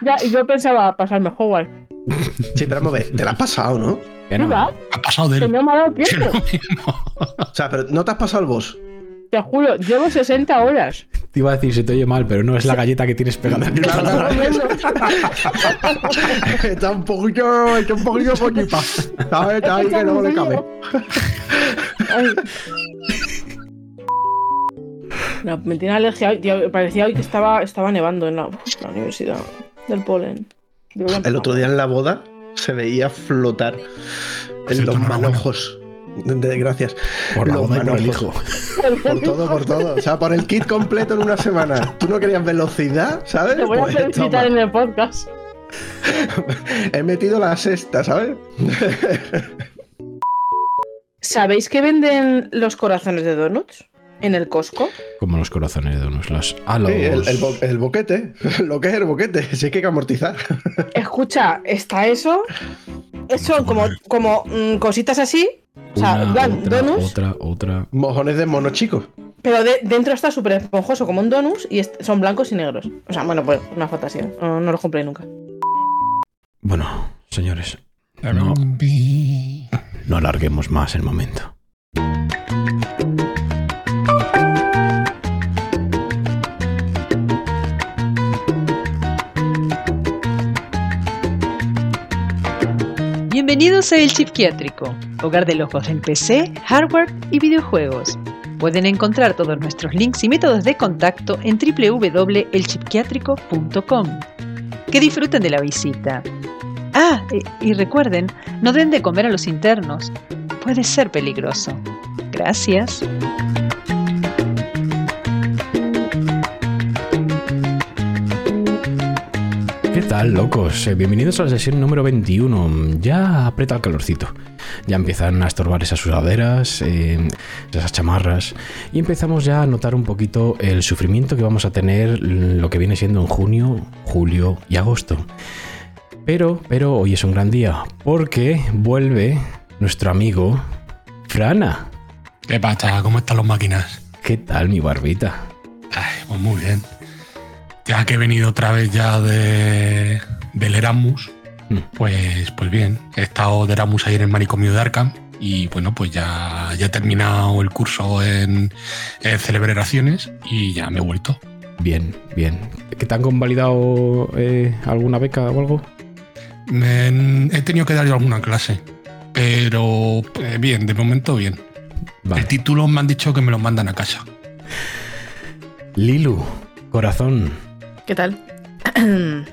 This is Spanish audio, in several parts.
Ya, y yo pensaba pasarme Hogwarts. Sí, pero vamos a ver, te la has pasado, ¿no? Que no. Pasado de Que él. no me ha dado tiempo. no, O sea, pero no te has pasado el boss. Te juro, llevo 60 horas. Te iba a decir, se te oye mal, pero no es la galleta que tienes pegada. en Claro, paladar. está un poquillo, está un poquillo poquita. ¿Sabes? Está ahí que no le cabe. No, me tiene alergia. hoy, tío, parecía hoy que estaba, estaba nevando en la, la universidad del polen. Digo, El otro día en la boda se veía flotar en los manojos. De- de- gracias. Por la Los boda y por el hijo. Por todo, por todo. O sea, por el kit completo en una semana. ¿Tú no querías velocidad, sabes? Te voy a Pues, felicitar toma. en el podcast. He metido la sexta, ¿sabes? ¿Sabéis que venden los corazones de donuts en el Costco? Como los corazones de ah, los... Sí, el, el bo- el boquete. Lo que es el boquete. Si hay que amortizar. Escucha, está eso. Son como, como mm, cositas así. O sea, Una, otra, donuts. otra, otra. Mojones de mono chico. Pero de- dentro está súper esponjoso como un donus y son blancos y negros. O sea, bueno, pues una fantasía. No, no los compré nunca. Bueno, señores, no, no alarguemos más el momento. Bienvenidos a El Chipquiátrico, hogar de locos en PC, hardware y videojuegos. Pueden encontrar todos nuestros links y métodos de contacto en www.elchipquiátrico.com. Que disfruten de la visita. Ah, e- y recuerden, no den de comer a los internos. Puede ser peligroso. Gracias. Tal, locos? Eh, Bienvenidos a la sesión número 21. Ya aprieta el calorcito. Ya empiezan a estorbar esas sudaderas, eh, esas chamarras. Y empezamos ya a notar un poquito el sufrimiento que vamos a tener lo que viene siendo en junio, julio y agosto. Pero, pero hoy es un gran día, porque vuelve nuestro amigo Frana. ¿Qué pasa? ¿Cómo están las máquinas? ¿Qué tal, mi barbita? Ay, pues muy bien. Ya que he venido otra vez ya de, del Erasmus, Mm. pues, pues bien. He estado de Erasmus ayer en el manicomio de Arkham y bueno, pues ya, ya he terminado el curso en, en celebraciones y ya me he vuelto. Bien, bien. ¿Que te han convalidado eh, alguna beca o algo? He tenido que dar yo alguna clase, pero eh, bien, de momento bien. Vale. El título me han dicho que me lo mandan a casa. Lilu, corazón. ¿Qué tal?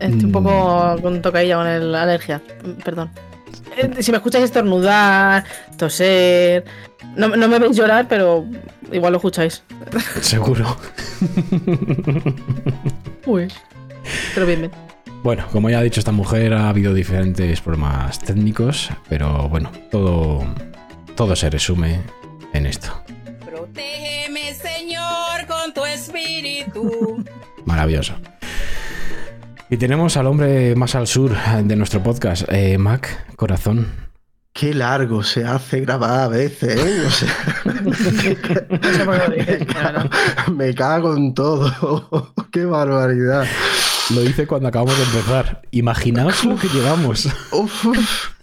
Estoy un poco con tocailla con el- la alergia. Perdón. Eh, Si me escucháis estornudar, toser. No, no me veis llorar, pero igual lo escucháis. Seguro. Uy. Pero bien, bien. Bueno, como ya ha dicho esta mujer, ha habido diferentes problemas técnicos, pero bueno, todo, todo se resume en esto. Protégeme, Señor, con tu espíritu. Maravilloso. Y tenemos al hombre más al sur de nuestro podcast, eh, Mac, corazón. Qué largo se hace grabar a veces, ¿eh? O sea, me cago en todo. Qué barbaridad. Lo hice cuando acabamos de empezar. Imaginaos lo que llevamos. Uf, uf.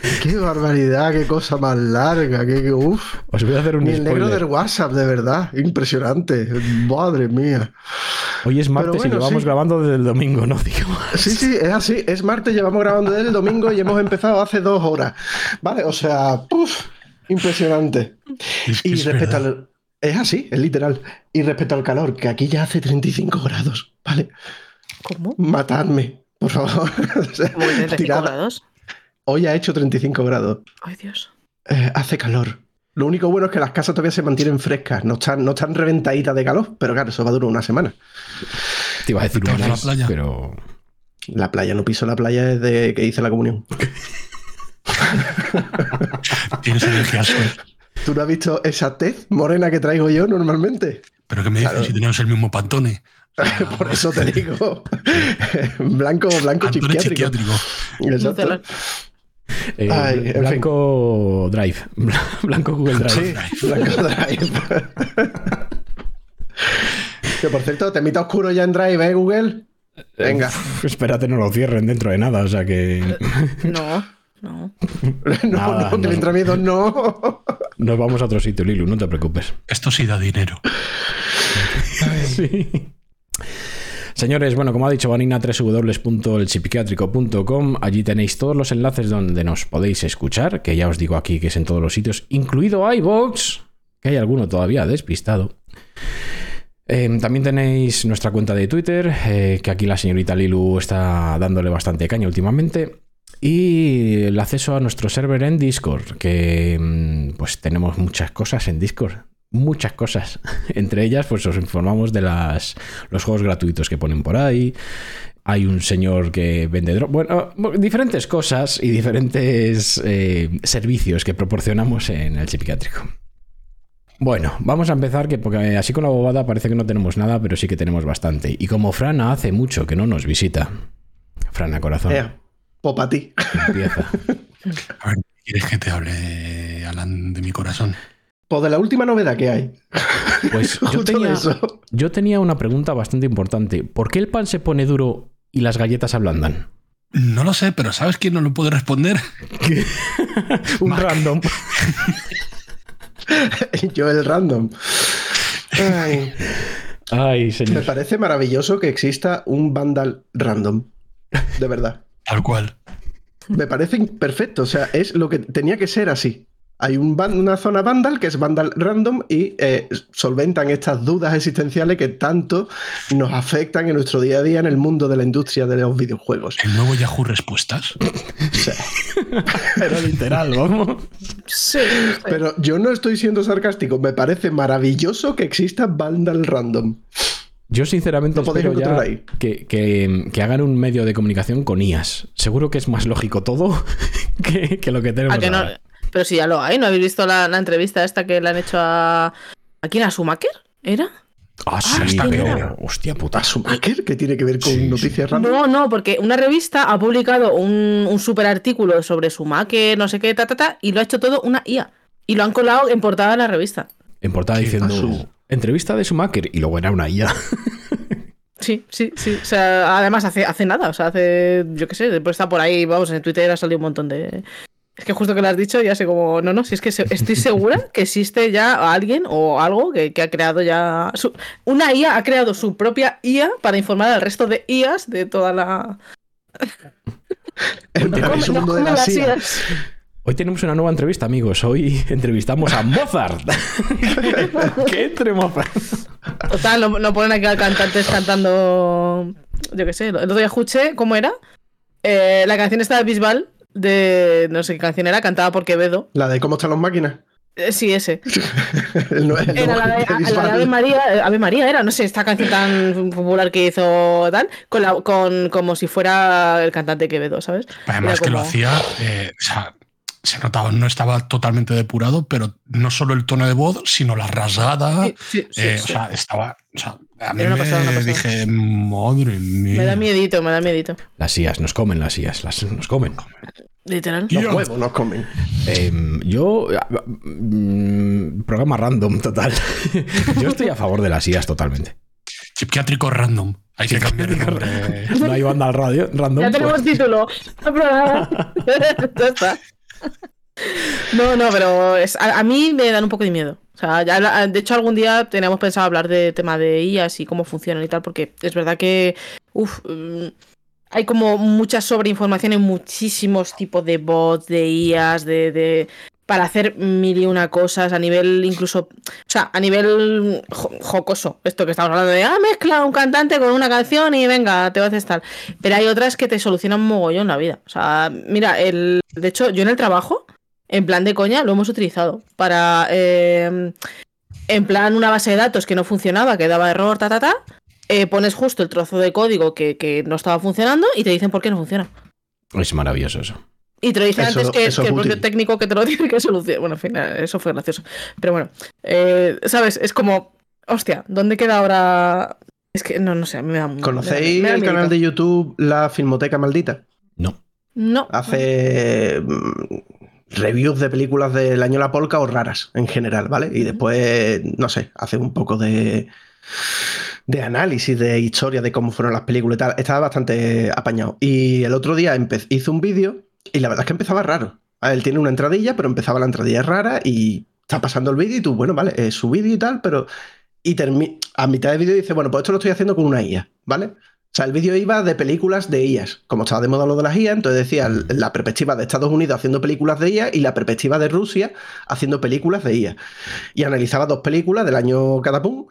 Qué barbaridad, qué cosa más larga. Qué, qué- uf. Os voy a hacer un Ni el negro del WhatsApp, de verdad. Impresionante. Madre mía. Hoy es martes bueno, y llevamos sí. grabando desde el domingo, ¿no? Digo. Sí, sí, es así. Es martes, llevamos grabando desde el domingo y hemos empezado hace dos horas. Vale, o sea, uf, impresionante. Es que Y es respecto verdad. al. Es así, es literal. Y respecto al calor, que aquí ya hace 35 grados, ¿vale? ¿Cómo? Matadme, por favor. O sea, ¿Cómo que 35 tirad- grados? Hoy ha hecho 35 grados. Ay, Dios. Eh, hace calor. Lo único bueno es que las casas todavía se mantienen frescas, no están, no están reventaditas de calor, pero claro, eso va a durar una semana. Te iba a decir ¿Te un vas a la playa? pero La playa, no piso la playa desde que hice la comunión. Tienes energía al sol. ¿Tú no has visto esa tez morena que traigo yo normalmente? Pero que me dices Claro. si tenemos el mismo pantone. Por eso te digo. blanco, blanco Pantone psiquiátrico. psiquiátrico. Exacto. Eh, Ay, en fin. blanco Drive, blanco Google Drive. Sí, blanco drive. que por cierto, te mita oscuro ya en drive, ¿eh, Google? Venga. Uf, espérate, no lo cierren dentro de nada, o sea que No, no. No, Nada, no, que no. miedo, no. nos vamos a otro sitio, Lilu, no te preocupes. Esto sí da dinero. Sí. Señores, bueno, como ha dicho Vanina, www.elchipiquiátrico.com, allí tenéis todos los enlaces donde nos podéis escuchar, que ya os digo aquí que es en todos los sitios, incluido iVoox, que hay alguno todavía despistado. Eh, también tenéis nuestra cuenta de Twitter, eh, que aquí la señorita Lilu está dándole bastante caña últimamente. Y el acceso a nuestro server en Discord, que mm, pues tenemos muchas cosas en Discord. Muchas cosas. Entre ellas, pues os informamos de las, los juegos gratuitos que ponen por ahí. Hay un señor que vende dro- Bueno, diferentes cosas y diferentes eh, servicios que proporcionamos en el psiquiátrico. Bueno, vamos a empezar, que porque así con la bobada parece que no tenemos nada, pero sí que tenemos bastante. Y como Frana hace mucho que no nos visita, Frana Corazón, Ea, po pa' ti. empieza. A ver, ¿quieres que te hable, Alan, de mi corazón? Pues de la última novedad que hay. Pues yo tenía, eso. yo tenía una pregunta bastante importante. ¿Por qué el pan se pone duro y las galletas ablandan? No lo sé, pero ¿sabes quién no lo puede responder? Un Mac. random. Yo el random. Ay, Ay, me parece maravilloso que exista un Vandal random. De verdad. Tal cual. Me parece perfecto. O sea, es lo que tenía que ser así. Hay un van- una zona Vandal que es Vandal Random y eh, solventan estas dudas existenciales que tanto nos afectan en nuestro día a día en el mundo de la industria de los videojuegos. El nuevo Yahoo Respuestas. Pero literal, vamos. Sí, Pero yo no estoy siendo sarcástico. Me parece maravilloso que exista Vandal Random. Yo sinceramente Lo podéis espero ya encontrar ahí. que, que- que hagan un medio de comunicación con IAS. Seguro que es más lógico todo que, que lo que tenemos ¿A que no? ahora. Pero si ya lo hay, ¿no habéis visto la, la entrevista esta que le han hecho a. ¿A quién? ¿A Schumacher? ¿Era? Ah, sí, está pero... Hostia puta. ¿A Schumacher? ¿Qué tiene que ver con Sí, sí. noticias random? No, no, porque una revista ha publicado un, un super artículo sobre Schumacher, no sé qué, ta, ta, ta, y lo ha hecho todo una IA. Y lo han colado en portada de la revista. En portada diciendo... su- Entrevista de Schumacher y luego era una IA. Sí, sí, sí. O sea, además hace, hace nada, o sea, hace, yo qué sé, después está por ahí, vamos, en Twitter ha salido un montón de... Es que justo que lo has dicho, ya sé como, no, no, si es que se- estoy segura que existe ya alguien o algo que, que ha creado ya... su- una IA ha creado su propia IA para informar al resto de IAs de toda la... El No no mundo de las. IAs. Hoy tenemos una nueva entrevista, amigos. Hoy entrevistamos a Mozart. ¿Qué entre Mozart? Total, no, no ponen aquí a cantantes cantando. Yo qué sé, el otro día escuché, ¿cómo era? Eh, la canción esta de Bisbal, de. No sé qué canción era, cantada por Quevedo. La de cómo están las máquinas. Eh, sí, ese. El no- el Era no- la de, el la de. Ave María, eh, Ave María era, no sé, esta canción tan popular que hizo tal, con, la, con como si fuera el cantante Quevedo, ¿sabes? Además que lo hacía, eh, o sea, se notaba, no estaba totalmente depurado, pero no solo el tono de voz, sino la rasgada. Sí, sí, sí, eh, sí. O sea, estaba. O sea, a mí me pasada, una pasada. dije, madre mía. Me da miedito, me da miedito. Las IAS, nos comen las IAS, las, nos comen. Literal. Los huevos nos comen. Em, yo. mm, programa random, total. yo estoy a favor de las IAS totalmente. Psiquiátrico random. Hay que cambiar el nombre. No hay banda al radio, random. Ya tenemos pues- título. ya está. No, no, pero es- a, a mí me dan un poco de miedo. O sea, de hecho algún día teníamos pensado hablar de tema de IAS y cómo funcionan y tal, porque es verdad que uf, mm, hay como mucha sobreinformación en muchísimos tipos de bots, de IAS, de, para hacer mil y una cosas a nivel incluso, o sea, a nivel jo- jocoso. Esto que estamos hablando de, ah, mezcla un cantante con una canción y venga, te vas a estar. Pero hay otras que te solucionan mogollón la vida. O sea, mira, el, de hecho, yo en el trabajo, en plan de coña, lo hemos utilizado para, eh, en plan, una base de datos que no funcionaba, que daba error, ta, ta, ta. eh, pones justo el trozo de código que, que no estaba funcionando y te dicen por qué no funciona. Es maravilloso eso. Y te lo dice Eso- antes que, que es el propio técnico que te lo tiene que solucionar. Bueno, en fin, eso fue gracioso. Pero bueno, eh, ¿sabes? Es como, hostia, ¿dónde queda ahora? Es que no, no sé, a mí me da me da- ¿Conocéis me da el canal de YouTube La Filmoteca Maldita? No. No. Hace reviews de películas del año La Polka o raras en general, ¿vale? Y después, no sé, hace un poco de de análisis de historia de cómo fueron las películas y tal. Estaba bastante apañado. Y el otro día hizo un vídeo y la verdad es que empezaba raro. Él tiene una entradilla, pero empezaba la entradilla rara y está pasando el vídeo y tú, bueno, vale, es su vídeo y tal, pero... Y a mitad del vídeo dice, bueno, pues esto lo estoy haciendo con una IA, ¿vale? O sea, el vídeo iba de películas de IAs. Como estaba de moda lo de las IA, entonces decía la perspectiva de Estados Unidos haciendo películas de IA y la perspectiva de Rusia haciendo películas de IA. Y analizaba dos películas del año cada pum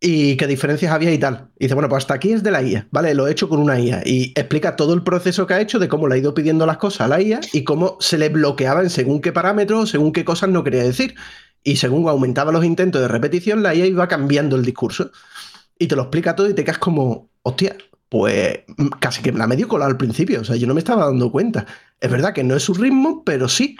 y qué diferencias había y tal. Y dice, bueno, pues hasta aquí es de la IA, ¿vale? Lo he hecho con una IA. Y explica todo el proceso que ha hecho de cómo le ha ido pidiendo las cosas a la IA y cómo se le bloqueaba en según qué parámetros, según qué cosas no quería decir. Y según aumentaba los intentos de repetición, la IA iba cambiando el discurso. Y te lo explica todo y te quedas como, hostia, pues mm, casi que me la medio colado al principio. O sea, yo no me estaba dando cuenta. Es verdad que no es su ritmo, pero sí.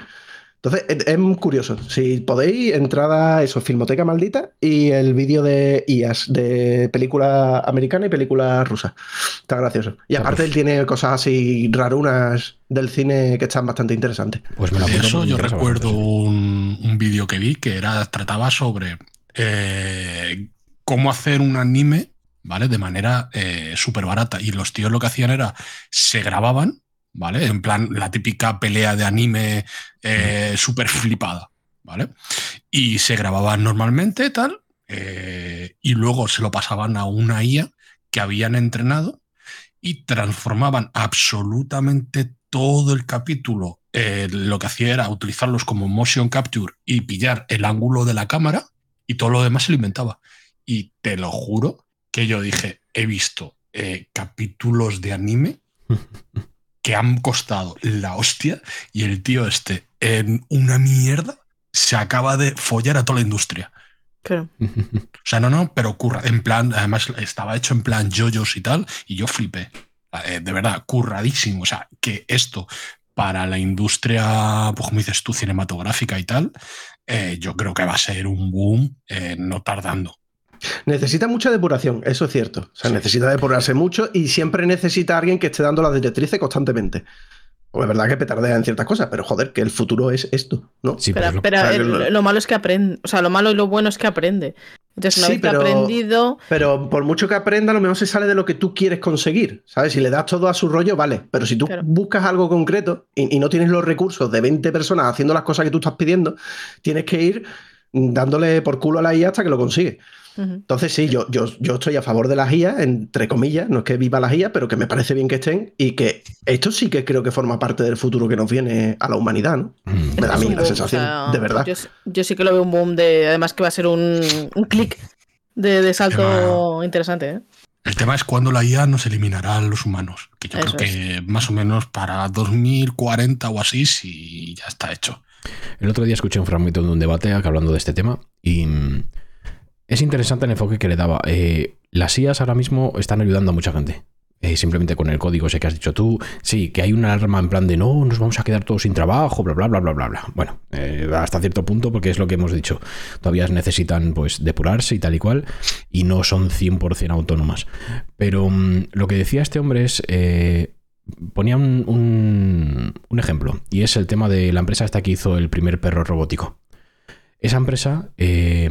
Entonces, es, curioso. Si podéis, entrada a eso, Filmoteca Maldita y el vídeo de IAS, de película americana y película rusa. Está gracioso. Y aparte, él tiene cosas así rarunas del cine que están bastante interesantes. Pues me lo De eso yo recuerdo bastante. un, un vídeo que vi que era, trataba sobre eh, cómo hacer un anime, ¿vale? De manera súper barata. Y los tíos lo que hacían era, se grababan, ¿vale? En plan, la típica pelea de anime eh, súper flipada, ¿vale? Y se grababan normalmente, tal, eh, y luego se lo pasaban a una IA que habían entrenado y transformaban absolutamente todo el capítulo. Eh, lo que hacía era utilizarlos como motion capture y pillar el ángulo de la cámara y todo lo demás se lo inventaba. Y te lo juro que yo dije, he visto eh, capítulos de anime que han costado la hostia y el tío este en una mierda se acaba de follar a toda la industria. Claro. O sea, no, no, pero curra, en plan, además estaba hecho en plan yoyos y tal, y yo flipé. Eh, de verdad, curradísimo. O sea, que esto para la industria, pues como dices tú, cinematográfica y tal, eh, yo creo que va a ser un boom eh, no tardando. Necesita mucha depuración, eso es cierto. O sea, necesita depurarse mucho y siempre necesita alguien que esté dando las directrices constantemente. Pues es verdad que petardea en ciertas cosas, pero joder, que el futuro es esto, ¿no? Sí, Pero, lo- pero o sea, que el- lo- lo malo es que aprende. O sea, lo malo y lo bueno es que aprende. Entonces, una Sí, vez que ha pero- aprendido. Pero por mucho que aprenda, a lo mejor se sale de lo que tú quieres conseguir, ¿sabes? Si le das todo a su rollo, vale. Pero si tú Claro. buscas algo concreto y, y no tienes los recursos de 20 personas haciendo las cosas que tú estás pidiendo, tienes que ir dándole por culo a la IA hasta que lo consigue. Entonces, sí, yo, yo, yo estoy a favor de las IA, entre comillas, no es que viva las IA, pero que me parece bien que estén y que esto sí que creo que forma parte del futuro que nos viene a la humanidad, ¿no? Mm. Me da a mí la boom, sensación, o sea, de verdad. Yo, yo sí que lo veo un boom de. Además, que va a ser un, un clic de, de salto interesante. ¿eh? El tema es cuándo la IA nos eliminará a los humanos, que yo Eso creo que más o menos para 2040 o así, sí, ya está hecho. El otro día escuché un fragmento de un debate hablando de este tema y es interesante el enfoque que le daba. Eh, las IAs ahora mismo están ayudando a mucha gente. Eh, simplemente con el código ese que has dicho tú, sí, que hay una alarma en plan de no, nos vamos a quedar todos sin trabajo, bla, bla, bla, bla, bla, bla. Bueno, eh, hasta cierto punto, porque es lo que hemos dicho. Todavía necesitan pues depurarse y tal y cual, y no son 100% autónomas. Pero mm, lo que decía este hombre es, ponía un- un ejemplo, y es el tema de la empresa esta que hizo el primer perro robótico. Esa empresa, eh,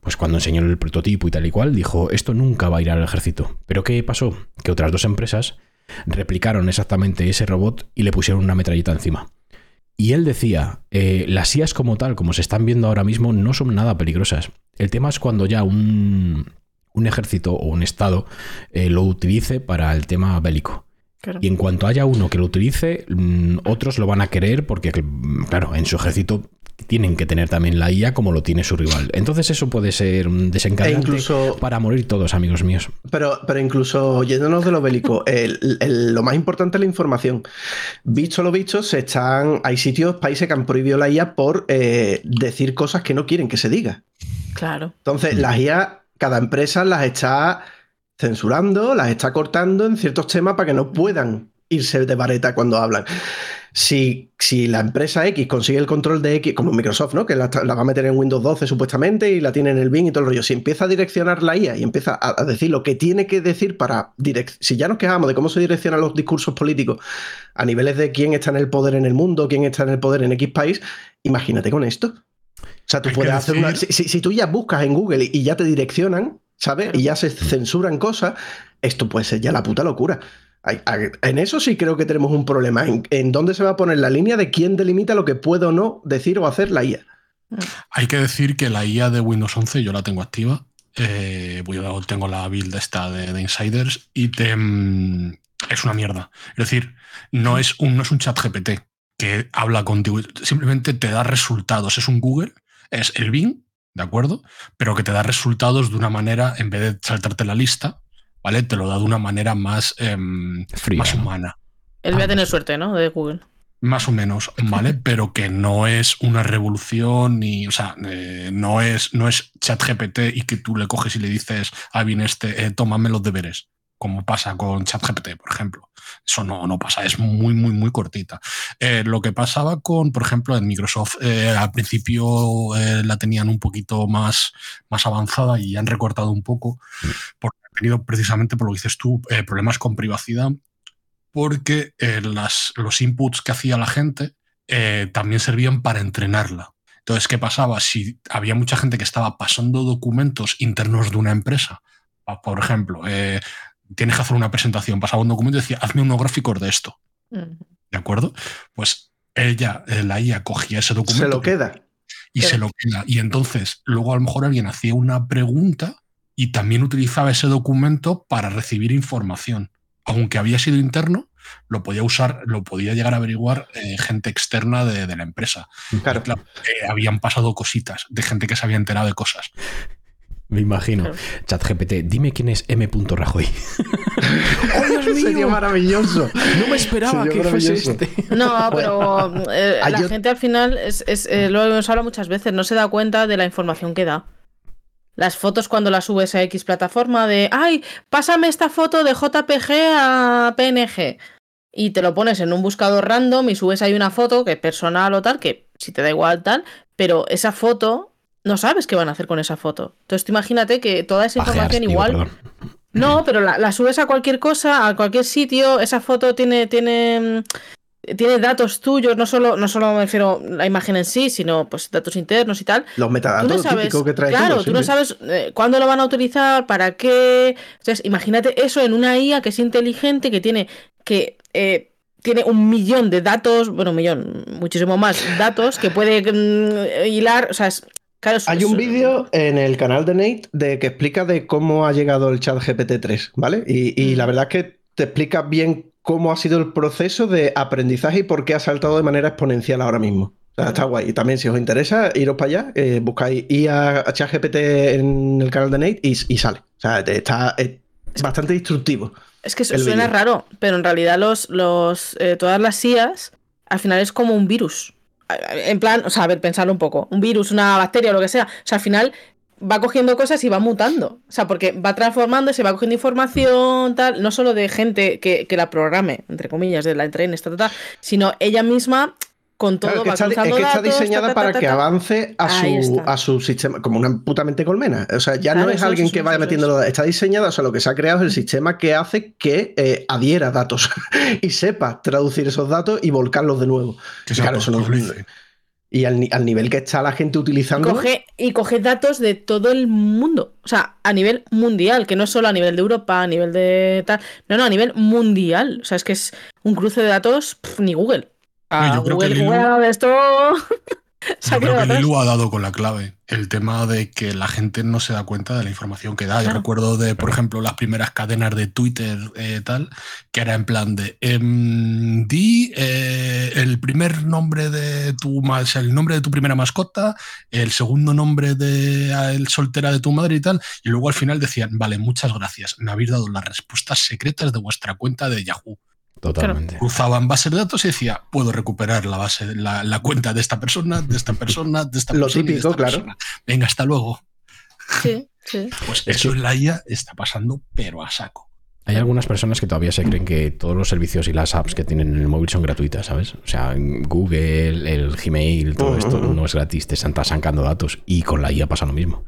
pues cuando enseñó el prototipo y tal y cual, dijo, esto nunca va a ir al ejército. Pero ¿qué pasó? Que otras dos empresas replicaron exactamente ese robot y le pusieron una metralleta encima. Y él decía, eh, las IAs como tal, como se están viendo ahora mismo, no son nada peligrosas. El tema es cuando ya un, un ejército o un estado eh, lo utilice para el tema bélico. Claro. Y en cuanto haya uno que lo utilice, mm, otros lo van a querer porque, claro, en su ejército tienen que tener también la IA como lo tiene su rival. Entonces eso puede ser un E desencadenante incluso, para morir todos, amigos míos. pero, pero incluso yéndonos de lo bélico, el- el- lo más importante es la información. Visto lo visto, se están, hay sitios, países que han prohibido la IA por eh, decir cosas que no quieren que se diga. Claro. Entonces, Mm. las IA, cada empresa las está censurando, las está cortando en ciertos temas para que no puedan irse de vareta cuando hablan. Si, si la empresa X consigue el control de X, como Microsoft, ¿no? Que la, la va a meter en Windows 12 supuestamente y la tiene en el Bing y todo el rollo. Si empieza a direccionar la IA y empieza a, a decir lo que tiene que decir para si ya nos quejamos de cómo se direccionan los discursos políticos a niveles de quién está en el poder en el mundo, quién está en el poder en X país, imagínate con esto. O sea, tú Hay puedes hacer una. Si, decir- si- si tú ya buscas en Google y, y ya te direccionan, ¿sabes? Y ya se censuran cosas, esto puede ser ya la puta locura. En eso sí creo que tenemos un problema. En, dónde se va a poner la línea de quién delimita lo que puede o no decir o hacer la IA. Hay que decir que la IA de Windows 11 yo la tengo activa. Eh, a- tengo la build esta de, de Insiders y te, mm, es una mierda. Es decir, no es un, no es un chat GPT que habla contigo, simplemente te da resultados. Es un Google, es el Bing, ¿de acuerdo? Pero que te da resultados de una manera, en vez de saltarte la lista, ¿vale? Te lo da de una manera más, em, Fría, más ¿no? humana. Él va a tener suerte, ¿no? De Google. Más o menos, ¿vale? Pero que no es una revolución ni, o sea, eh, no es, no es ChatGPT y que tú le coges y le dices a bien este, eh, tómame los deberes, como pasa con ChatGPT, por ejemplo. Eso no, no pasa, es muy, muy, muy cortita. Eh, lo que pasaba con, por ejemplo, en Microsoft, eh, al principio eh, la tenían un poquito más, más avanzada y han recortado un poco, porque han tenido precisamente, por lo que dices tú, eh, problemas con privacidad porque eh, las, los inputs que hacía la gente eh, también servían para entrenarla. Entonces, ¿qué pasaba? Si había mucha gente que estaba pasando documentos internos de una empresa, por ejemplo, eh, tienes que hacer una presentación, pasaba un documento y decía, hazme unos gráficos de esto. ¿de acuerdo? Pues ella, la IA, cogía ese documento Se lo queda. y se lo queda. Y entonces, luego a lo mejor alguien hacía una pregunta y también utilizaba ese documento para recibir información. Aunque había sido interno, lo podía usar, lo podía llegar a averiguar eh, gente externa de, de la empresa. Claro. Eh, habían pasado cositas de gente que se había enterado de cosas. Me imagino. Claro. ChatGPT, dime quién es M. Rajoy. ¡Oh, Dios mío! Sería maravilloso. No me esperaba Sería que fuese este. No, pero eh, la yo- gente al final, es, es, eh, lo hemos hablado muchas veces, no se da cuenta de la información que da. Las fotos cuando las subes a X plataforma de, ay, pásame esta foto de JPG a PNG. Y te lo pones en un buscador random y subes ahí una foto que es personal o tal, que si te da igual tal, pero esa foto, no sabes qué van a hacer con esa foto. Entonces tú imagínate que toda esa información igual... No, pero la, la subes a cualquier cosa, a cualquier sitio, esa foto tiene, tiene, tiene datos tuyos, no solo, no solo me refiero a la imagen en sí, sino pues datos internos y tal. Los Tú metadatos no sabes, típicos que trae claro, todo, tú no sabes eh, cuándo lo van a utilizar, para qué. Entonces, imagínate eso en una IA que es inteligente, que tiene, que eh, tiene un millón de datos, bueno, un millón, muchísimo más datos, que puede mm, hilar, o sea, es, claro, Hay un vídeo en el canal de Nate de que explica de cómo ha llegado el chat GPT-3, ¿vale? Y, y Mm. la verdad es que te explica bien cómo ha sido el proceso de aprendizaje y por qué ha saltado de manera exponencial ahora mismo. O sea, está guay. Y también, si os interesa, iros para allá, eh, buscáis IA chat GPT en el canal de Nate y, y sale. O sea, está es bastante instructivo. Es que suena raro, pero en realidad los, los, eh, todas las IAs al final es como un virus. En plan, o sea, a ver, pensarlo un poco. Un virus, una bacteria o lo que sea. O sea, al final va cogiendo cosas y va mutando. O sea, porque va transformando, se va cogiendo información, tal, no solo de gente que, que la programe, entre comillas, de la entrene, ta, ta, ta, sino ella misma con todo Claro, que va está, es que está datos, ta, diseñada ta, ta, para que avance a su, a su sistema, como una puta mente colmena. O sea, ya Claro, no es eso, alguien eso, que vaya los- Está diseñada, o sea, lo que se ha creado es el sistema que hace que eh, adhiera datos y sepa traducir esos datos y volcarlos de nuevo. Que Claro, eso no-. Y al, ni- al nivel que está la gente Y utilizando. coge, y coge datos de todo el mundo. O sea, a nivel mundial, que no es solo a nivel de Europa, a nivel de tal. No, no, a nivel mundial. O sea, es que es un cruce de datos, pf, ni Google. Ah, yo creo que Google, Google esto. Yo creo que. Lilu ha dado con la clave. El tema de que la gente no se da cuenta de la información que da. Yo Claro. recuerdo de, por ejemplo, las primeras cadenas de Twitter eh, tal, que era en plan de em, di eh, el primer nombre de tu ma- o sea, el nombre de tu primera mascota, el segundo nombre de el soltera de tu madre y tal. Y luego al final decían, vale, muchas gracias. Me habéis dado las respuestas secretas de vuestra cuenta de Yahoo. Totalmente. Cruzaban bases de datos y decía, puedo recuperar la base, la, la cuenta de esta persona, de esta persona, de esta Lo persona. y de típico, esta claro. persona. Venga, hasta luego. Sí, sí. Pues Es eso en la IA está pasando, pero a saco. Hay algunas personas que todavía se creen que todos los servicios y las apps que tienen en el móvil son gratuitas, ¿sabes? O sea, Google, el Gmail, todo esto no es gratis, te están sacando datos y con la IA pasa lo mismo.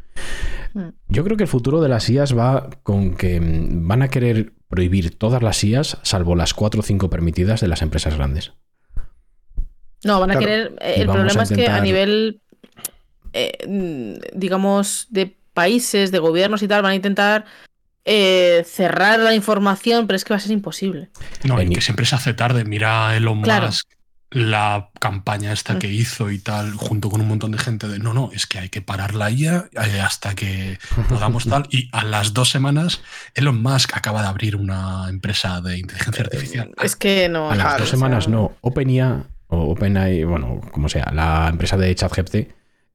Mm. Yo creo que el futuro de las IAs va con que mm, van a querer prohibir todas las IAs salvo las 4 o 5 permitidas de las empresas grandes. No, van a Claro. querer. eh, el problema es que a nivel. eh, mm, digamos, de países, de gobiernos y tal, van a intentar eh, cerrar la información, pero es que va a ser imposible. No, y que siempre se hace tarde. Mira Elon Claro. Musk, la campaña esta que hizo y tal, junto con un montón de gente de no, no, es que hay que parar la IA eh, hasta que podamos tal. Y a las dos semanas, Elon Musk acaba de abrir una empresa de inteligencia artificial. Es que no. A las Claro, dos o sea, semanas no. OpenIA, o OpenAI, bueno, como sea, la empresa de ChatGPT,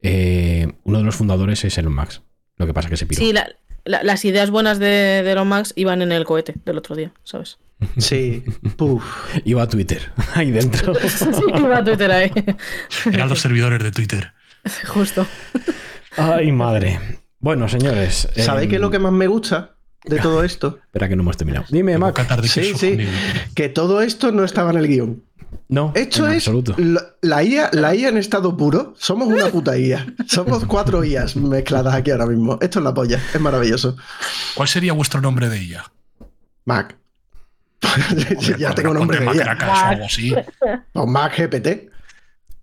eh, uno de los fundadores es Elon Musk. Lo que pasa que se piró. Sí, la- la- las ideas buenas de, de Elon Musk iban en el cohete del otro día, ¿sabes? Sí. Puf. Iba a Twitter, ahí dentro. sí, iba a Twitter ahí. Eran los servidores de Twitter. Justo. Ay, madre. Bueno, señores. ¿Sabéis em, qué es lo que más me gusta de todo esto? Espera que no hemos terminado. Dime, Mac. Sí, sí. Que todo esto no estaba en el guion. No, Esto en es absoluto. la, la IA, la IA en estado puro. Somos una puta IA. Somos cuatro IAs mezcladas aquí ahora mismo. Esto es la polla. Es maravilloso. ¿Cuál sería vuestro nombre de ella? Mac. Hombre, ya tengo nombre de IA. O algo así. O Mac GPT.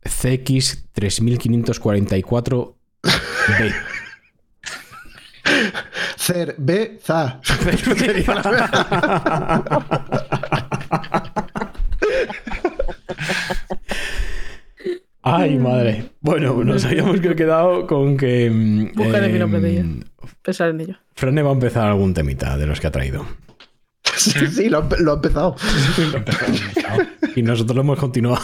CX 3544B. Cerveza. Ay, madre. Bueno, nos habíamos que quedado con que. mm, Buscaré mi nombre de ella. em, Pensar en ello. Frane va a empezar algún temita de los que ha traído. Sí, sí, lo, ha- lo ha empezado. Y nosotros lo hemos continuado.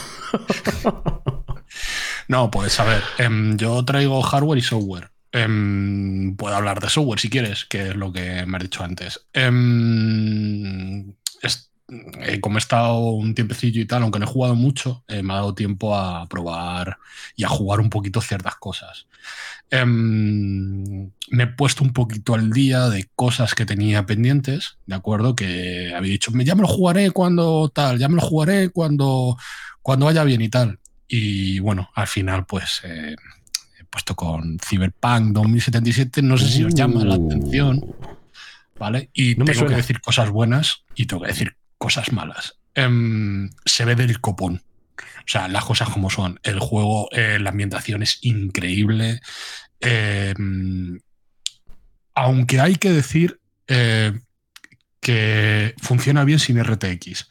No, pues a ver, em, yo traigo hardware y software. Em, puedo hablar de software si quieres, que es lo que me has dicho antes. Em, es- eh, como he estado un tiempecillo y tal, aunque no he jugado mucho, eh, me ha dado tiempo a probar y a jugar un poquito ciertas cosas. Em, me he puesto un poquito al día de cosas que tenía pendientes, ¿de acuerdo? Que había dicho, "Me- ya me lo jugaré cuando tal, ya me lo jugaré cuando, cuando vaya bien y tal. Y bueno, al final, pues eh, he puesto con Cyberpunk 2077. No sé si os llama la Uh. atención, ¿vale? Y No me tengo suena. que decir cosas buenas y tengo que decir cosas malas. Em, se ve del copón. O sea, las cosas como son. El juego, eh, la ambientación es increíble. Em, aunque hay que decir eh, que funciona bien sin RTX.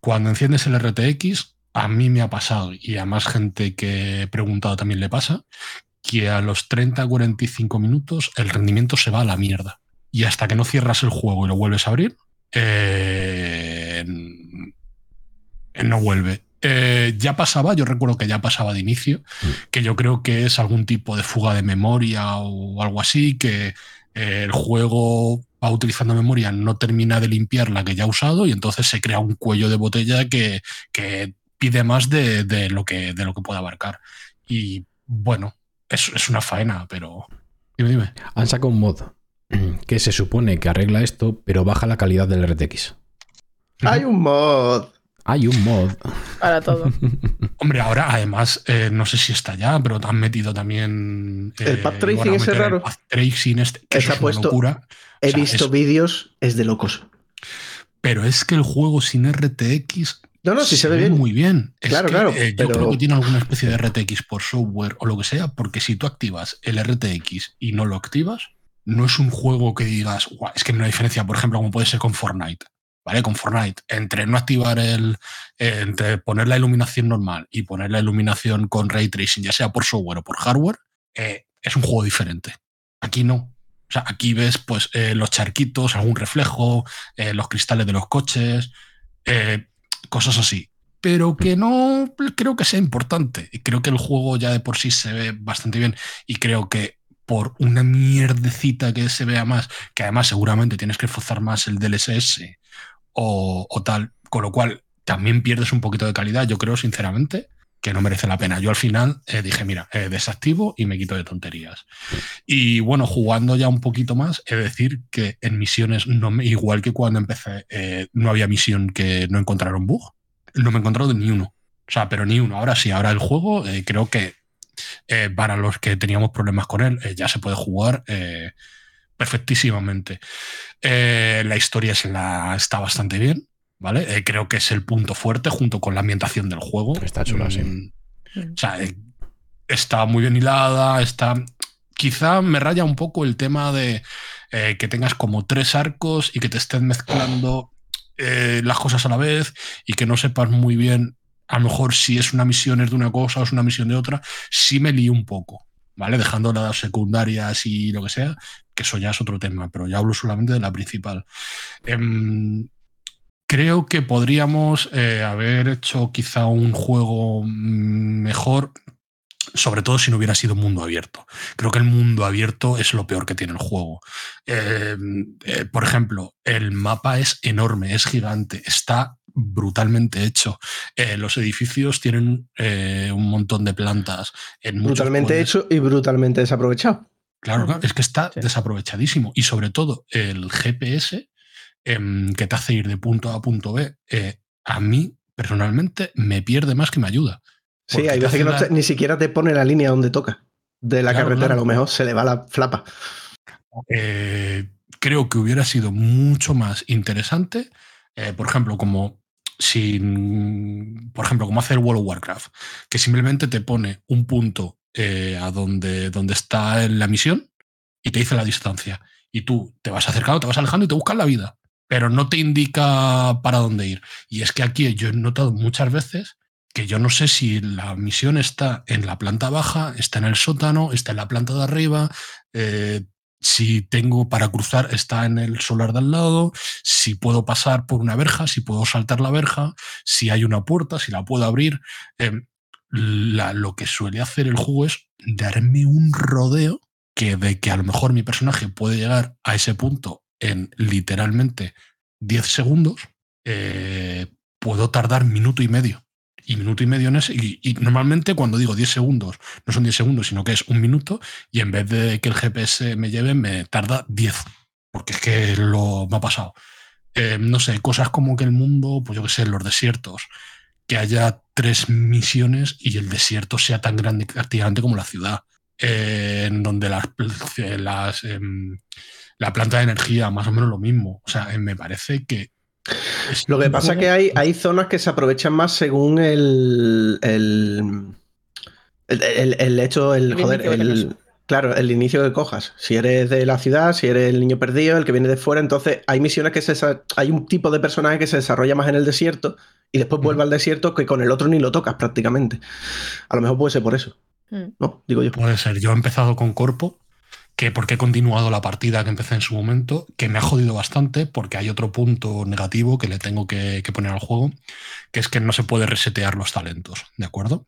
Cuando enciendes el RTX, a mí me ha pasado, y a más gente que he preguntado también le pasa, que a los 30-45 minutos el rendimiento se va a la mierda. Y hasta que no cierras el juego y lo vuelves a abrir, eh, no vuelve. Eh, ya pasaba, yo recuerdo que ya pasaba de inicio, que yo creo que es algún tipo de fuga de memoria o algo así, que eh, el juego va utilizando memoria, no termina de limpiar la que ya ha usado y entonces se crea un cuello de botella que, que pide más de, de lo que, de lo que puede abarcar. Y bueno, es, es una faena, pero... Dime, dime. Han sacado un mod que se supone que arregla esto, pero baja la calidad del RTX. Hay un mod. Hay un mod. Para todo. Hombre, ahora además, eh, no sé si está ya, pero han metido también... El eh, path tracing ese meter el raro. path tracing este, que eso es una locura. He O sea, visto es- vídeos, es de locos. Pero es que el juego sin RTX No, no, sí se, ve bien. muy bien. Es Claro, que, claro, eh, yo pero- creo que tiene alguna especie de RTX por software o lo que sea, porque si tú activas el RTX y no lo activas, no es un juego que digas, "Guau, es que no hay diferencia, por ejemplo, como puede ser con Fortnite. ¿Vale? Con Fortnite, entre no activar el. eh, entre poner la iluminación normal y poner la iluminación con ray tracing, ya sea por software o por hardware, eh, es un juego diferente. Aquí no. O sea, aquí ves pues eh, los charquitos, algún reflejo, los cristales de los coches, eh, cosas así. Pero que no creo que sea importante. Y creo que el juego ya de por sí se ve bastante bien. Y creo que por una mierdecita que se vea más, que además seguramente tienes que esforzar más el DLSS o tal, con lo cual también pierdes un poquito de calidad, yo creo sinceramente que no merece la pena. Yo al final eh, dije, mira, eh, desactivo y me quito de tonterías. Y bueno, jugando ya un poquito más, he de decir que en misiones, no igual que cuando empecé, eh, no había misión que no encontraron bug. No me he encontrado ni uno. O sea, pero ni uno. Ahora sí, ahora el juego eh, creo que para los que teníamos problemas con él, ya se puede jugar perfectísimamente. La historia la, está bastante bien, ¿vale? Eh, creo que es el punto fuerte junto con la ambientación del juego. Está chula, sí. Mm, O sea, eh, está muy bien hilada, está, quizá me raya un poco el tema de eh, que tengas como tres arcos y que te estén mezclando eh, las cosas a la vez y que no sepas muy bien, a lo mejor si es una misión es de una cosa o es una misión de otra, sí me lío un poco, ¿vale? Dejando las secundarias y lo que sea, que eso ya es otro tema, pero ya hablo solamente de la principal. Em, creo que podríamos eh, haber hecho quizá un juego mejor, sobre todo si no hubiera sido mundo abierto. Creo que el mundo abierto es lo peor que tiene el juego. Eh, eh, por ejemplo, el mapa es enorme, es gigante, está brutalmente hecho. Eh, los edificios tienen un montón de plantas. En brutalmente pueblos. hecho y brutalmente desaprovechado. Claro, claro, es que está Sí. desaprovechadísimo. Y sobre todo el GPS em, que te hace ir de punto A a punto B, eh, a mí personalmente me pierde más que me ayuda. Sí, hay veces que hace no la- te- ni siquiera te pone la línea donde toca. De la Claro, carretera, claro. a lo mejor se le va la flapa. Eh, creo que hubiera sido mucho más interesante, eh, por ejemplo, como sin, por ejemplo, como hace el World of Warcraft, que simplemente te pone un punto a donde, donde está la misión y te dice la distancia. Y tú te vas acercando, te vas alejando y te buscas la vida, pero no te indica para dónde ir. Y es que aquí yo he notado muchas veces que yo no sé si la misión está en la planta baja, está en el sótano, está en la planta de arriba, eh, si tengo para cruzar está en el solar de al lado, si puedo pasar por una verja, si puedo saltar la verja, si hay una puerta, si la puedo abrir. La- lo que suele hacer el juego es darme un rodeo que de que a lo mejor mi personaje puede llegar a ese punto en literalmente 10 segundos, eh, puedo tardar minuto y medio. Y minuto y medio en ese. Y, normalmente cuando digo 10 segundos, no son 10 segundos, sino que es un minuto. Y en vez de que el GPS me lleve, me tarda 10. Porque es que lo me ha pasado. Eh, no sé, cosas como que el mundo, pues yo qué sé, los desiertos, que haya tres misiones y el desierto sea tan grande prácticamente como la ciudad. Eh, en donde las em, la planta de energía, más o menos lo mismo. O sea, eh, me parece que. Lo que pasa es que hay, hay zonas que se aprovechan más según el. el, el, el- el hecho, el, El joder, el- claro, el inicio que cojas. Si eres de la ciudad, si eres el niño perdido, el que viene de fuera, entonces hay misiones que se. Hay un tipo de personaje que se desarrolla más en el desierto y después vuelve al desierto que con el otro ni lo tocas prácticamente. A lo mejor puede ser por eso, Mm. ¿no? Digo yo. Puede ser. Yo he empezado con Corpo, que porque he continuado la partida que empecé en su momento, que me ha jodido bastante porque hay otro punto negativo que le tengo que, poner al juego, que es que no se puede resetear los talentos, ¿de acuerdo?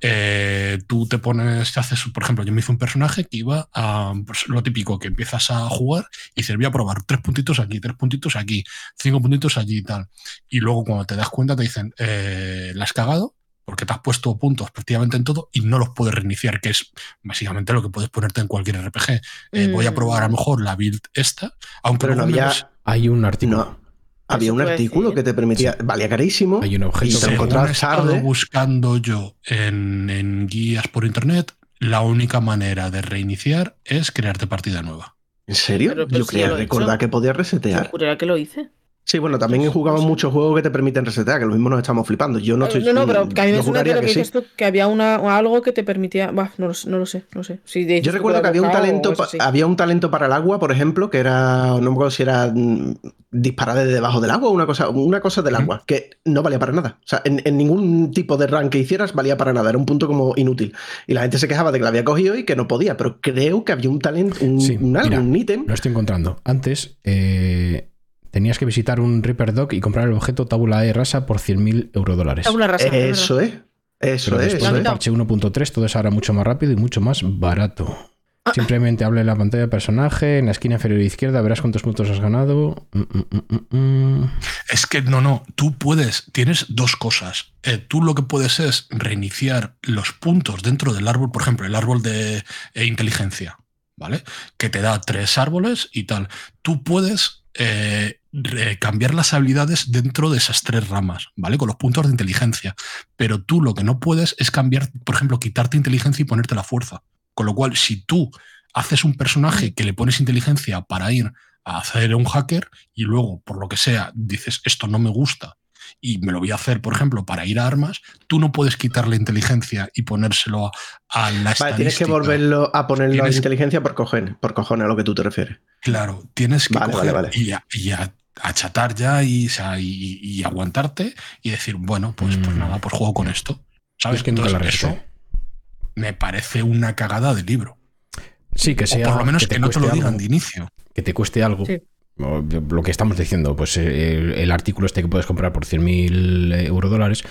Eh, tú te pones, te haces, por ejemplo, yo me hice un personaje que iba a pues, lo típico, que empiezas a jugar y dices, voy a probar tres puntitos aquí, tres puntitos aquí, cinco puntitos allí y tal. Y luego cuando te das cuenta te dicen, eh, la has cagado porque te has puesto puntos prácticamente en todo y no los puedes reiniciar, que es básicamente lo que puedes ponerte en cualquier RPG. Eh, Voy a probar a lo mejor la build esta, aunque Pero no había, ves- Hay un artículo. no, había un artículo decir. que te permitía. Valía carísimo. Hay un Y objeto. te lo según encontrabas he estado tarde. buscando yo en, en guías por internet, la única manera de reiniciar es crearte partida nueva. ¿En serio? Pero- pero yo si creía he recordar que podía Yo resetear. juraría que lo hice. Sí, bueno, también he jugado No sé. muchos juegos que te permiten resetear, que lo mismo nos estamos flipando. Yo no No, estoy. no, no, pero que a mí me yo suena que juraría lo que que sí. dices tú, que había una, algo que te permitía. Bah, no, lo, sé, no lo sé, no sé. Si de- Yo recuerdo que había un talento, pa- había un talento para el agua, por ejemplo, que era, no me acuerdo si era mm, disparar desde debajo del agua o una cosa, una cosa del agua, que no valía para nada. O sea, en, en ningún tipo de rank que hicieras valía para nada, era un punto como inútil. Y la gente se quejaba de que la había cogido y que no podía, pero creo que había un talento, un, Sí, un algo, mira, un ítem. Lo estoy encontrando. Antes eh, tenías que visitar un Reaper Dog y comprar el objeto tabula de rasa por 100.000 eurodólares. Tabula rasa. Eso es. Eso Pero es, después eso del parche 1.3 todo es ahora mucho más rápido y mucho más barato. Ah. Simplemente habla en la pantalla del personaje, en la esquina inferior izquierda verás cuántos puntos has ganado. Mm, mm, mm. Es que no, no, tú puedes, tienes dos cosas. Eh, tú lo que puedes es reiniciar los puntos dentro del árbol, por ejemplo, el árbol de eh, inteligencia, ¿vale? Que te da tres árboles y tal. Tú puedes eh, cambiar las habilidades dentro de esas tres ramas, ¿vale? Con los puntos de inteligencia. Pero tú lo que no puedes es cambiar, por ejemplo, quitarte inteligencia y ponerte la fuerza. Con lo cual, si tú haces un personaje que le pones inteligencia para ir a hacer un hacker y luego, por lo que sea, dices esto no me gusta y me lo voy a hacer, por ejemplo, para ir a armas, tú no puedes quitarle inteligencia y ponérselo a, a la Vale, tienes que volverlo a ponerlo a Tienes- inteligencia por cojones, por cojones a lo que tú te refieres. Claro, tienes que Vale, coger vale, vale. y, a- y a- achatar ya y, o sea, y- y aguantarte y decir, bueno, pues, pues Mm. nada, pues juego con esto. ¿Sabes? es que Entonces, eso me parece una cagada de libro. Sí, que O sea. por lo menos que, no te lo digan algo. de inicio. que te cueste algo. Sí. Lo que estamos diciendo, pues eh, el, el artículo este que puedes comprar por 100.000 euro dólares,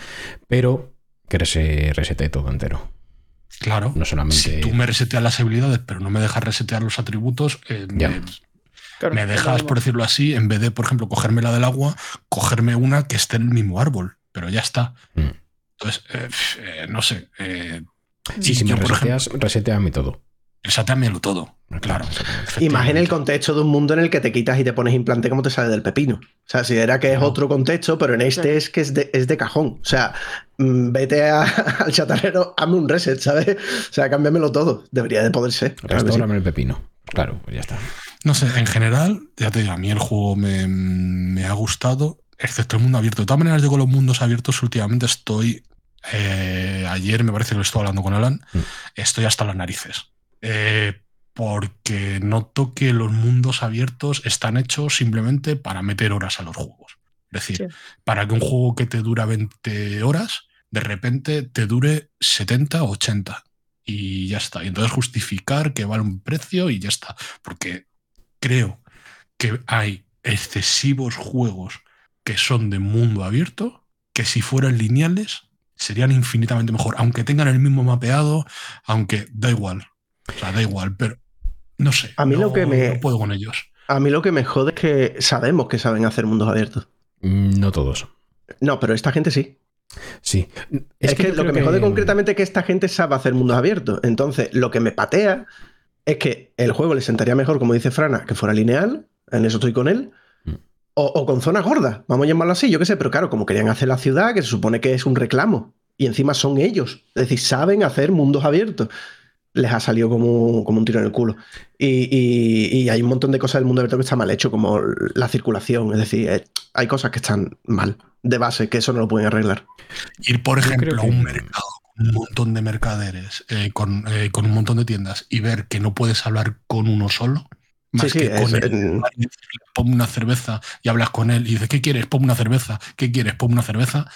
pero que se resete todo entero. Claro. No solamente. Si tú me reseteas las habilidades, pero no me dejas resetear los atributos, eh, Ya. me, Claro, dejas, por decirlo así, en vez de, por ejemplo, cogerme la del agua, cogerme una que esté en el mismo árbol. Pero ya está. Mm. Entonces, eh, eh, no sé. Eh, Sí, si me yo, por ejemplo, reseteas, reseteame todo. Reseteamelo todo. Claro. Imagina el contexto de un mundo en el que te quitas y te pones implante como te sale del pepino. O sea, si era que es otro contexto, pero en este es que es de, es de cajón. O sea, mm, vete a- al chatarrero, hazme un reset, ¿sabes? O sea, cámbiamelo todo. Debería de poder ser. claro sí. El pepino. Claro, pues ya está. No sé, en general, ya te digo, a mí el juego me, me ha gustado, excepto el mundo abierto. De todas maneras, yo con los mundos abiertos últimamente estoy. eh, ayer me parece que lo estuve hablando con Alan, Mm. estoy hasta las narices. Eh, porque noto que los mundos abiertos están hechos simplemente para meter horas a los juegos. Es decir, Sí. para que un juego que te dura 20 horas, de repente te dure 70 o 80. Y ya está. Y entonces justificar que vale un precio y ya está. Porque creo que hay excesivos juegos que son de mundo abierto, que si fueran lineales serían infinitamente mejor, aunque tengan el mismo mapeado, aunque da igual. O sea, da igual, pero no sé. A mí lo que me- no puedo con ellos. A mí lo que me jode es que sabemos que saben hacer mundos abiertos. Mm, No todos. No, pero esta gente sí. Sí. Es, que, lo que me jode concretamente es que esta gente sabe hacer mundos abiertos. Entonces, lo que me patea es que el juego le sentaría mejor, como dice Frana, que fuera lineal. En eso estoy con él. Mm. O, o con zonas gordas, vamos a llamarlo así, yo qué sé, pero claro, como querían hacer la ciudad, que se supone que es un reclamo, y encima son ellos, es decir, saben hacer mundos abiertos, les ha salido como, como un tiro en el culo. Y, y- y hay un montón de cosas del mundo abierto que está mal hecho, como la circulación, es decir, eh, hay cosas que están mal de base, que eso no lo pueden arreglar. Ir, por ejemplo, a que- un mercado con un montón de mercaderes, eh, con, eh, con un montón de tiendas y ver que no puedes hablar con uno solo, más Sí, sí, que con es- él. en- Ponme una cerveza y hablas con él y dices, ¿qué quieres? Ponme una cerveza. ¿Qué quieres? Ponme una cerveza.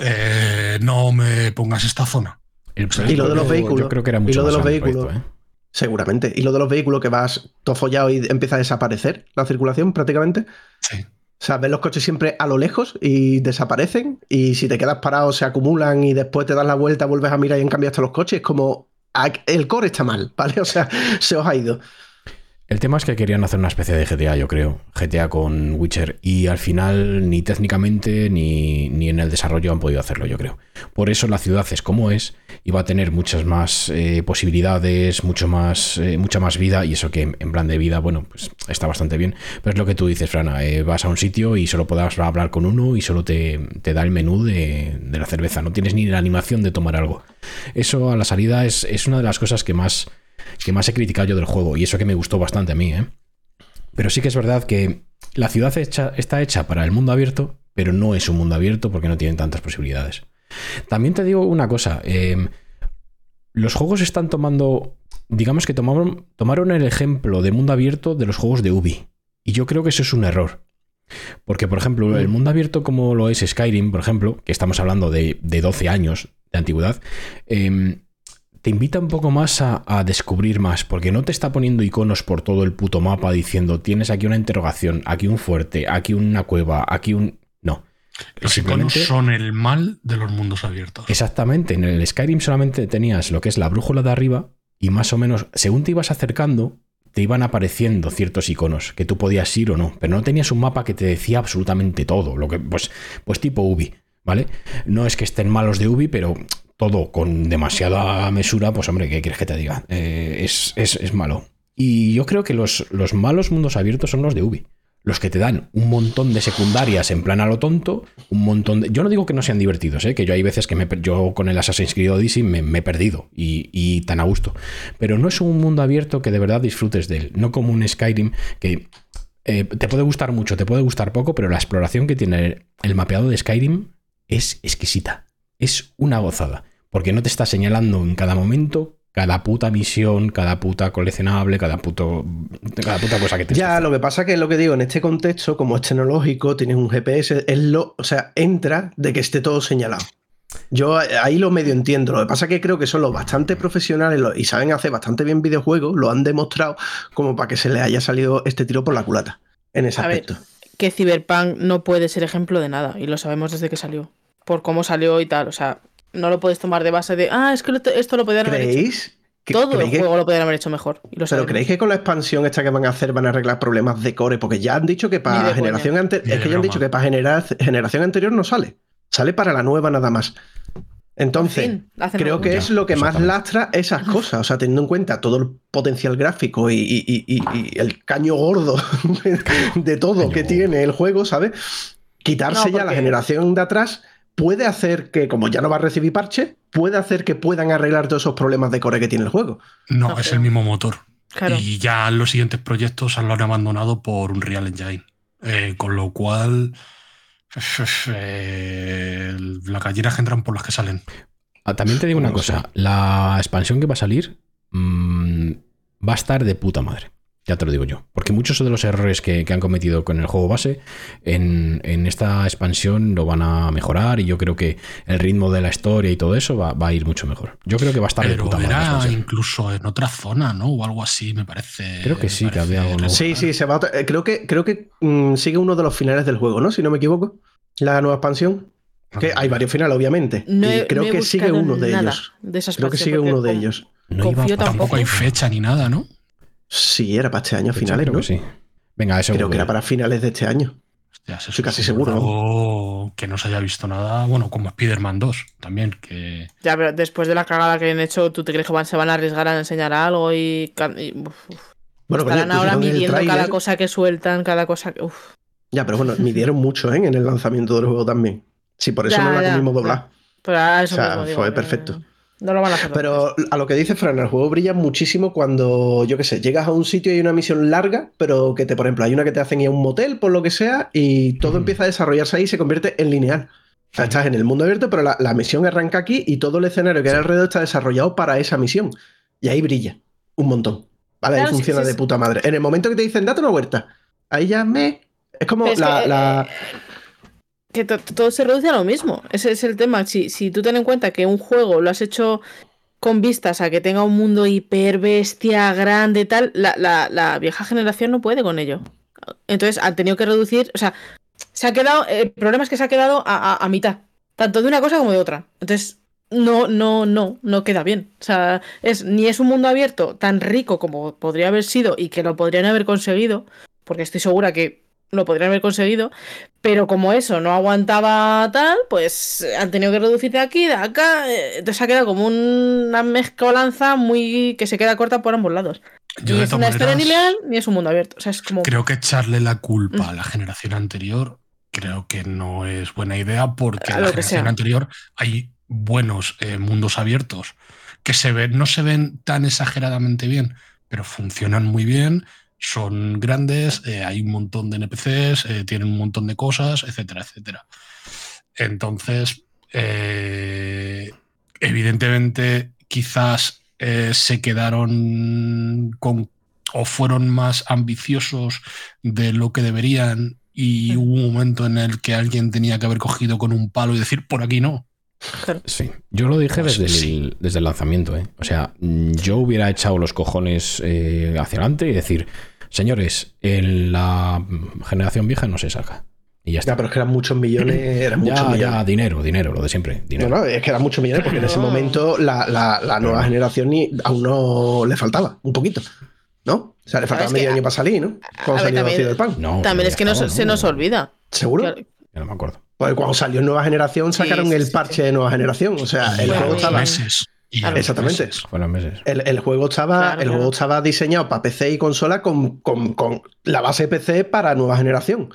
Eh, no me pongas esta zona. El Y lo de los vehículos, Yo creo que era y lo de los vehículos. proyecto, ¿eh? Seguramente. Y lo de los vehículos que vas todo follado y empieza a desaparecer la circulación prácticamente. Sí. O sea, ves los coches siempre a lo lejos y desaparecen. Y si te quedas parado, se acumulan y después te das la vuelta, vuelves a mirar y en cambio hasta los coches. Es como. ah, El core está mal, ¿vale? O sea, se os ha ido. El tema es que querían hacer una especie de GTA, yo creo. GTA con Witcher. Y al final, ni técnicamente ni, ni en el desarrollo han podido hacerlo, yo creo. Por eso la ciudad es como es y va a tener muchas más eh, posibilidades, más, eh, mucha más vida. Y eso que en, en plan de vida, bueno, pues está bastante bien. Pero es lo que tú dices, Frana. eh, vas a un sitio y solo podrás hablar con uno y solo te, te da el menú de, de la cerveza. No tienes ni la animación de tomar algo. Eso a la salida es, es una de las cosas que más que más he criticado yo del juego, y eso que me gustó bastante a mí, ¿eh? Pero sí que es verdad que la ciudad hecha- está hecha para el mundo abierto, pero no es un mundo abierto porque no tienen tantas posibilidades. También te digo una cosa, eh, los juegos están tomando, digamos que tomaron, tomaron el ejemplo de mundo abierto de los juegos de Ubi, y yo creo que eso es un error. Porque, por ejemplo, el mundo abierto como lo es Skyrim, por ejemplo, que estamos hablando de, de 12 años de antigüedad, eh, te invita un poco más a, a descubrir más, porque no te está poniendo iconos por todo el puto mapa diciendo tienes aquí una interrogación, aquí un fuerte, aquí una cueva, aquí un... No. Los iconos son el mal de los mundos abiertos. Exactamente, en el Skyrim solamente tenías lo que es la brújula de arriba y más o menos, según te ibas acercando, te iban apareciendo ciertos iconos que tú podías ir o no, pero no tenías un mapa que te decía absolutamente todo, lo que pues pues tipo Ubi, ¿vale? No es que estén malos de Ubi, pero todo con demasiada mesura, pues hombre, ¿qué quieres que te diga? Eh, es, es- es malo. Y yo creo que los, los malos mundos abiertos son los de Ubi. Los que te dan un montón de secundarias en plan a lo tonto, un montón de... Yo no digo que no sean divertidos, ¿eh? que yo hay veces que me, yo con el Assassin's Creed Odyssey me, me he perdido y, y tan a gusto. Pero no es un mundo abierto que de verdad disfrutes de él. No como un Skyrim que eh, te puede gustar mucho, te puede gustar poco, pero la exploración que tiene el mapeado de Skyrim es exquisita. Es una gozada. Porque no te está señalando en cada momento cada puta misión, cada puta coleccionable, cada, puto, cada puta cosa que te Ya, lo que pasa que es lo que digo, en este contexto, como es tecnológico, tienes un GPS, es lo, o sea, entra de que esté todo señalado. Yo ahí lo medio entiendo. Lo que pasa es que creo que son los bastante profesionales lo- y saben hacer bastante bien videojuegos, lo han demostrado como para que se les haya salido este tiro por la culata en ese A ver, aspecto. Que Cyberpunk no puede ser ejemplo de nada, y lo sabemos desde que salió. Por cómo salió y tal. O sea, no lo puedes tomar de base de, ah, es que lo- esto lo podían haber hecho. ¿Creéis? que- Todo el que- juego lo podrían haber hecho mejor. Y lo pero sabemos. creéis que con la expansión esta que van a hacer van a arreglar problemas de core, porque ya han dicho que para generación anterior, es que ya han dicho que para genera- generación anterior no sale, sale para la nueva nada más. Entonces, En fin, hacen creo que Ya, es lo que más lastra esas cosas, o sea, teniendo en cuenta todo el potencial gráfico y, y- y- el caño gordo de todo Caño que gordo. tiene el juego, ¿sabes? Quitarse No, ya la generación de atrás puede hacer que, como ya no va a recibir parche, puede hacer que puedan arreglar todos esos problemas de core que tiene el juego. No, No es creo. el mismo motor. Claro. Y ya los siguientes proyectos lo han abandonado por un Real Engine. Eh, con lo cual. eh, las gallinas entran por las que salen. Ah, También te digo una cosa, la expansión que va a salir mm, va a estar de puta madre. Ya te lo digo yo. Porque muchos de los errores que, que han cometido con el juego base, en, en esta expansión lo van a mejorar y yo creo que el ritmo de la historia y todo eso va, va a ir mucho mejor. Yo creo que va a estar de puta era incluso en otra zona, ¿no? O algo así, me parece. Creo que sí, que había algo nuevo. Sí, sí, se va a eh, creo que, creo que mm, sigue uno de los finales del juego, ¿no? Si no me equivoco. La nueva expansión. Que hay varios finales, obviamente. No y creo no que sigue uno de nada ellos. de Creo que sigue uno de ellos. No Tampoco hay fecha ni nada, ¿no? Sí, era para este año, finales, creo ¿no? que sí. Venga, eso Creo que era para finales de este año. Hostia, se Estoy casi seguro, algo Que no se haya visto nada. Bueno, como Spider-Man 2 también. Que Ya, pero después de la cagada que han hecho, ¿tú te crees que van- se van a arriesgar a enseñar algo y, ca- y, uf, uf, Bueno, coño, estarán ahora pusieron el midiendo cada cosa que sueltan, cada cosa que. uf. Ya, pero bueno, midieron mucho ¿eh? en el lanzamiento del juego también. Sí, por eso Ya, no la ya, comimos doblar. Pero eso O sea, mismo digo, fue que perfecto. No lo van a hacer. Pero a lo que dice Fran, el juego brilla muchísimo cuando, yo qué sé, llegas a un sitio y hay una misión larga, pero que te, por ejemplo, hay una que te hacen ir a un motel, por lo que sea, y todo empieza a desarrollarse ahí y se convierte en lineal. O sea, estás en el mundo abierto, pero la, la misión arranca aquí y todo el escenario que hay alrededor está desarrollado para esa misión. Y ahí brilla un montón. Vale, ahí Claro, sí, funciona sí, de sí. puta madre. En el momento que te dicen, date una vuelta, ahí ya me. Es como que, la- eh, que to- todo se reduce a lo mismo. Ese es el tema. Si, si tú ten en cuenta que un juego lo has hecho con vistas a que tenga un mundo hiper bestia, grande, tal, la, la- la vieja generación no puede con ello. Entonces han tenido que reducir. O sea, se ha quedado. El problema es que se ha quedado a, a- a mitad. Tanto de una cosa como de otra. Entonces. No, no, no, no queda bien. O sea, es, ni es un mundo abierto tan rico como podría haber sido y que lo podrían haber conseguido, porque estoy segura que lo podrían haber conseguido, pero como eso no aguantaba tal, pues han tenido que reducir de aquí, de acá, eh, entonces ha quedado como una mezcolanza muy que se queda corta por ambos lados. yo ni es una historia lineal, ni es un mundo abierto. O sea, es como... creo que echarle la culpa a la generación anterior creo que no es buena idea porque A en la generación anterior hay buenos eh, mundos abiertos que se ven, no se ven tan exageradamente bien, pero funcionan muy bien, son grandes, eh, hay un montón de NPCs, eh, tienen un montón de cosas, etcétera, etcétera. Entonces, eh, evidentemente, quizás eh, se quedaron con o fueron más ambiciosos de lo que deberían y hubo un momento en el que alguien tenía que haber cogido con un palo y decir por aquí no. Sí, yo lo dije Pues desde, sí. el, desde el lanzamiento. ¿eh? O sea, yo hubiera echado los cojones eh, hacia adelante y decir, señores, en la generación vieja no se saca. Y ya está. Ya, pero es que eran muchos millones. Eran muchos Ya, millones. ya, dinero, dinero, lo de siempre. No, Dinero. no, es que eran muchos millones porque en ese No. momento la, la- la nueva no. generación ni, aún no le faltaba, un poquito. ¿No? O sea, le faltaba medio que- año para salir, ¿no? Cuando salió también-. No, También es que no, se nos olvida. ¿Seguro? Ya no me acuerdo. Porque cuando salió nueva generación sacaron sí, el parche sí. de nueva generación. O sea, el juego estaba. meses. Y Exactamente. meses. Fueron meses. El, el juego estaba, Claro, el claro. juego estaba diseñado para PC y consola con, con- con la base PC para nueva generación.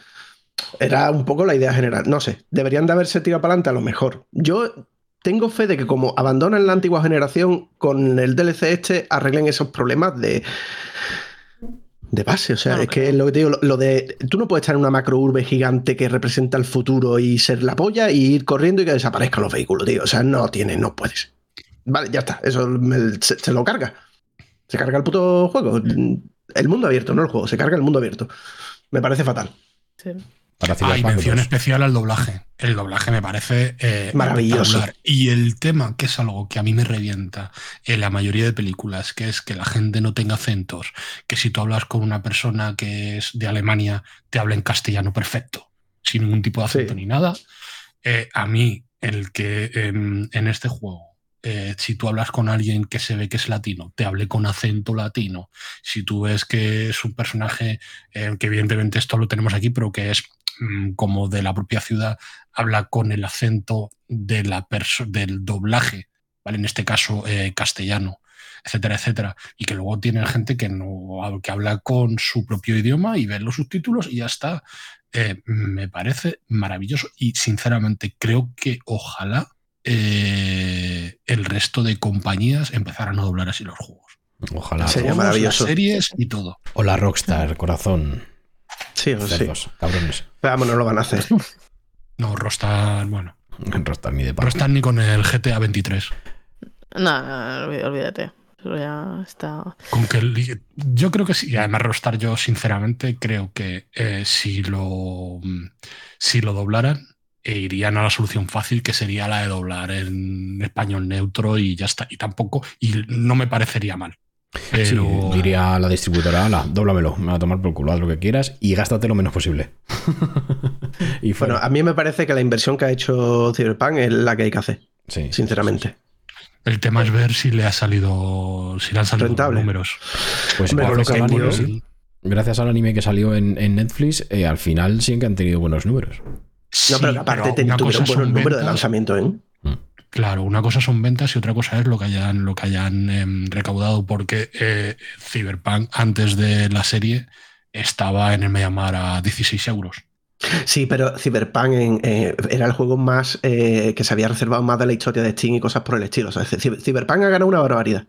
Era un poco la idea general. No sé, deberían de haberse tirado para adelante a lo mejor. Yo tengo fe de que como abandonan la antigua generación, con el DLC este arreglen esos problemas de... De base, o sea, No, es que es lo que te digo, lo, lo de. Tú no puedes estar en una macro urbe gigante que representa el futuro y ser la polla y ir corriendo y que desaparezcan los vehículos, tío. O sea, no tiene, no puedes. Vale, ya está. Eso me- se, se lo carga. Se carga el puto juego. El mundo abierto, no el juego. Se carga el mundo abierto. Me parece fatal. Sí. Para y Cyberpunk mención 2. especial al doblaje. El doblaje me parece eh, Maravilloso. Y el tema, que es algo que a mí me revienta en la mayoría de películas, que es que la gente no tenga acentos, que si tú hablas con una persona que es de Alemania, te habla en castellano perfecto, sin ningún tipo de acento Sí. ni nada. Eh, a mí, el que en, en este juego, eh, si tú hablas con alguien que se ve que es latino, te hable con acento latino. Si tú ves que es un personaje, eh, que evidentemente esto lo tenemos aquí, pero que es mm, como de la propia ciudad, habla con el acento de la del doblaje, ¿vale? En este caso, eh, castellano, etcétera, etcétera. Y que luego tiene gente que no que habla con su propio idioma y ve los subtítulos y ya está. Me parece maravilloso y sinceramente creo que ojalá eh, el resto de compañías empezaran a doblar así los juegos. Ojalá. Sería Juegos, maravilloso. Las series y todo. Hola Rockstar, corazón. Sí, o sí. Cerdos, cabrones. Pero vamos, no lo van a hacer. No, Rostar, bueno, Rockstar ni de pan. Rostar ni con el GTA 23. No, no, olví- olvídate. Eso ya está. Con que el- yo creo que sí. Y además, Rostar, yo sinceramente creo que eh, si lo si lo doblaran, eh, irían a la solución fácil, que sería la de doblar en español neutro y ya está. Y tampoco, y no me parecería mal. Sí, Pero diría a la distribuidora, ala, dóblamelo, me va a tomar por culo, haz lo que quieras y gástate lo menos posible. y fuera. Bueno, a mí me parece que la inversión que ha hecho Cyberpunk es la que hay que hacer, Sí, sí, sinceramente. el tema es ver si le ha salido, si le han salido los Rentable. números. Pues Hombre, gracias, lo que gracias al anime que salió en, en Netflix, eh, al final sí que han tenido buenos números. No, pero Sí, que aparte pero te- una tuvieron cosa buenos números de ventas, lanzamiento, ¿eh? Claro, una cosa son ventas y otra cosa es lo que hayan, lo que hayan em, recaudado, porque eh, Cyberpunk antes de la serie estaba en el Mediamar a 16 euros. Sí, pero Cyberpunk en- eh, era el juego más eh, que se había reservado más de la historia de Steam y cosas por el estilo. O sea, Cy- Cyberpunk ha ganado una barbaridad.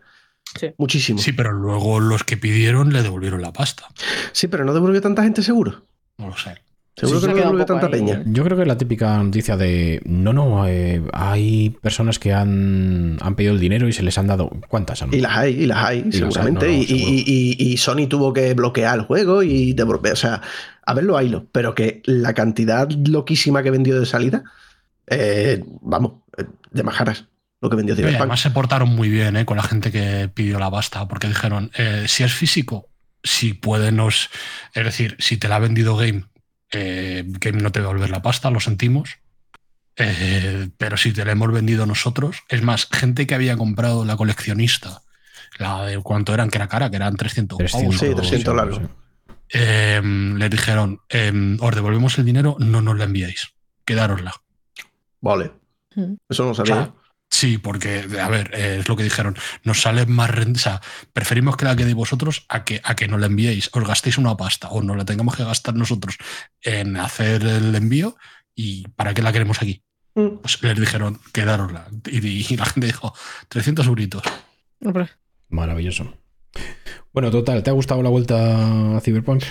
Sí. Muchísimo. Sí, pero luego los que pidieron le devolvieron la pasta. Sí, pero no devolvió tanta gente seguro. No lo sé. Seguro Sí, que se no tanta ahí. peña. Yo creo que es la típica noticia de, no, no, eh, hay personas que han, han pedido el dinero y se les han dado, ¿cuántas? han? Y las hay, y las hay, seguramente. no, no, y, y- seguro. y- y Sony tuvo que bloquear el juego y devolver. O sea, a verlo, haylo. Pero que la cantidad loquísima que vendió de salida, eh, vamos, eh, de majaras lo que vendió Cyberpunk. además se portaron muy bien eh, con la gente que pidió la pasta, porque dijeron, eh, si es físico, si puede nos... Es decir, si te la ha vendido Game, eh, Game no te va a devolver la pasta, lo sentimos. Eh, pero si te la hemos vendido nosotros, es más, gente que había comprado la coleccionista, la de cuánto eran, que era cara, que eran 300 pavos, 300, Sí, 300 largos. sí. eh, les dijeron, eh, os devolvemos el dinero, no nos la enviáis, quedárosla. Vale. Mm. Eso no O sabía. sea, sí, porque, a ver, eh, es lo que dijeron, nos sale más renta, o sea, preferimos que la quedéis vosotros a que, a que no la enviéis, os gastéis una pasta o no la tengamos que gastar nosotros en hacer el envío y ¿para qué la queremos aquí? Mm. Pues les dijeron, quedárosla. Y, y la gente dijo, 300 euritos. Maravilloso. Bueno, total, ¿te ha gustado la vuelta a Cyberpunk?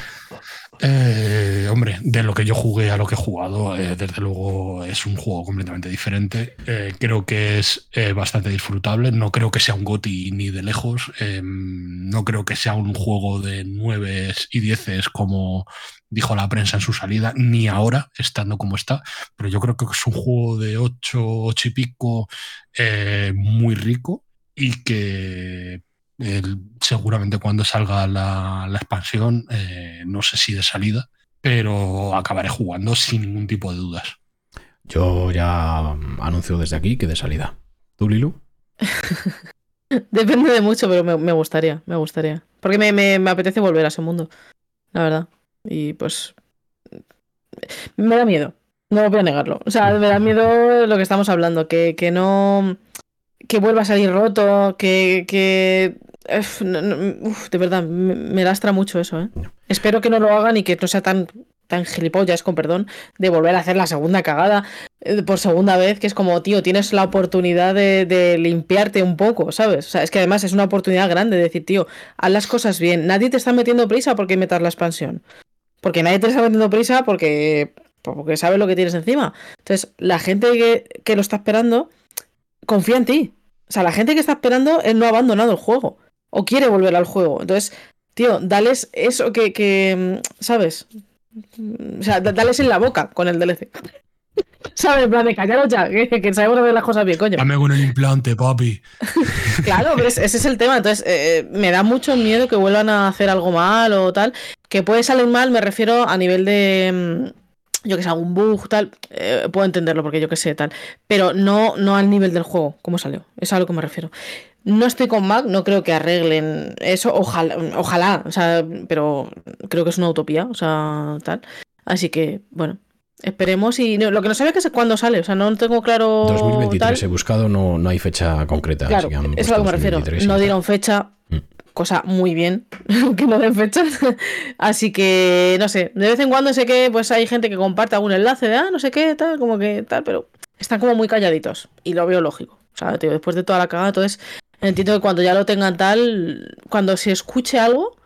Eh, hombre, de lo que yo jugué a lo que he jugado, eh, desde luego es un juego completamente diferente. Eh, creo que es bastante disfrutable. No creo que sea un GOTI ni de lejos. Eh, no creo que sea un juego de 9 y 10 como dijo la prensa en su salida, ni ahora, estando como está. Pero yo creo que es un juego de 8, 8 y pico, muy rico y que el- seguramente cuando salga la, la expansión, eh, no sé si de salida, pero acabaré jugando sin ningún tipo de dudas. Yo ya mm, anuncio desde aquí que de salida. ¿Tú, Lilu? depende de mucho, pero me, me gustaría, me gustaría. Porque me, me- me apetece volver a ese mundo, la verdad. Y pues. Me da miedo. No voy a negarlo. O sea, me da miedo lo que estamos hablando, que, que no. Que vuelva a salir roto, que. que uf, no- no, de verdad, me, me lastra mucho eso, ¿eh? Espero que no lo hagan y que no sea tan tan gilipollas, con perdón, de volver a hacer la segunda cagada eh, por segunda vez, que es como, tío, tienes la oportunidad de, de limpiarte un poco, ¿sabes? O sea, es que además es una oportunidad grande de decir, tío, haz las cosas bien. Nadie te está metiendo prisa porque metas la expansión. Porque nadie te está metiendo prisa porque, porque sabes lo que tienes encima. Entonces, la gente que, que lo está esperando confía en ti. O sea, la gente que está esperando, él no ha abandonado el juego. O quiere volver al juego. Entonces, tío, dales eso que, que mm, ¿sabes? O sea, da- dales en la boca con el DLC. ¿Sabes? En plan de callaros ya, que, que sabemos hacer las cosas bien, coño. Dame con el implante, papi. Claro, pero es- ese es el tema. Entonces, eh, me da mucho miedo que vuelvan a hacer algo mal o tal. Que puede salir mal, me refiero a nivel de. mm, Yo que sé, algún bug, tal. eh, puedo entenderlo porque yo que sé, tal. Pero no, no al nivel del juego, como salió. Es a lo que me refiero. No estoy con Mac, no creo que arreglen eso. Ojalá, ojalá, o sea, pero creo que es una utopía, o sea, tal. Así que, bueno. Esperemos y no, lo que no sabía que es cuándo sale, o sea, no tengo claro 2023 tal. he buscado, no, no hay fecha concreta. Claro, así que eso es a lo que me refiero. 2023 y No dieron fecha, Mm. cosa muy bien que no den fechas. Así que, no sé, de vez en cuando sé que pues hay gente que comparte algún enlace de, ah, no sé qué, tal, como que tal, pero están como muy calladitos y lo veo lógico. O sea, tío, después de toda la cagada, entonces entiendo que cuando ya lo tengan tal, cuando se escuche algo,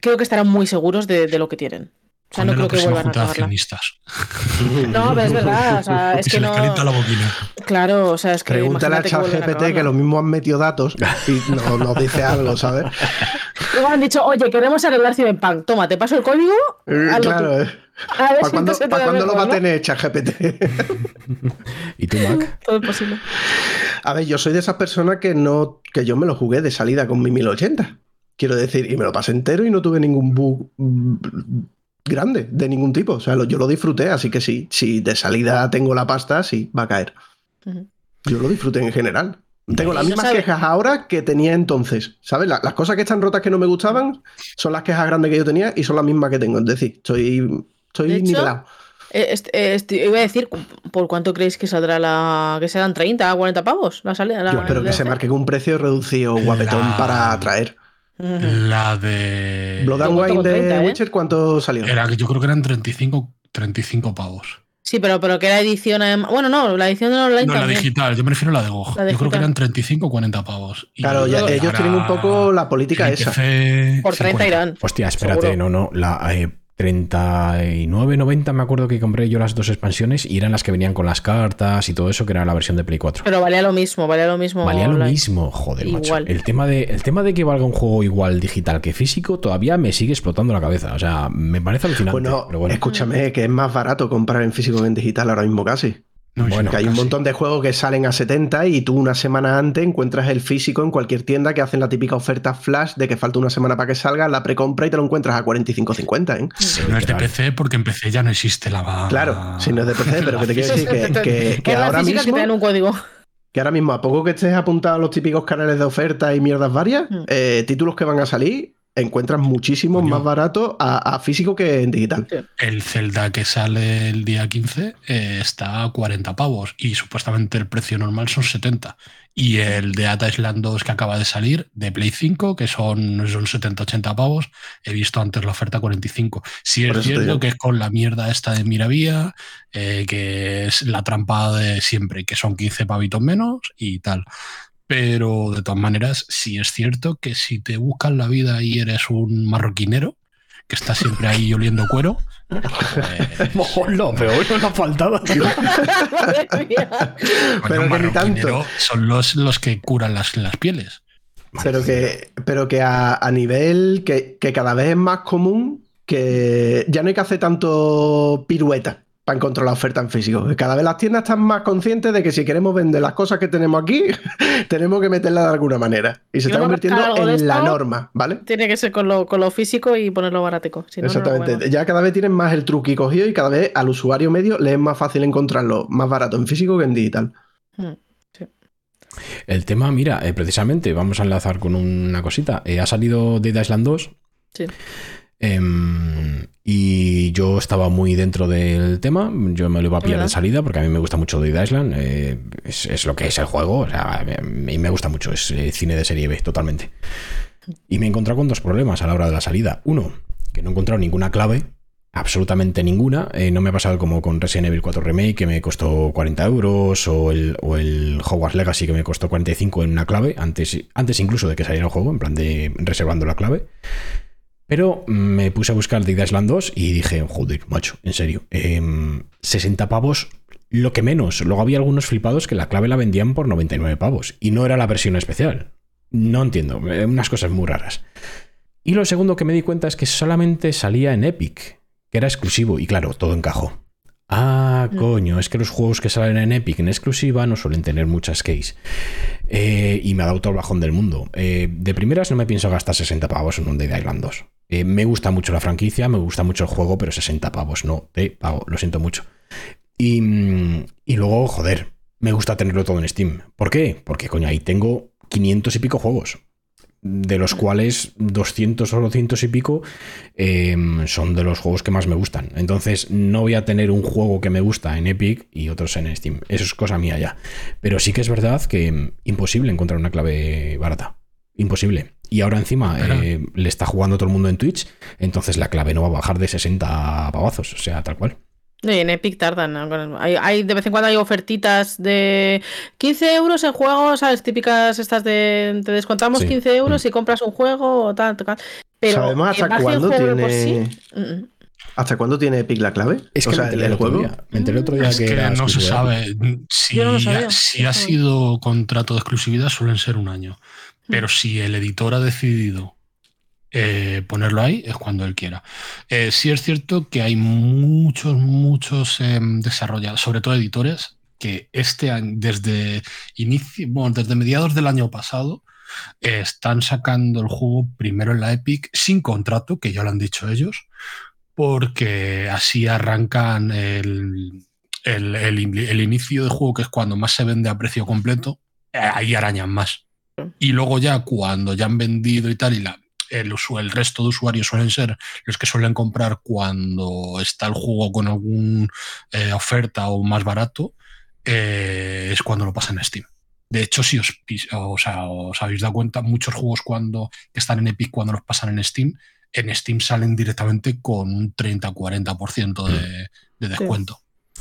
creo que estarán muy seguros de, lo que tienen. O sea, no creo la que próxima vuelvan a accionistas. No, pero es verdad, o sea, es Y que se les no. calienta la boquina. Claro, o sea, es que. Pregúntale a GPT que cagarla. lo mismo han metido datos y no- nos dice algo, ¿sabes? Luego han dicho, oye, queremos arreglar Cyberpunk. Toma, te paso el código. Eh, claro, tú". ¿eh? A ver ¿Para si cuándo, se te lo va a tener ChatGPT? ¿Y tú, Mac? Todo es posible. A ver, yo soy de esas personas que no. que yo me lo jugué de salida con mi 1080. Quiero decir, y me lo pasé entero y no tuve ningún bug grande de ningún tipo. O sea, lo- yo lo disfruté, así que sí, si de salida tengo la pasta, sí, va a caer. Yo lo disfruté en general. Tengo las mismas sabe- quejas ahora que tenía entonces. ¿Sabes? La- las cosas que están rotas que no me gustaban son las quejas grandes que yo tenía y son las mismas que tengo. Es decir, estoy, estoy De hecho, nivelado. Eh, este- eh, este- iba a decir, ¿por cuánto creéis que saldrá la. que serán 30, 40 pavos? La salida. La, Yo espero el que se marque con un precio reducido guapetón La- para traer. La de. Blood and Wine de 30, ¿eh? Witcher, ¿cuánto salió? Era que yo creo que eran 35, 35 pavos. Sí, pero, pero que era edición. Bueno, no, la edición de online No, la también. digital, yo me refiero a la de GOG. La Yo creo que digital. eran 35 o 40 pavos. Y Claro, ya- ellos tienen un poco la política esa. Por 30 50. irán. Hostia, espérate, Seguro. no, no. La eh, 39.90 me acuerdo que compré yo las dos expansiones y eran las que venían con las cartas y todo eso, que era la versión de Play 4. Pero valía lo mismo, valía lo mismo. Valía lo mismo, joder, macho. Igual. El tema, de, el tema de que valga un juego igual digital que físico todavía me sigue explotando la cabeza. O sea, me parece alucinante. Bueno, pero bueno. escúchame, que es más barato comprar en físico que en digital ahora mismo casi. No, Bueno, que hay un montón de juegos que salen a 70 y tú una semana antes encuentras el físico en cualquier tienda que hacen la típica oferta flash de que falta una semana para que salga, la precompra y te lo encuentras a 45-50, ¿eh? Si no es de. PC, porque en PC ya no existe la. Claro, si no es de PC, pero que te quiero decir que, ahora mismo... que te dan un código. Que ahora mismo, a poco que estés apuntado a los típicos canales de oferta y mierdas varias, Mm. eh, títulos que van a salir, encuentras muchísimos Coño. más baratos a, a físico que en digital. El Zelda que sale el día 15 eh, está a 40 pavos y supuestamente el precio normal son 70. Y el de Ata Island 2 que acaba de salir, de Play 5, que son, son 70-80 pavos, he visto antes la oferta 45. Sí Por es cierto que es con la mierda esta de Miravía, eh, que es la trampa de siempre, que son 15 pavitos menos y tal. Pero de todas maneras, sí es cierto que si te buscas la vida y eres un marroquinero, que está siempre ahí oliendo cuero, pues, lo peor no ha faltado. Madre mía. Pero que ni tanto. Son los, los que curan las, las pieles. Pero que, pero que a, a nivel que, que cada vez es más común que ya no hay que hacer tanto pirueta para encontrar la oferta en físico. Que cada vez las tiendas están más conscientes de que si queremos vender las cosas que tenemos aquí, tenemos que meterlas de alguna manera. Y se está convirtiendo en la norma, ¿vale? Tiene que ser con lo, con lo físico y ponerlo baratico. si no, no lo Exactamente. ya cada vez tienen más el truqui cogido y cada vez al usuario medio le es más fácil encontrarlo más barato en físico que en digital. Mm. El tema, mira, eh, precisamente, vamos a enlazar con una cosita. Eh, ha salido Dead Island 2. Sí. Em, y yo estaba muy dentro del tema. Yo me lo iba a pillar de salida porque a mí me gusta mucho Dead Island. eh, es, es lo que es el juego. O sea, me, me gusta mucho. Es eh, cine de serie B, totalmente. Y me he encontrado con dos problemas a la hora de la salida. Uno, que no he encontrado ninguna clave absolutamente ninguna. Eh, no me ha pasado como con Resident Evil 4 Remake, que me costó 40 euros, o el, o el Hogwarts Legacy, que me costó 45 en una clave, antes, antes incluso de que saliera el juego, en plan de reservando la clave. Pero me puse a buscar Dead Island 2 y dije, joder, macho, en serio, em, 60 pavos, lo que menos. Luego había algunos flipados que la clave la vendían por 99 pavos y no era la versión especial. No entiendo, eh, unas cosas muy raras. Y lo segundo que me di cuenta es que solamente salía en Epic, que era exclusivo, y claro, todo encajó. Ah, coño, es que los juegos que salen en Epic en exclusiva no suelen tener muchas keys. Eh, y me ha dado todo el bajón del mundo. Eh, de primeras no me pienso gastar 60 pavos en un Dead Island 2. Eh, me gusta mucho la franquicia, me gusta mucho el juego, pero 60 pavos no te pago, lo siento mucho. Y, mm, y luego, joder, me gusta tenerlo todo en Steam. ¿Por qué? Porque, coño, ahí tengo 500 y pico juegos de los cuales 200 o 200 y pico eh, son de los juegos que más me gustan. Entonces no voy a tener un juego que me gusta en Epic y otros en Steam. Eso es cosa mía ya. Pero sí que es verdad que mm, imposible encontrar una clave barata. Imposible. Y ahora encima eh, le está jugando todo el mundo en Twitch, entonces la clave no va a bajar de 60 pavazos, o sea, tal cual. Y en Epic tardan. ¿no? Hay, hay- de vez en cuando hay ofertitas de 15 euros en juegos, ¿sabes? Típicas estas de te descontamos Sí. 15 euros si compras un juego o tal, tal. Pero ¿Sabemos que hasta cuándo tiene- sí, mm, ¿Hasta cuándo tiene Epic la clave? Es o que sea, me el, juego. día. Me enteré el otro día Es que, que era no se sabe. Si, Yo no lo sabía. si No ha sido contrato de exclusividad, suelen ser un año. Pero si el editor ha decidido eh, ponerlo ahí, es cuando él quiera. Eh, sí es cierto que hay muchos, muchos em, desarrolladores, sobre todo editores, que este año, desde inicio, bueno, desde mediados del año pasado, eh, están sacando el juego primero en la Epic sin contrato, que ya lo han dicho ellos, porque así arrancan el, el, el in- el inicio de juego, que es cuando más se vende a precio completo, ahí arañan más. Y luego ya cuando ya han vendido y tal, y la, el, resto de usuarios suelen ser los que suelen comprar cuando está el juego con alguna oferta o más barato, eh, es cuando lo pasan en Steam. De hecho, si os, o sea, os habéis dado cuenta, muchos juegos cuando, que están en Epic cuando los pasan en Steam, en Steam salen directamente con un 30-40% de, de descuento.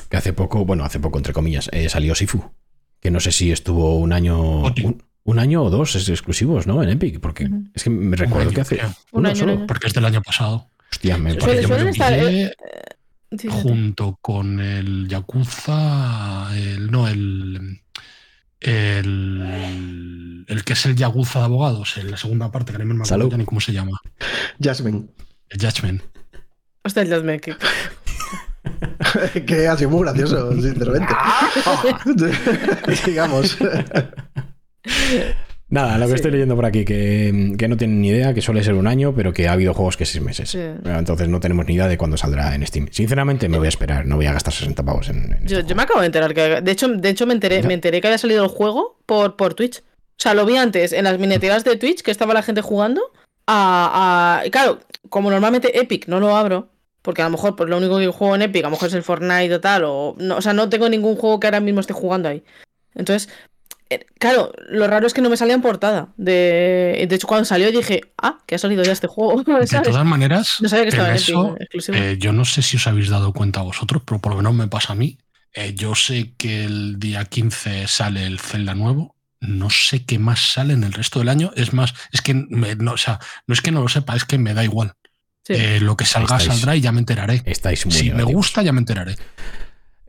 Que hace poco, bueno, hace poco, entre comillas, eh, salió Sifu. Que no sé si estuvo un año. Un, un año o dos es- exclusivos, ¿no? En Epic. Porque es que me recuerdo que hace. Un uno año, solo. año. Porque es del año pasado. Hostia, me parece. Yo me lo estar, eh, junto con el Yakuza, el, no, el, el, el que es el Yakuza de abogados, en la segunda parte, que no me acuerdo ya ni cómo se llama, Jasmine. el Judgment. Hostia, el Jasmine, que- que ha sido muy gracioso, sinceramente. Digamos. Nada, lo que Sí. estoy leyendo por aquí, que, que no tienen ni idea, que suele ser un año, pero que ha habido juegos que seis meses. Sí. Entonces no tenemos ni idea de cuándo saldrá en Steam. Sinceramente, me voy a esperar, no voy a gastar 60 pavos en, en Yo, este yo me acabo de enterar que. De hecho, de hecho me, enteré, Ya. me enteré que había salido el juego por, por Twitch. O sea, lo vi antes en las miniaturas de Twitch que estaba la gente jugando. A, a- y claro, como normalmente Epic no lo abro, porque a lo mejor pues, lo único que juego en Epic, a lo mejor es el Fortnite o tal, o, no, o sea, no tengo ningún juego que ahora mismo esté jugando ahí. Entonces, claro, lo raro es que no me salía en portada. De, de hecho, cuando salió dije, ah, que ha salido ya este juego. De todas maneras, No sabía que estaba en exclusivo. eh, yo no sé si os habéis dado cuenta vosotros, pero por lo menos me pasa a mí. Eh, yo sé que el día 15 sale el Zelda nuevo. No sé qué más sale en el resto del año. Es más, es que me- no, o sea, no es que no lo sepa, es que me da igual. Sí. Eh, lo que salga Estáis- saldrá y ya me enteraré. Estáis muy Si me gusta, ya me enteraré.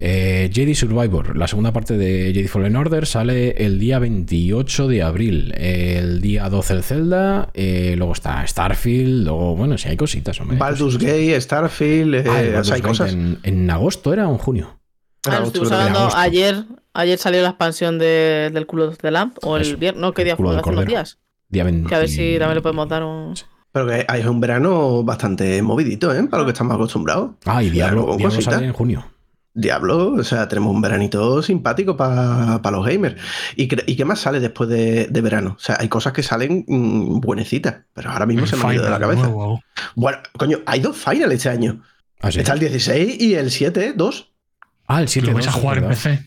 Eh, Jedi Survivor, la segunda parte de Jedi Fallen Order, sale el día 28 de abril. El día 12 el Zelda, eh, luego está Starfield, luego, bueno, si hay cositas, hombre. Baldur's cositas. Gate, Starfield, eh, Ah, el o sea, hay Gate cosas. En, en agosto era o en junio. Ah, hablando ayer, ayer salió la expansión de- del culo de Lamp, o el viernes, no, ¿qué día fue? Hace unos días. Día 20. Que a ver si también le podemos dar un... Pero que hay un verano bastante movidito, ¿eh? Para lo que estamos acostumbrados. Ah, y Diablo, Diablo sale en junio. Diablo, o sea, tenemos un veranito simpático para los gamers. ¿Y, ¿Y qué más sale después de, de verano? O sea, hay cosas que salen mm, buenecitas, pero ahora mismo El se me han ido de la cabeza. nuevo. Bueno, coño, hay dos finals este año. Ah, sí. Está el 16 y el 7, dos. Ah, el 7 Lo vais a jugar en PC.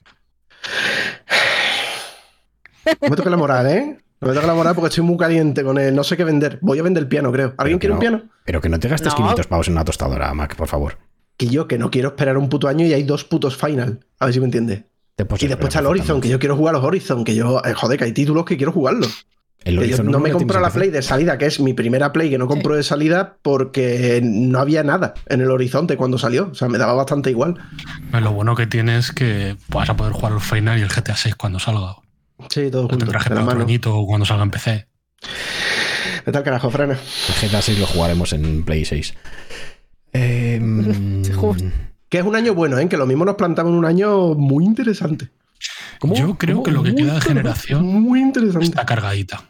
No me toque la moral, ¿eh? No me tengo que elaborar porque estoy muy caliente con el no sé qué vender. Voy a vender el piano, creo. ¿Alguien quiere Pero un que no- piano? Pero que no te gastes No. 500 pavos en una tostadora, Mac, por favor. Que yo que no quiero esperar un puto año y hay dos putos final. A ver si me entiendes. Puedes Y después está el Horizon, que yo quiero jugar a los Horizon, que yo, eh, joder, que hay títulos que quiero jugarlos. El Que yo Horizon no me compro la. Play de salida, que es mi primera Play que no compro de salida porque no había nada en el horizonte cuando salió. O sea, me daba bastante igual. Lo bueno que tiene es que vas a poder jugar al final y el GTA 6 cuando salga. Sí, todo junto, tendrás que de la esperar otro mano. añito cuando salga en PC. ¿Qué tal, carajo, Frana? El GTA 6 lo jugaremos en Play 6. Eh, Que es un año bueno, ¿eh? Que lo mismo nos plantamos en un año muy interesante. ¿cómo? Yo creo ¿Cómo? que lo que Muy queda de generación Muy interesante. está cargadita.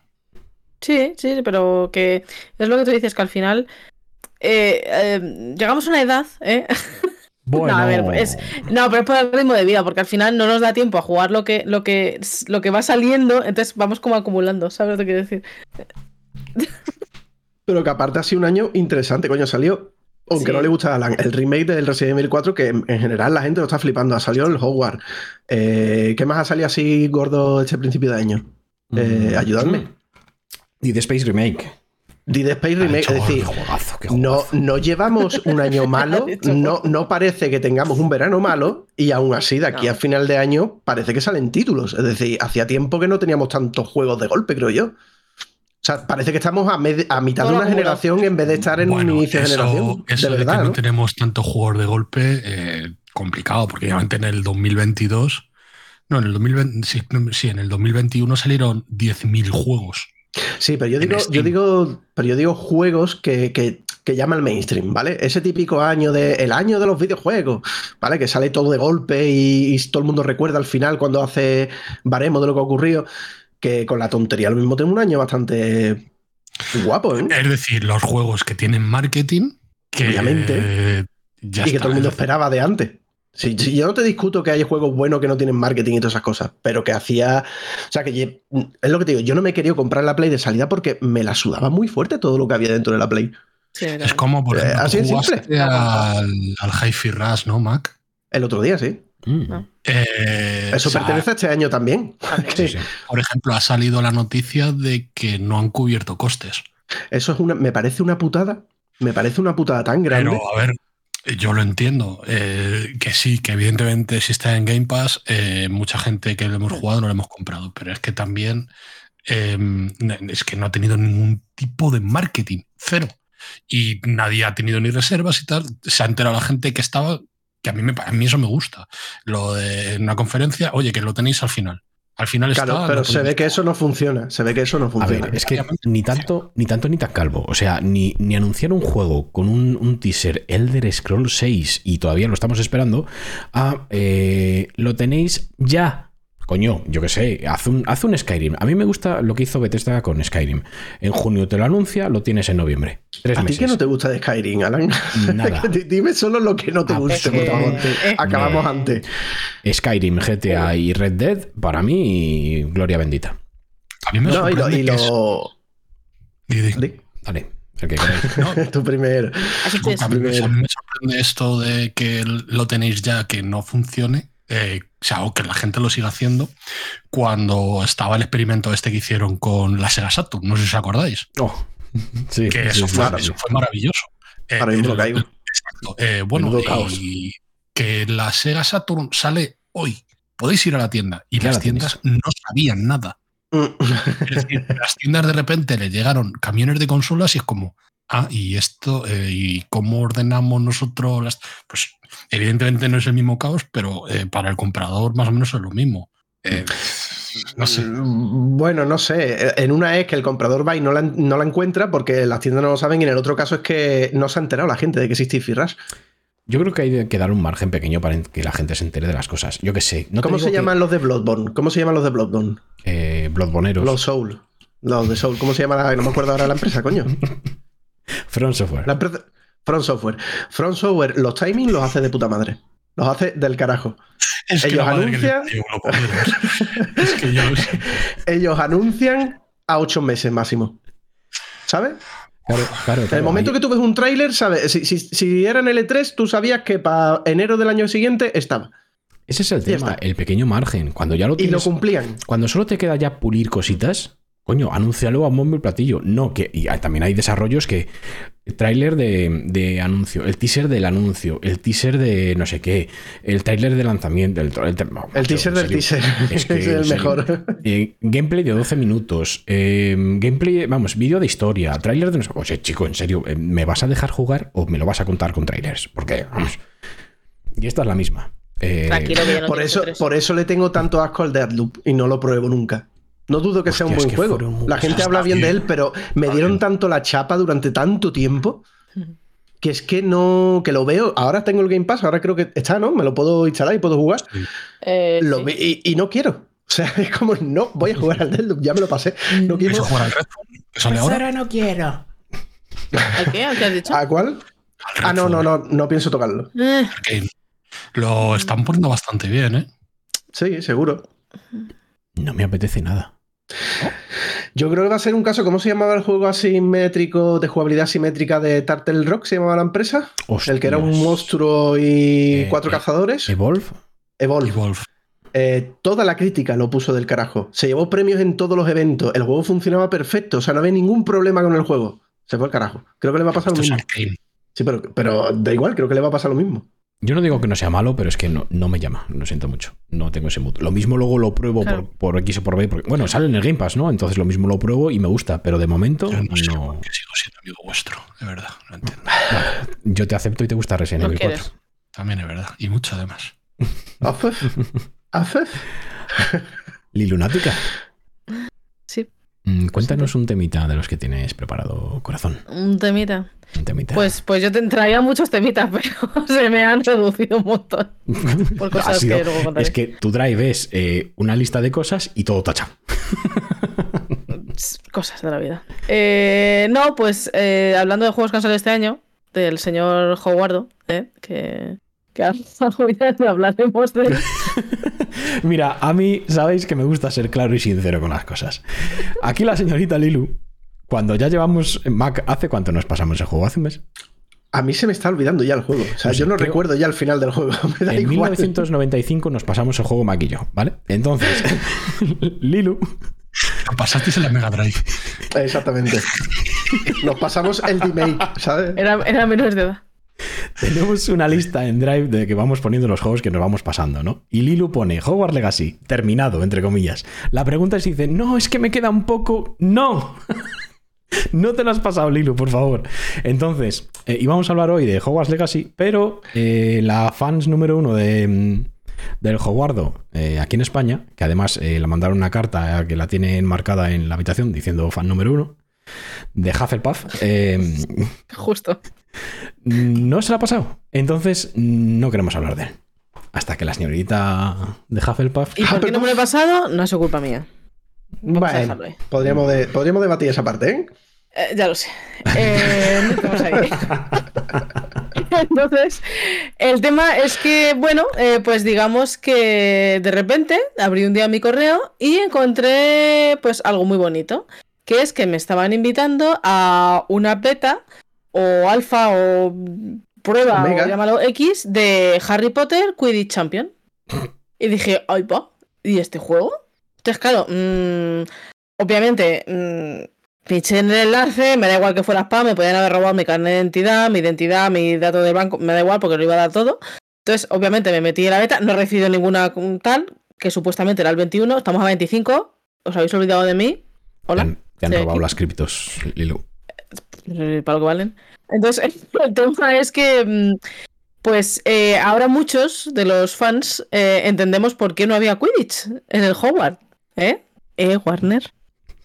Sí, sí, pero que es lo que tú dices, que al final eh, eh, llegamos a una edad, ¿eh? Bueno, No, a ver, es- No, pero es por el ritmo de vida, porque al final no nos da tiempo a jugar lo que, lo que, lo que va saliendo, entonces vamos como acumulando, ¿sabes lo que quiero decir? Pero que aparte ha sido un año interesante, coño. Salió, aunque Sí. no le gusta a Alan, el remake del Resident Evil 4, que en, en general la gente lo está flipando. Ha salido el Hogwarts. Eh, ¿Qué más ha salido así gordo este principio de año? Eh, Mm. ayudadme. The Space Remake. Dead Space Remake, es decir, Qué juegazo, qué no, no llevamos un año malo, no, no parece que tengamos un verano malo, y aún así, de aquí No. a final de año, parece que salen títulos. Es decir, hacía tiempo que no teníamos tantos juegos de golpe, creo yo. O sea, parece que estamos a, med- a mitad de una generación en vez de estar en un inicio de eso, generación. eso de de, verdad, que no, ¿no? tenemos tanto jugador de golpe, eh, complicado, porque obviamente en el 2022, no, en el 2020, sí, en el 2021 salieron 10.000 juegos. Sí, pero yo digo, yo digo, pero yo digo juegos que, que, que llama al mainstream, ¿vale? Ese típico año de el año de los videojuegos, ¿vale? Que sale todo de golpe y, y todo el mundo recuerda al final cuando hace baremo de lo que ha ocurrido. Que con la tontería lo mismo tengo un año bastante guapo, ¿eh? Es decir, los juegos que tienen marketing, que Obviamente. eh, ya y que todo el mundo es esperaba de antes. Sí, sí, yo no te discuto que hay juegos buenos que no tienen marketing y todas esas cosas, pero que hacía. O sea, que es lo que te digo, yo no me he querido comprar la Play de salida porque me la sudaba muy fuerte todo lo que había dentro de la Play. Sí. Es como, por Eh, ejemplo, así jugaste simple. al, al Hi-Fi Rush, ¿no, Mac? El otro día, sí. Mm. No. Eh, Eso o sea, pertenece a este año también. También. Sí, sí. Por ejemplo, ha salido la noticia de que no han cubierto costes. Eso es una, me parece una putada. Me parece una putada tan grande. Pero, a ver, yo lo entiendo. eh, que sí, que evidentemente si está en Game Pass, eh, mucha gente que lo hemos jugado no lo hemos comprado. Pero es que también eh, es que no ha tenido ningún tipo de marketing. Cero. Y nadie ha tenido ni reservas y tal. Se ha enterado la gente que estaba. Que a mí, me, a mí eso me gusta. Lo de una conferencia, oye, que lo tenéis al final. Al final claro, está. pero se ve que eso no funciona. Se ve que eso no A funciona. ver, es que ni tanto, ni tanto ni tan calvo. O sea, ni, ni anunciar un juego con un, un teaser Elder Scrolls 6 y todavía lo estamos esperando, a eh, lo tenéis ya. Coño, yo qué sé, haz un, haz un Skyrim. A mí me gusta lo que hizo Bethesda con Skyrim. En junio te lo anuncia, lo tienes en noviembre. Tres ¿A ti meses. que no te gusta de Skyrim, Alan? Nada. Dime solo lo que no te gusta, por favor. eh, Acabamos antes. Skyrim, GTA y Red Dead, para mí, gloria bendita. A mí me No, y lo. Y lo... di- di. Di. Dale, el que No, me- primero. a mí me sorprende esto de que lo tenéis ya, que no funcione. Eh, o sea, o que la gente lo siga haciendo cuando estaba el experimento este que hicieron con la Sega Saturn, no sé si os acordáis, Oh, sí, que eso, sí, fue, sí. eso fue maravilloso. Ahora mismo lo caigo. exacto, eh, bueno, y que la Sega Saturn sale hoy. Podéis ir a la tienda y las la tiendas no sabían nada. Es decir, las tiendas de repente le llegaron camiones de consolas y es como, ah, y esto, eh, y cómo ordenamos nosotros las. Pues evidentemente no es el mismo caos, pero eh, para el comprador más o menos es lo mismo. Eh, no sé. Mm, Bueno, no sé. En una es que el comprador va y no la, no la encuentra porque las tiendas no lo saben, y en el otro caso es que no se ha enterado la gente de que existe Firras. Yo creo que hay que dar un margen pequeño para que la gente se entere de las cosas. Yo qué sé. No ¿Cómo se que- llaman los de Bloodborne? ¿Cómo se llaman los de Bloodborne? Eh, Bloodboneros. Los Soul. Los de Soul. ¿Cómo se llama? La, no me acuerdo ahora la empresa, coño. Front Software. La empresa. Front Software. Front Software, los timings los hace de puta madre. Los hace del carajo. Es que ellos que le anuncian-. Es que yo. Ellos anuncian a ocho meses máximo. ¿Sabes? Claro, claro, En el claro, momento ahí- que tú ves un tráiler, ¿sabes? Si, si- si era en el E3, tú sabías que para enero del año siguiente estaba. Ese es el tema, el pequeño margen. Cuando ya lo Y lo tienes. cumplían. Cuando solo te queda ya pulir cositas, Coño, anúncialo a bombo y platillo. No, que y hay- también hay desarrollos que. El tráiler de, de anuncio, el teaser del anuncio, el teaser de no sé qué, el tráiler de lanzamiento, el, teaser del teaser. es que, Es el serio. mejor. Eh, gameplay de 12 minutos, eh, gameplay, vamos, vídeo de historia, tráiler de no sé. Oye, chico, en serio, eh, ¿me vas a dejar jugar o me lo vas a contar con trailers? Porque, vamos. Y esta es la misma. Eh, Tranquilo que yo no Por eso, por eso le tengo tanto asco al Deadloop y no lo pruebo nunca. No dudo que sea un es buen que juego. La gente habla bien de él, pero me Está dieron bien. tanto la chapa durante tanto tiempo que es que no. que lo veo. Ahora tengo el Game Pass, ahora creo que está, ¿no? Me lo puedo instalar y puedo jugar. Eh, Lo sí. vi- y, y no quiero. O sea, es como, no, voy a jugar al Deadloop, ya me lo pasé. No ¿Quieres quiero. jugar al Redfall? ¿Que sale ahora? no quiero. ¿A qué? ¿A qué has dicho? ¿A cuál? Al Ah, no, no, no, no pienso tocarlo. Eh. Lo están poniendo bastante bien, ¿eh? Sí, seguro. No me apetece nada. Yo creo que va a ser un caso, ¿cómo se llamaba el juego asimétrico de jugabilidad simétrica de Turtle Rock? ¿Se llamaba la empresa? El que era un monstruo y Eh, cuatro eh, cazadores. Evolve. Evolve. Evolve. Eh, toda la crítica lo puso del carajo. Se llevó premios en todos los eventos. El juego funcionaba perfecto. O sea, no había ningún problema con el juego. Se fue al carajo. Creo que le va a pasar lo Esto mismo. Sí, pero, pero da igual, creo que le va a pasar lo mismo. Yo no digo que no sea malo, pero es que no, no me llama. Lo siento mucho. No tengo ese mood. Lo mismo luego lo pruebo Claro. por, por X o por B. porque- bueno, sale en el Game Pass, ¿no? Entonces lo mismo lo pruebo y me gusta. Pero de momento, Yo no sé no. qué sigo siendo amigo vuestro, de verdad. No entiendo. Yo te acepto y te gusta Resident Evil quieres. 4. También es verdad. Y mucho además. Afef. Afef. Lilunática. Mm, Cuéntanos un temita de los que tienes preparado, corazón. un temita. Un temita. Pues, pues yo te traía muchos temitas, pero se me han reducido un montón. por cosas sido- que luego contaré. es que tu drive es eh, una lista de cosas y todo tachado. Cosas de la vida. Eh, no, pues eh, hablando de juegos que han salido este año, del señor Howardo, ¿eh? que, que algún día hablaremos de él. Mira, a mí sabéis que me gusta ser claro y sincero con las cosas. Aquí la señorita Lilu, cuando ya llevamos Mac, ¿hace cuánto nos pasamos el juego? ¿Hace un mes? A mí se me está olvidando ya el juego. O sea, No sé, yo no creo- recuerdo ya el final del juego. Me da En igual. 1995 nos pasamos el juego Mac y yo, ¿vale? Entonces, Lilu, Lo pasasteis en la Mega Drive. Exactamente. Nos pasamos el remake, ¿sabes? Era, era menores de edad. tenemos una lista en Drive de que vamos poniendo los juegos que nos vamos pasando, ¿no? Y Lilu pone Hogwarts Legacy, terminado, entre comillas. La pregunta es si dice, no, es que me queda un poco. ¡No! No te lo has pasado, Lilu, por favor. Entonces, eh, íbamos a hablar hoy de Hogwarts Legacy, pero eh, la fans número uno de, mm, del Hogwardo eh, aquí en España, que además eh, le mandaron una carta que la tiene enmarcada en la habitación diciendo fan número uno, de Hufflepuff, eh, Justo. No se la ha pasado. Entonces, no queremos hablar de él. Hasta que la señorita de Hufflepuff. ¿Y por qué no me lo he pasado? No es su culpa mía. Vamos a dejarlo podríamos, de- podríamos debatir esa parte, ¿eh? Eh, ya lo sé. Eh, no estamos ahí. Entonces, el tema es que, bueno, eh, pues digamos que de repente abrí un día mi correo y encontré pues algo muy bonito, que es que me estaban invitando a una beta o alfa o prueba Omega. o llámalo X de Harry Potter Quidditch Champion. Y dije, ay, pa, ¿y este juego? Entonces, claro, mm, obviamente, mm, pinché en el enlace, me da igual que fuera spam, me podían haber robado mi carnet de identidad, mi identidad, mi dato de banco, me da igual porque lo iba a dar todo. Entonces, obviamente, me metí en la beta, no he recibido ninguna tal, que supuestamente era el 21, estamos a 25, os habéis olvidado de mí. Te Hola. han, te han robado aquí. las criptos, Lilu. Para lo que valen. Entonces, el tema es que, mm, pues eh, ahora muchos de los fans eh, entendemos por qué no había Quidditch en el Howard. ¿Eh? ¿Eh, Warner?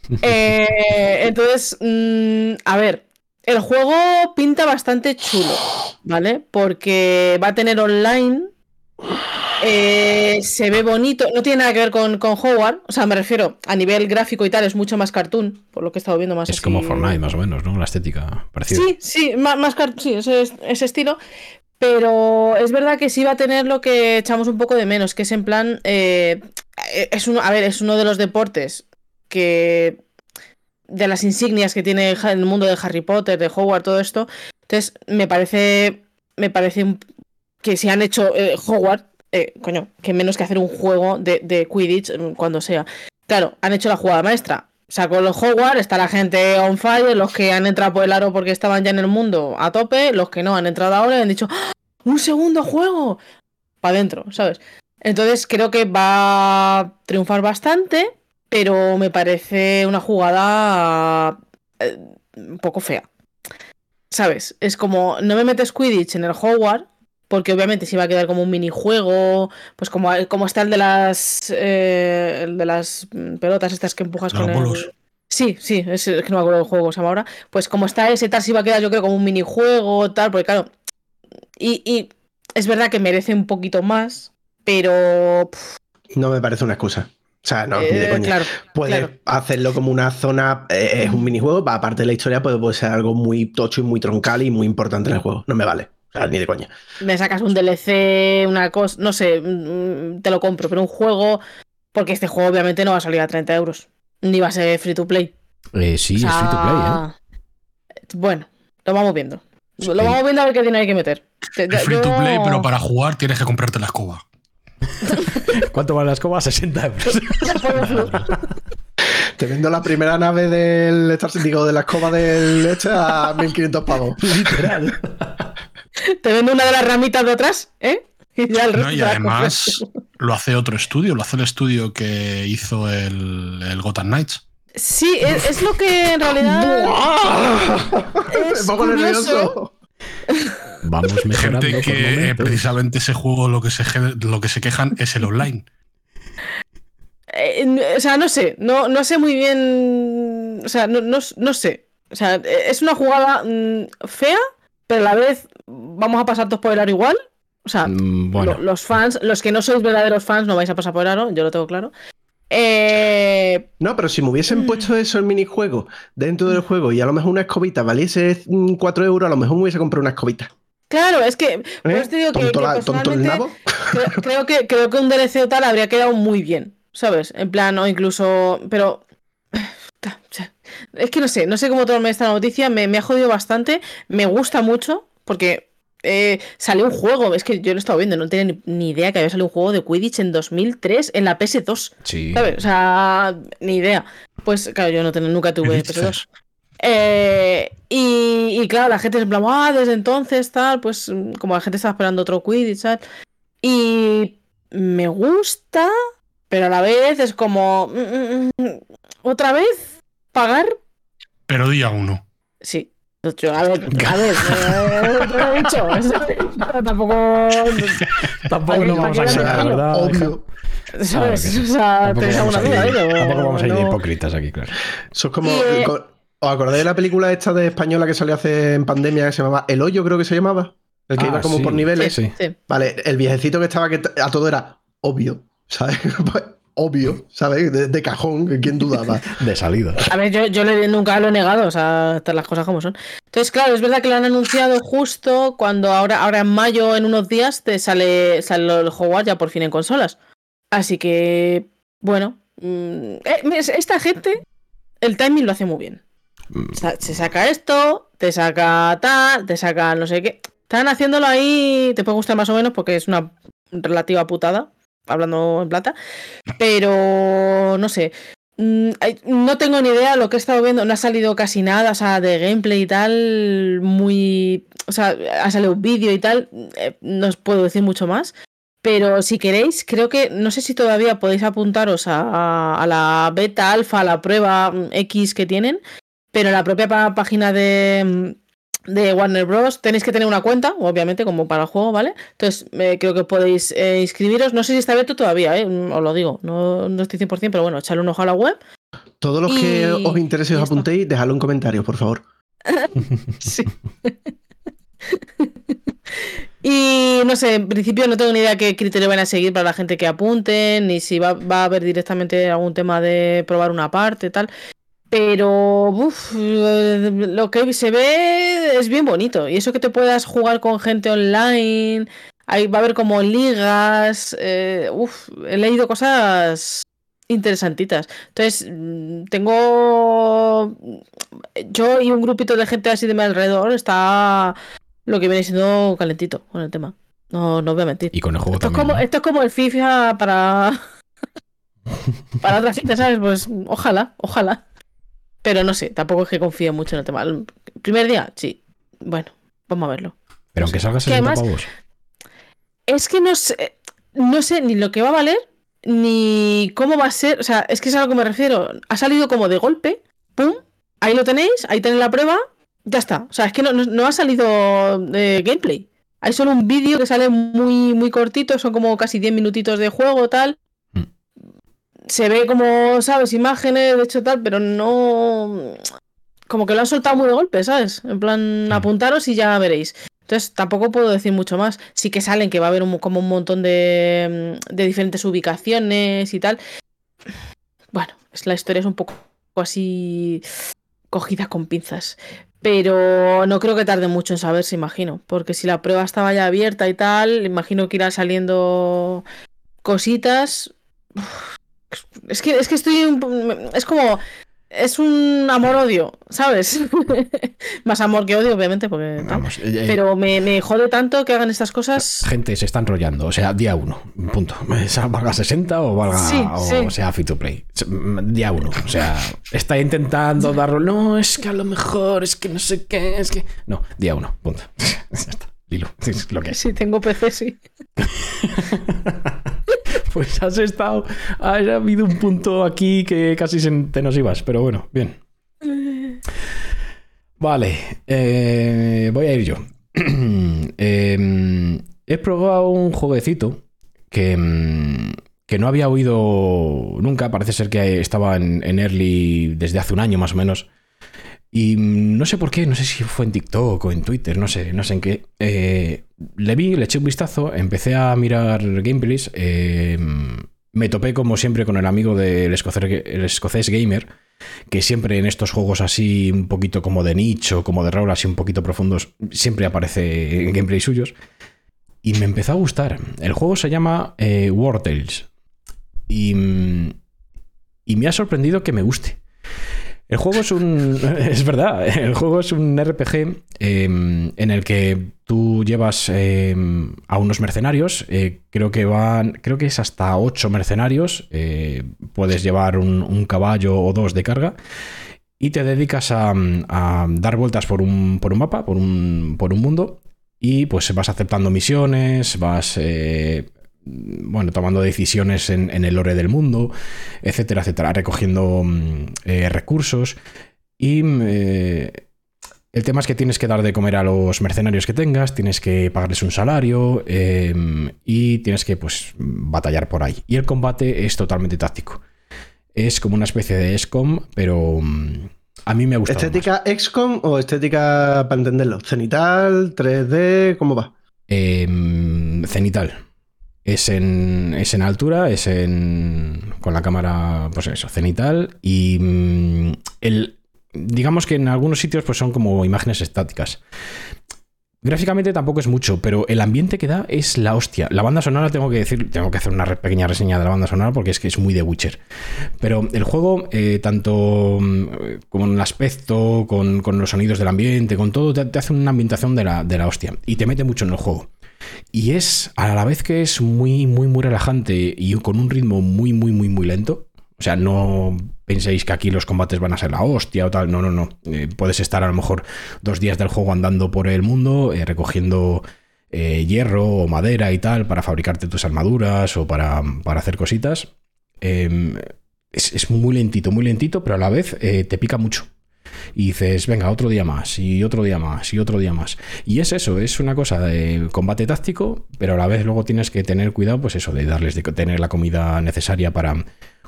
Eh, entonces, mm, a ver, el juego pinta bastante chulo, ¿vale? Porque va a tener online. Eh, se ve bonito, no tiene nada que ver con, con Howard, o sea, me refiero a nivel gráfico y tal, es mucho más cartoon, por lo que he estado viendo más Es así- como Fortnite, más o menos, ¿no? La estética parecida. Sí, sí, más, más sí, ese, ese estilo. Pero es verdad que sí va a tener lo que echamos un poco de menos, que es en plan. eh, es uno, a ver, es uno de los deportes que. de las insignias que tiene el mundo de Harry Potter, de Hogwarts, todo esto. Entonces, me parece. Me parece que si han hecho eh, Hogwarts, eh, coño, que menos que hacer un juego de, Quidditch cuando sea. Claro, han hecho la jugada maestra. sacó los Hogwarts, está la gente on fire, los que han entrado por el aro porque estaban ya en el mundo a tope, los que no han entrado ahora y han dicho, ¡Ah! un segundo juego, para adentro, ¿sabes? Entonces creo que va a triunfar bastante, pero me parece una jugada eh, un poco fea. ¿Sabes? Es como, no me metes Quidditch en el Hogwarts, porque obviamente si va a quedar como un minijuego, pues como, como está el de las eh, el de las pelotas estas que empujas con el... Sí, sí, es, es que no me acuerdo del juego, se llama ahora. Pues como está ese tal, si va a quedar yo creo como un minijuego, tal, porque claro. Y, y es verdad que merece un poquito más, pero... pff, No me parece una excusa. O sea, no, ni de eh, coña. claro, Puedes claro. hacerlo como una zona, eh, es un minijuego, pa- aparte de la historia puede, puede ser algo muy tocho y muy troncal y muy importante en el juego. No me vale. Sea, ni de coña. me sacas un DLC, una cosa, no sé, mm, te lo compro, pero un juego, porque este juego obviamente no va a salir a 30 euros, ni va a ser free to play. Eh, sí, O sea, es free to play, ¿eh? Bueno, lo vamos viendo. Sí. Lo vamos viendo a ver qué dinero hay que meter. Te- Es free to play, pero para jugar tienes que comprarte la escoba. ¿Cuánto vale la escoba? 60 euros. Te vendo la primera nave del digo, de la escoba del leche a 1500 pavos. Literal. Te vendo una de las ramitas de atrás, ¿eh? Y ya el resto ¿no? Y te la además lo hace otro estudio, lo hace el estudio que hizo el, el Gotham Knights. Sí, es, es lo que en realidad. Me Es pongo curioso. nervioso. Vamos mejorando Gente que eh, precisamente ese juego lo que, se, lo que se quejan es el online. Eh, o sea, no sé, no, no sé muy bien. O sea, no, no, no sé. O sea, es una jugada mm, fea, pero a la vez vamos a pasar todos por el aro igual. O sea, Mm, Bueno, lo- los fans, los que no sois verdaderos fans, no vais a pasar por el aro, yo lo tengo claro. Eh, No, pero si me hubiesen puesto eso en minijuego dentro del juego y a lo mejor una escobita valiese 4 euros, a lo mejor me hubiese comprado una escobita. claro, es que. ¿Eh? eso te digo que, tonto, que la- tonto el personalmente creo, que, creo que un DLC o tal habría quedado muy bien, ¿sabes? En plan, o incluso. Pero. Es que no sé, no sé cómo tomarme esta noticia, me, me ha jodido bastante, me gusta mucho, porque eh, salió un juego, es que yo lo he estado viendo, no tenía ni, ni idea que había salido un juego de Quidditch en 2003 en la PS2, sí. ¿sabes? O sea, ni idea. Pues claro, yo no tenía, nunca ¿Qué tuve dices? PS2. Eh, y, y claro, la gente es en plan, ah, desde entonces, tal, pues como la gente estaba esperando otro Quidditch, tal. Y me gusta, pero a la vez es como, mm, mm, mm, otra vez, pagar. Pero día uno. Sí. Yo, a ver, a ver, te lo he dicho. tampoco. Tampoco nos vamos a ¿para qué engañar, lo ¿verdad? Obvio. ¿Sabes? O sea, Tampoco ¿tenéis vamos, alguna a duda tampoco vamos a ir de hipócritas aquí, claro. Eso es como. ¿Os acordáis de la película esta de española que salió hace en pandemia que se llamaba El Hoyo, creo que se llamaba? El que Ah, iba como sí. por niveles. Sí. Sí. Vale, el viejecito que estaba que a todo era obvio, ¿sabes? Obvio, ¿sabes? De, de cajón, que quién dudaba. De salida. A ver, yo, yo le- nunca lo he negado, o sea, estas las cosas como son. Entonces, claro, es verdad que lo han anunciado justo cuando ahora, ahora en mayo, en unos días, te sale, sale el Hogwarts ya por fin en consolas. Así que, bueno, mm, eh, es- esta gente, el timing lo hace muy bien. Mm, Se saca esto, te saca tal, te saca no sé qué. Están haciéndolo ahí, te puede gustar más o menos porque es una relativa putada, hablando en plata. Pero no sé. Mm, No tengo ni idea, lo que he estado viendo, no ha salido casi nada, o sea, de gameplay y tal, muy... O sea, ha salido un vídeo y tal, eh, no os puedo decir mucho más. Pero si queréis, creo que, no sé si todavía podéis apuntaros a, la beta, alfa, a la prueba mm, X que tienen, pero la propia página de, mm, de Warner Bros. tenéis que tener una cuenta, obviamente, como para el juego, ¿vale? Entonces, eh, creo que podéis eh, inscribiros. No sé si está abierto todavía, ¿eh? Mm, os lo digo, no, no estoy 100%, pero bueno, echarle un ojo a la web. Todos los que os interese y os apuntéis, dejadlo en comentarios, por favor. Sí. y no sé, en principio no tengo ni idea qué criterio van a seguir para la gente que apunten, ni si va, va a haber directamente algún tema de probar una parte, tal. Pero uf, lo que se ve es bien bonito. Y eso que te puedas jugar con gente online. Ahí va a haber como ligas. eh, uf, he leído cosas interesantitas. Entonces, mm, tengo. Yo y un grupito de gente así de mi alrededor está lo que viene siendo calentito con el tema. No, no voy a mentir. Y con el juego Esto es, también. como, ¿no? esto es como el FIFA para. para otra gente, ¿sabes? Pues ojalá, ojalá. Pero no sé, tampoco es que confíe mucho en el tema. El primer día, sí. Bueno, vamos a verlo. Pero aunque salga Que 60 además- pavos. Es que no sé, no sé ni lo que va a valer, ni cómo va a ser. O sea, es que es a lo que me refiero. Ha salido como de golpe, ¡pum! Ahí lo tenéis, ahí tenéis la prueba, ya está. O sea, es que no, no- no ha salido de gameplay. Hay solo un vídeo que sale muy, muy cortito, son como casi 10 minutitos de juego, tal. Se ve como, ¿sabes? Imágenes, de hecho, tal, pero no. Como que lo han soltado muy de golpe, ¿sabes? En plan, Mm. apuntaros y ya veréis. Entonces, tampoco puedo decir mucho más. Sí que salen que va a haber un- como un montón de, de diferentes ubicaciones y tal. Bueno, es, la historia es un poco así cogida con pinzas. Pero no creo que tarde mucho en saberse, imagino. Porque si la prueba estaba ya abierta y tal, imagino que irán saliendo cositas. Uf, Es que, es que estoy. un Es como. Es un amor-odio, ¿sabes? Más amor que odio, obviamente, porque. Vamos, eh, eh, Pero me, me jode tanto que hagan estas cosas. Gente se está enrollando, o sea, día uno, punto. Sea valga 60 o valga Sí, o sí. sea free to play. Día uno, o sea, está intentando darlo. No, es que a lo mejor, es que no sé qué, es que. No, día uno, punto. ya está. Lilo, es lo que es. Si tengo PC, sí. Pues has estado. Ha habido un punto aquí que casi te nos ibas, pero bueno, bien. Vale, eh, voy a ir yo. Eh, he probado un jueguecito que, mm, que no había oído nunca. Parece ser que estaba en, en early desde hace un año más o menos. Y no sé por qué, no sé si fue en TikTok o en Twitter, no sé, no sé en qué. Eh, le vi, le eché un vistazo, empecé a mirar gameplays. eh, me topé como siempre con el amigo del escocés, el escocés gamer, que siempre en estos juegos así un poquito como de nicho, como de rol así un poquito profundos, siempre aparece en gameplays suyos. Y me empezó a gustar. El juego se llama eh, War Tales. Y, y me ha sorprendido que me guste. El juego es un. Es verdad, el juego es un RPG eh, en el que tú llevas eh, a unos mercenarios. eh, creo que van. Creo que es hasta ocho mercenarios. eh, puedes llevar un, un caballo o dos de carga. Y te dedicas a, a dar vueltas por un, por un mapa, por un, por un mundo. Y pues vas aceptando misiones, vas. eh, bueno, tomando decisiones en, en el lore del mundo, etcétera, etcétera, recogiendo mm, eh, recursos. Y mm, eh, el tema es que tienes que dar de comer a los mercenarios que tengas, tienes que pagarles un salario eh, y tienes que pues batallar por ahí. Y el combate es totalmente táctico. Es como una especie de SCOM, pero mm, a mí me ha gustado. más. ¿Estética XCOM o estética, para entenderlo? ¿Cenital? ¿3D? ¿Cómo va? Eh, cenital. Es en, es en altura, es en. con la cámara, pues eso, cenital. Y mm, el. Digamos que en algunos sitios pues son como imágenes estáticas. Gráficamente tampoco es mucho, pero el ambiente que da es la hostia. La banda sonora, tengo que decir, tengo que hacer una pequeña reseña de la banda sonora porque es que es muy de Witcher. Pero el juego, eh, tanto mm, con el aspecto, con, con los sonidos del ambiente, con todo, te, te hace una ambientación de la, de la hostia y te mete mucho en el juego. Y es, a la vez que es muy, muy, muy relajante y con un ritmo muy, muy, muy, muy lento. O sea, no penséis que aquí los combates van a ser la hostia o tal. No, no, no. Eh, puedes estar a lo mejor dos días del juego andando por el mundo, eh, recogiendo eh, hierro o madera y tal para fabricarte tus armaduras o para, para hacer cositas. Eh, es, es muy lentito, muy lentito, pero a la vez te pica mucho. Y dices, venga, otro día más, y otro día más, y otro día más. Y es eso, es una cosa de combate táctico, pero a la vez luego tienes que tener cuidado, pues eso, de darles, de tener la comida necesaria para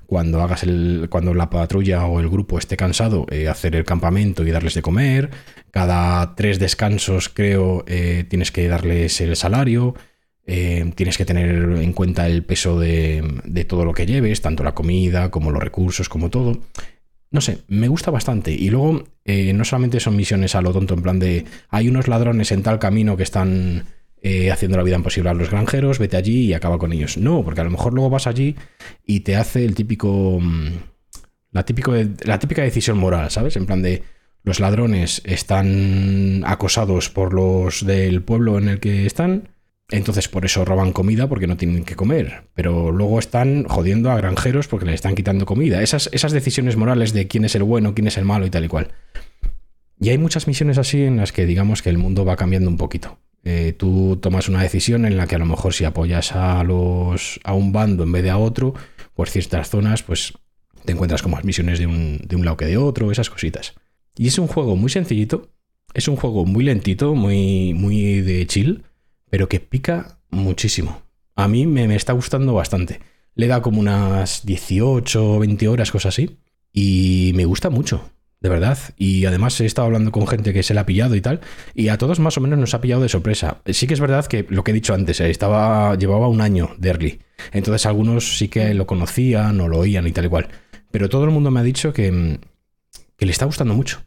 cuando hagas el. cuando la patrulla o el grupo esté cansado, eh, hacer el campamento y darles de comer. Cada tres descansos, creo, eh, tienes que darles el salario. Eh, tienes que tener en cuenta el peso de, de todo lo que lleves, tanto la comida como los recursos, como todo. No sé, me gusta bastante. Y luego, eh, no solamente son misiones a lo tonto, en plan de hay unos ladrones en tal camino que están eh, haciendo la vida imposible a los granjeros, vete allí y acaba con ellos. No, porque a lo mejor luego vas allí y te hace el típico. mm, La, típico, la típica decisión moral, ¿sabes? En plan de los ladrones están acosados por los del pueblo en el que están. Entonces por eso roban comida porque no tienen que comer. Pero luego están jodiendo a granjeros porque les están quitando comida. Esas, esas decisiones morales de quién es el bueno, quién es el malo y tal y cual. Y hay muchas misiones así en las que digamos que el mundo va cambiando un poquito. Eh, tú tomas una decisión en la que a lo mejor si apoyas a los a un bando en vez de a otro, por ciertas zonas, pues te encuentras con más misiones de un, de un lado que de otro, esas cositas. Y es un juego muy sencillito, es un juego muy lentito, muy, muy de chill, pero que pica muchísimo. A mí me, está gustando bastante. Le da como unas 18 o 20 horas, cosas así. Y me gusta mucho, de verdad. Y además he estado hablando con gente que se la ha pillado y tal. Y a todos más o menos nos ha pillado de sorpresa. Sí que es verdad que lo que he dicho antes, eh, estaba, llevaba un año de early. Entonces algunos sí que lo conocían o lo oían y tal y cual. Pero todo el mundo me ha dicho que, le está gustando mucho.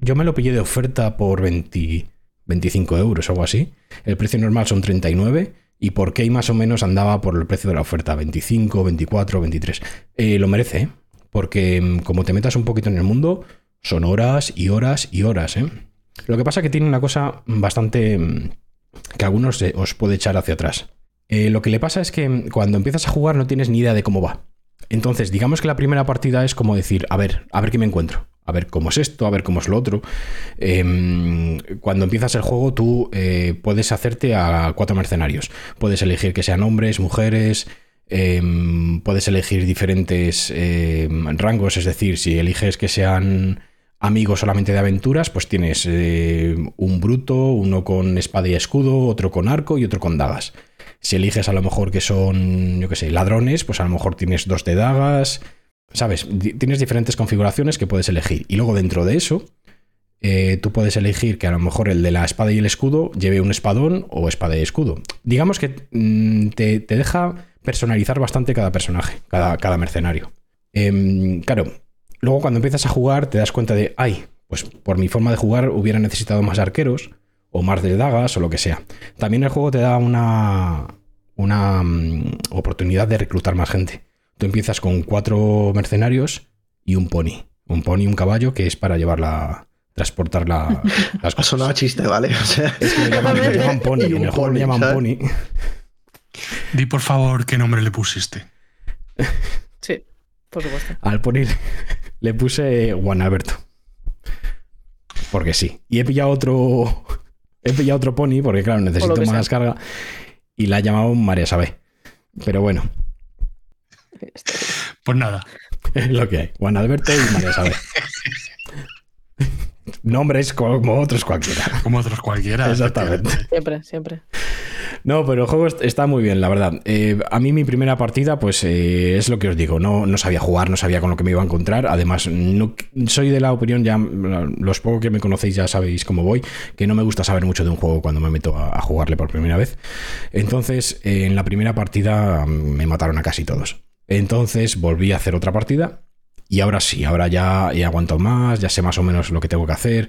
Yo me lo pillé de oferta por 20 25 euros o algo así. El precio normal son 39 y por Key más o menos andaba por el precio de la oferta, 25, 24, 23. Eh, lo merece, ¿eh? porque mm, como te metas un poquito en el mundo, son horas y horas y horas. ¿eh? Lo que pasa que tiene una cosa bastante mm, que algunos os puede echar hacia atrás. Eh, lo que le pasa es que mm, cuando empiezas a jugar no tienes ni idea de cómo va. Entonces, digamos que la primera partida es como decir, a ver, a ver qué me encuentro, a ver cómo es esto, a ver cómo es lo otro. Em, cuando empiezas el juego, tú eh, puedes hacerte a cuatro mercenarios. Puedes elegir que sean hombres, mujeres, em, puedes elegir diferentes em, rangos, es decir, si eliges que sean amigos solamente de aventuras, pues tienes eh, un bruto, uno con espada y escudo, otro con arco y otro con dagas. Si eliges a lo mejor que son, yo qué sé, ladrones, pues a lo mejor tienes dos de dagas. ¿Sabes? Tienes diferentes configuraciones que puedes elegir. Y luego dentro de eso, eh, tú puedes elegir que a lo mejor el de la espada y el escudo lleve un espadón o espada y escudo. Digamos que mm, te, te deja personalizar bastante cada personaje, cada, cada mercenario. Em, claro, luego cuando empiezas a jugar te das cuenta de, ay, pues por mi forma de jugar hubiera necesitado más arqueros o más de dagas o lo que sea. También el juego te da una, una mm, oportunidad de reclutar más gente. Tú empiezas con cuatro mercenarios y un pony. Un pony y un caballo que es para llevarla, transportar la- las Ha cosas. sonado a chiste, ¿vale? O sea, Es que le llaman, pony, Y en el juego le pony, llaman ¿sabes? pony. Di por favor qué nombre le pusiste. Sí, por supuesto. Al pony le puse Juan Alberto. Porque sí. Y he pillado otro. He pillado otro pony, porque claro, necesito más carga. Y la he llamado María Sabé. Pero bueno, Pues nada, es lo que hay. Juan Alberto y María Sabé. Nombres como otros cualquiera. como otros cualquiera. Exactamente. Siempre, siempre. No, pero el juego est- está muy bien, la verdad. Eh, a mí mi primera partida, pues eh, es lo que os digo, no, no sabía jugar, no sabía con lo que me iba a encontrar. Además, no, soy de la opinión, ya los pocos que me conocéis ya sabéis cómo voy, que no me gusta saber mucho de un juego cuando me meto a, a jugarle por primera vez. Entonces, eh, en la primera partida mm, me mataron a casi todos. Entonces volví a hacer otra partida y ahora sí, ahora ya he aguantado más, ya sé más o menos lo que tengo que hacer.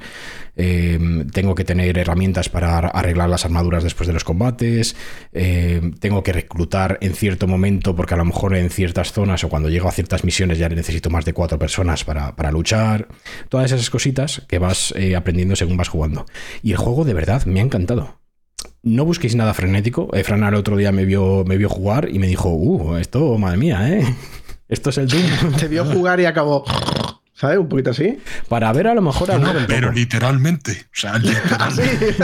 eh, tengo que tener herramientas para ar- arreglar las armaduras después de los combates. eh, tengo que reclutar en cierto momento, porque a lo mejor en ciertas zonas o cuando llego a ciertas misiones ya necesito más de cuatro personas para, para luchar. Todas esas cositas que vas eh, aprendiendo según vas jugando. Y el juego de verdad me ha encantado. No busquéis nada frenético. Eh, Fran el otro día me vio, me vio jugar y me dijo, uh, esto, madre mía, ¿eh? Esto es el Doom. te vio jugar y acabó. ¿Sabes? Un poquito así. Para ver a lo mejor No, pero literalmente. O sea, literalmente.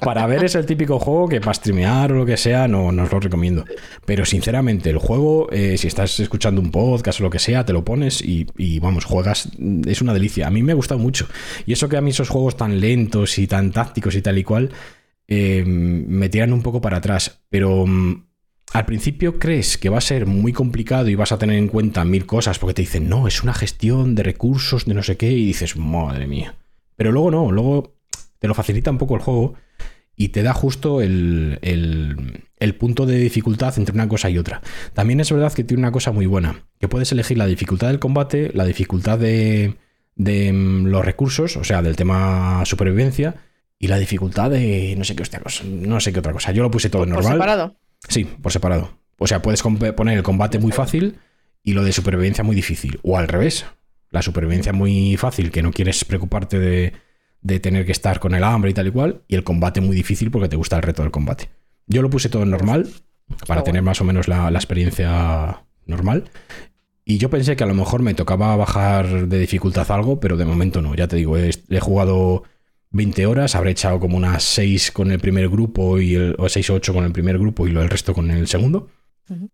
Para ver es el típico juego que para streamear o lo que sea no, no os lo recomiendo. Pero sinceramente, el juego, eh, si estás escuchando un podcast o lo que sea, te lo pones y, y, vamos, juegas. Es una delicia. A mí me ha gustado mucho. Y eso que a mí esos juegos tan lentos y tan tácticos y tal y cual eh, me tiran un poco para atrás. Pero mm, al principio crees que va a ser muy complicado y vas a tener en cuenta mil cosas porque te dicen, no, es una gestión de recursos, de no sé qué, y dices, madre mía. Pero luego no, luego te lo facilita un poco el juego y te da justo el, el- el punto de dificultad entre una cosa y otra. También es verdad que tiene una cosa muy buena, que puedes elegir la dificultad del combate, la dificultad de, de, mm, los recursos, o sea, del tema supervivencia, y la dificultad de no sé qué otra cosa. No sé qué otra cosa. Yo lo puse todo Por normal. separado. Sí, por separado. O sea, puedes poner el combate muy fácil y lo de supervivencia muy difícil. O al revés. La supervivencia muy fácil, que no quieres preocuparte de, de tener que estar con el hambre y tal y cual, y el combate muy difícil porque te gusta el reto del combate. Yo lo puse todo en normal, para tener más o menos la, la experiencia normal. Y yo pensé que a lo mejor me tocaba bajar de dificultad algo, pero de momento no. Ya te digo, he, he jugado 20 horas, habré echado como unas 6 con el primer grupo y el, o 6 o 8 con el primer grupo y lo el resto con el segundo.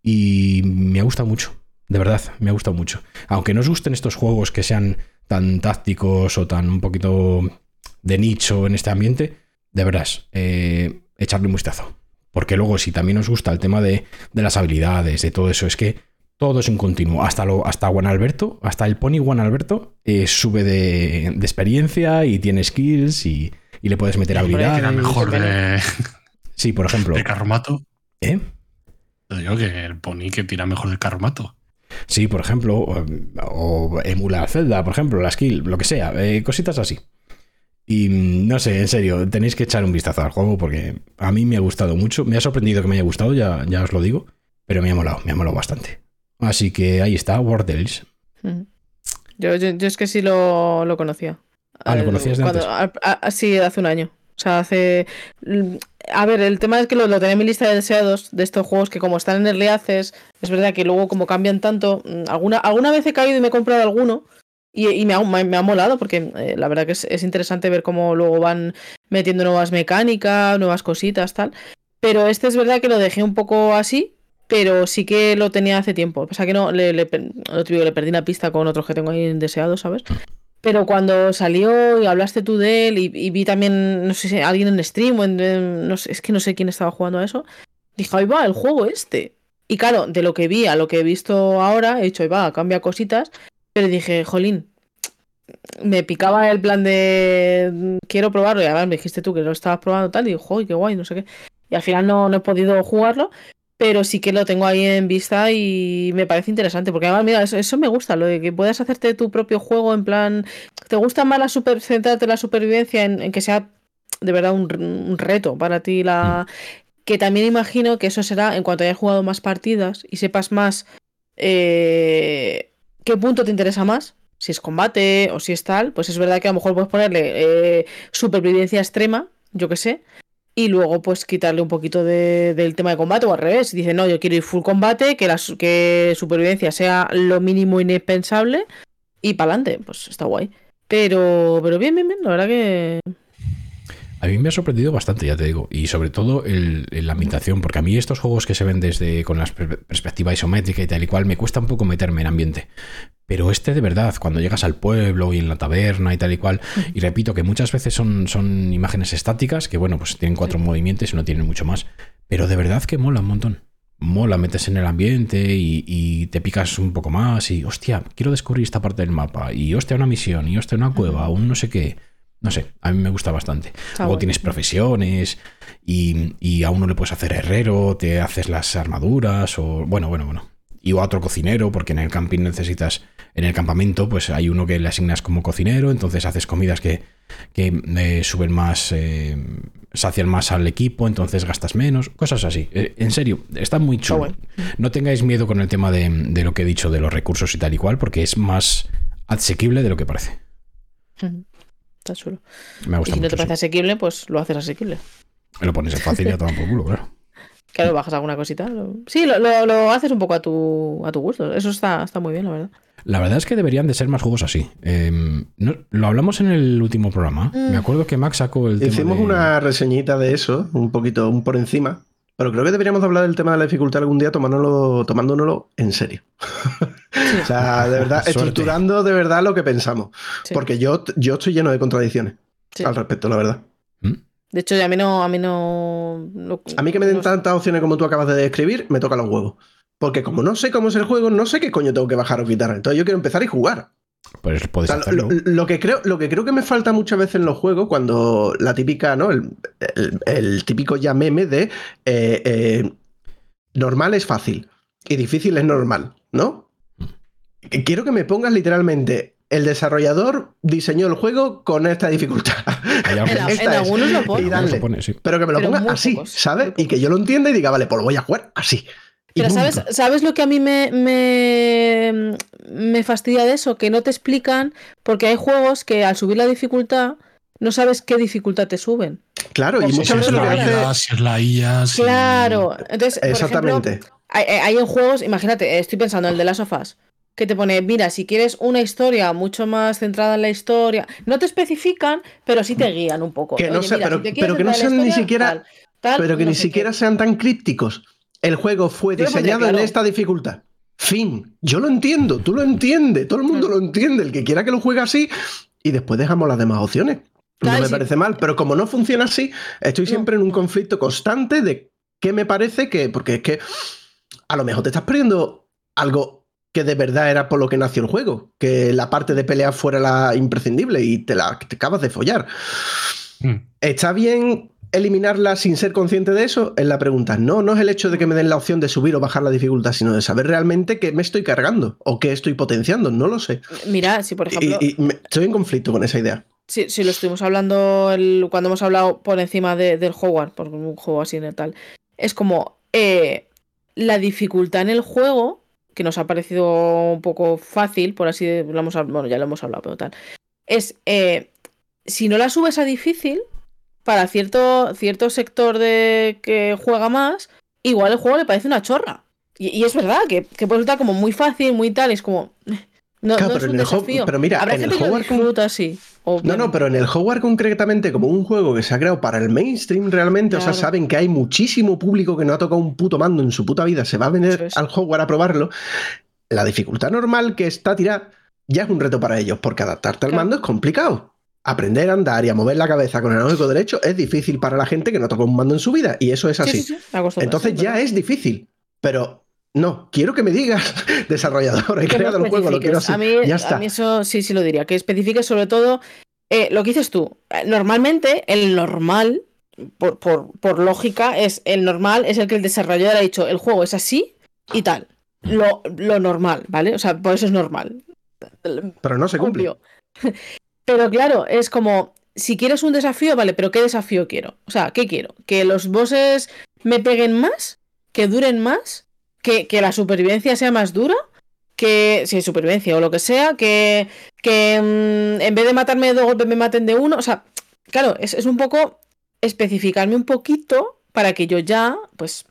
Y me ha gustado mucho, de verdad, me ha gustado mucho. Aunque no os gusten estos juegos que sean tan tácticos o tan un poquito de nicho en este ambiente, de veras, eh, echarle un vistazo. Porque luego, si también os gusta el tema de, de las habilidades, de todo eso, es que todo es un continuo. Hasta, lo, hasta Juan Alberto, hasta el pony Juan Alberto, eh, sube de, de experiencia y tiene skills y, y le puedes meter habilidades. Era mejor de, Sí, por ejemplo. de carromato. ¿eh? Te digo que el pony que tira mejor del carromato. Sí, por ejemplo, o, o emula Zelda, por ejemplo, la skill, lo que sea, eh, cositas así. Y mm, no sé, en serio, tenéis que echar un vistazo al juego porque a mí me ha gustado mucho. Me ha sorprendido que me haya gustado, ya, ya os lo digo, pero me ha molado, me ha molado bastante. Así que ahí está, War Tales. Ujú. Yo, yo, yo es que sí lo, lo conocía. Ah, ¿lo conocías de cuando- antes? a- a- sí, hace un año. O sea, hace. A ver, el tema es que lo, lo tenía en mi lista de deseados de estos juegos que, como están en Early Access, es verdad que luego, como cambian tanto. mm, Alguna, alguna vez he caído y me he comprado alguno. Y, y me, ha, me, me ha molado porque eh, la verdad que es, es interesante ver cómo luego van metiendo nuevas mecánicas, nuevas cositas, tal. Pero este es verdad que lo dejé un poco así, pero sí que lo tenía hace tiempo. Pasa que no, le, le, le perdí la pista con otros que tengo ahí en deseado, ¿sabes? Pero cuando salió y hablaste tú de él y, vi también, no sé si alguien en stream o es que no sé quién estaba jugando a eso, dije, ahí va, el juego este. Y claro, de lo que vi a lo que he visto ahora, he dicho, ahí va, cambia cositas, pero dije, jolín, me picaba el plan de quiero probarlo y además me dijiste tú que lo estabas probando tal y digo, joder, qué guay, no sé qué. Y al final no, no he podido jugarlo, pero sí que lo tengo ahí en vista y me parece interesante, porque además, mira, eso, eso me gusta, lo de que puedas hacerte tu propio juego en plan, ¿te gusta más la super, centrarte en la supervivencia, en, en que sea de verdad un, un reto para ti la... Que también imagino que eso será en cuanto hayas jugado más partidas y sepas más eh, qué punto te interesa más, si es combate o si es tal, pues es verdad que a lo mejor puedes ponerle eh, supervivencia extrema, yo qué sé, y luego pues quitarle un poquito de- del tema de combate o al revés. Dice, no, yo quiero ir full combate, que la que supervivencia sea lo mínimo indispensable y para adelante, pues está guay. Pero, pero bien, bien, bien, la verdad que... A mí me ha sorprendido bastante, ya te digo, y sobre todo el, el- la ambientación, porque a mí estos juegos que se ven desde con la per- perspectiva isométrica y tal y cual, me cuesta un poco meterme en ambiente. Pero este de verdad, cuando llegas al pueblo y en la taberna y tal y cual, y repito que muchas veces son, son imágenes estáticas, que bueno, pues tienen cuatro movimientos y no tienen mucho más, pero de verdad que mola un montón. Mola, metes en el ambiente y, y te picas un poco más y, hostia, quiero descubrir esta parte del mapa, y hostia, una misión, y hostia, una cueva, un no sé qué. No sé, a mí me gusta bastante. Luego tienes profesiones y, y a uno le puedes hacer herrero, te haces las armaduras o bueno, bueno, bueno. Y a otro cocinero, porque en el camping necesitas, en el campamento, pues hay uno que le asignas como cocinero, entonces haces comidas que, que eh, suben más, eh, sacian más al equipo, entonces gastas menos, cosas así. Eh, en serio, está muy chulo. No tengáis miedo con el tema de, de lo que he dicho de los recursos y tal y cual, porque es más asequible de lo que parece. Está chulo. Me Y gusta si no te parece asequible, pues lo haces asequible. Lo pones en fácil y a tomar por culo, claro. Claro, bajas alguna cosita. lo- Sí, lo, lo- lo haces un poco a tu, a tu gusto. Eso está, está muy bien, la verdad. La verdad es que deberían de ser más juegos así. Eh, no- lo hablamos en el último programa. Mm. Me acuerdo que Max sacó el tema Hicimos de- una reseñita de eso, un poquito, un por encima. Pero creo que deberíamos de hablar del tema de la dificultad algún día tomándonos, tomándonoslo en serio. o sea, de verdad, Suerte. estructurando de verdad lo que pensamos. Sí. Porque yo, yo estoy lleno de contradicciones Sí. al respecto, la verdad. ¿Mm? De hecho, a mí no. A mí no. no- A mí que me den no- tantas opciones como tú acabas de describir, me toca los huevos. Porque como no sé cómo es el juego, no sé qué coño tengo que bajar o quitar. Entonces yo quiero empezar y jugar. Pues O puedes sea, hacerlo. lo, lo que creo, lo que creo que me falta muchas veces en los juegos, cuando la típica, ¿no? El, el- el típico ya meme de eh, eh, normal es fácil y difícil es normal, ¿no? Quiero que me pongas literalmente. El desarrollador diseñó el juego con esta dificultad. Hay En, algunos- lo Y ponen. dale. algunos lo pone, sí. Pero que me lo Pero ponga así, pocos, ¿sabes? Y que yo lo entienda y diga, vale, pues lo voy a jugar así. Y Pero. ¿sabes, ¿sabes lo que a mí me, me, me fastidia de eso? Que no te explican, porque hay juegos que al subir la dificultad no sabes qué dificultad te suben. Claro, y Por muchas Si es veces lo que la hace. vida, si es la IA, si- Claro. Entonces, por Exactamente. ejemplo, hay, hay en juegos, imagínate, estoy pensando en el de las sofás, que te pone, mira, si quieres una historia mucho más centrada en la historia, no te especifican, pero sí te guían un poco. Que no Oye, mira, pero- si te quieres pero que no sean ni siquiera- tal, tal, pero que no ni siquiera qué. sean tan crípticos. El juego fue diseñado en esta dificultad. Fin. Yo lo entiendo, tú lo entiendes, todo el mundo lo entiende. El que quiera que lo juegue así y después dejamos las demás opciones. No me sí. parece mal, pero como no funciona así, estoy siempre en un conflicto constante de qué me parece que, porque es que a lo mejor te estás perdiendo algo que de verdad era por lo que nació el juego, que la parte de pelear fuera la imprescindible y te la te acabas de follar. Mm. ¿Está bien eliminarla sin ser consciente de eso? Es la pregunta. No, no es el hecho de que me den la opción de subir o bajar la dificultad, sino de saber realmente qué me estoy cargando o qué estoy potenciando. No lo sé. Mira, si por ejemplo, Y, y me- estoy en conflicto con esa idea. si, si lo estuvimos hablando el- cuando hemos hablado por encima de- del Hogwarts, por un juego así de tal, es como eh, la dificultad en el juego, que nos ha parecido un poco fácil, por así lo hemos, bueno, ya lo hemos hablado, pero tal, es eh, si no la subes a difícil, para cierto, cierto sector de que juega más, igual el juego le parece una chorra. Y, y es verdad que, que puede resultar como muy fácil, muy tal, es como. No, Claro, no es pero un en el desafío. pero mira, Habrá en el gente Hogwarts con- disfruta así. No, no, pero en el Hogwarts concretamente, como un juego que se ha creado para el mainstream realmente, o sea, saben que hay muchísimo público que no ha tocado un puto mando en su puta vida, se va a venir es. al Hogwarts a probarlo. La dificultad normal que está tirada ya es un reto para ellos, porque adaptarte al Claro. mando es complicado. Aprender a andar y a mover la cabeza con el analógico derecho es difícil para la gente que no toca un mando en su vida, y eso es Sí, así. sí, sí, Entonces ya es difícil, pero no, quiero que me digas, desarrollador, he creado el juego, lo quiero así. A mí, ya a mí eso sí, sí lo diría. Que especifiques sobre todo eh, lo que dices tú. Eh, Normalmente, el normal, por, por, por lógica, es el normal es el que el desarrollador ha dicho el juego es así y tal. Lo, lo normal, ¿vale? O sea, por eso es normal. Pero no se cumple. Obvio. Pero claro, es como, si quieres un desafío, vale, pero ¿qué desafío quiero? O sea, ¿qué quiero? ¿Que los bosses me peguen más? ¿Que duren más? ¿Que, que la supervivencia sea más dura? Que, si es supervivencia o lo que sea, que, que mm, en vez de matarme de dos golpes me maten de uno. O sea, claro, es, es un poco especificarme un poquito para que yo ya, pues,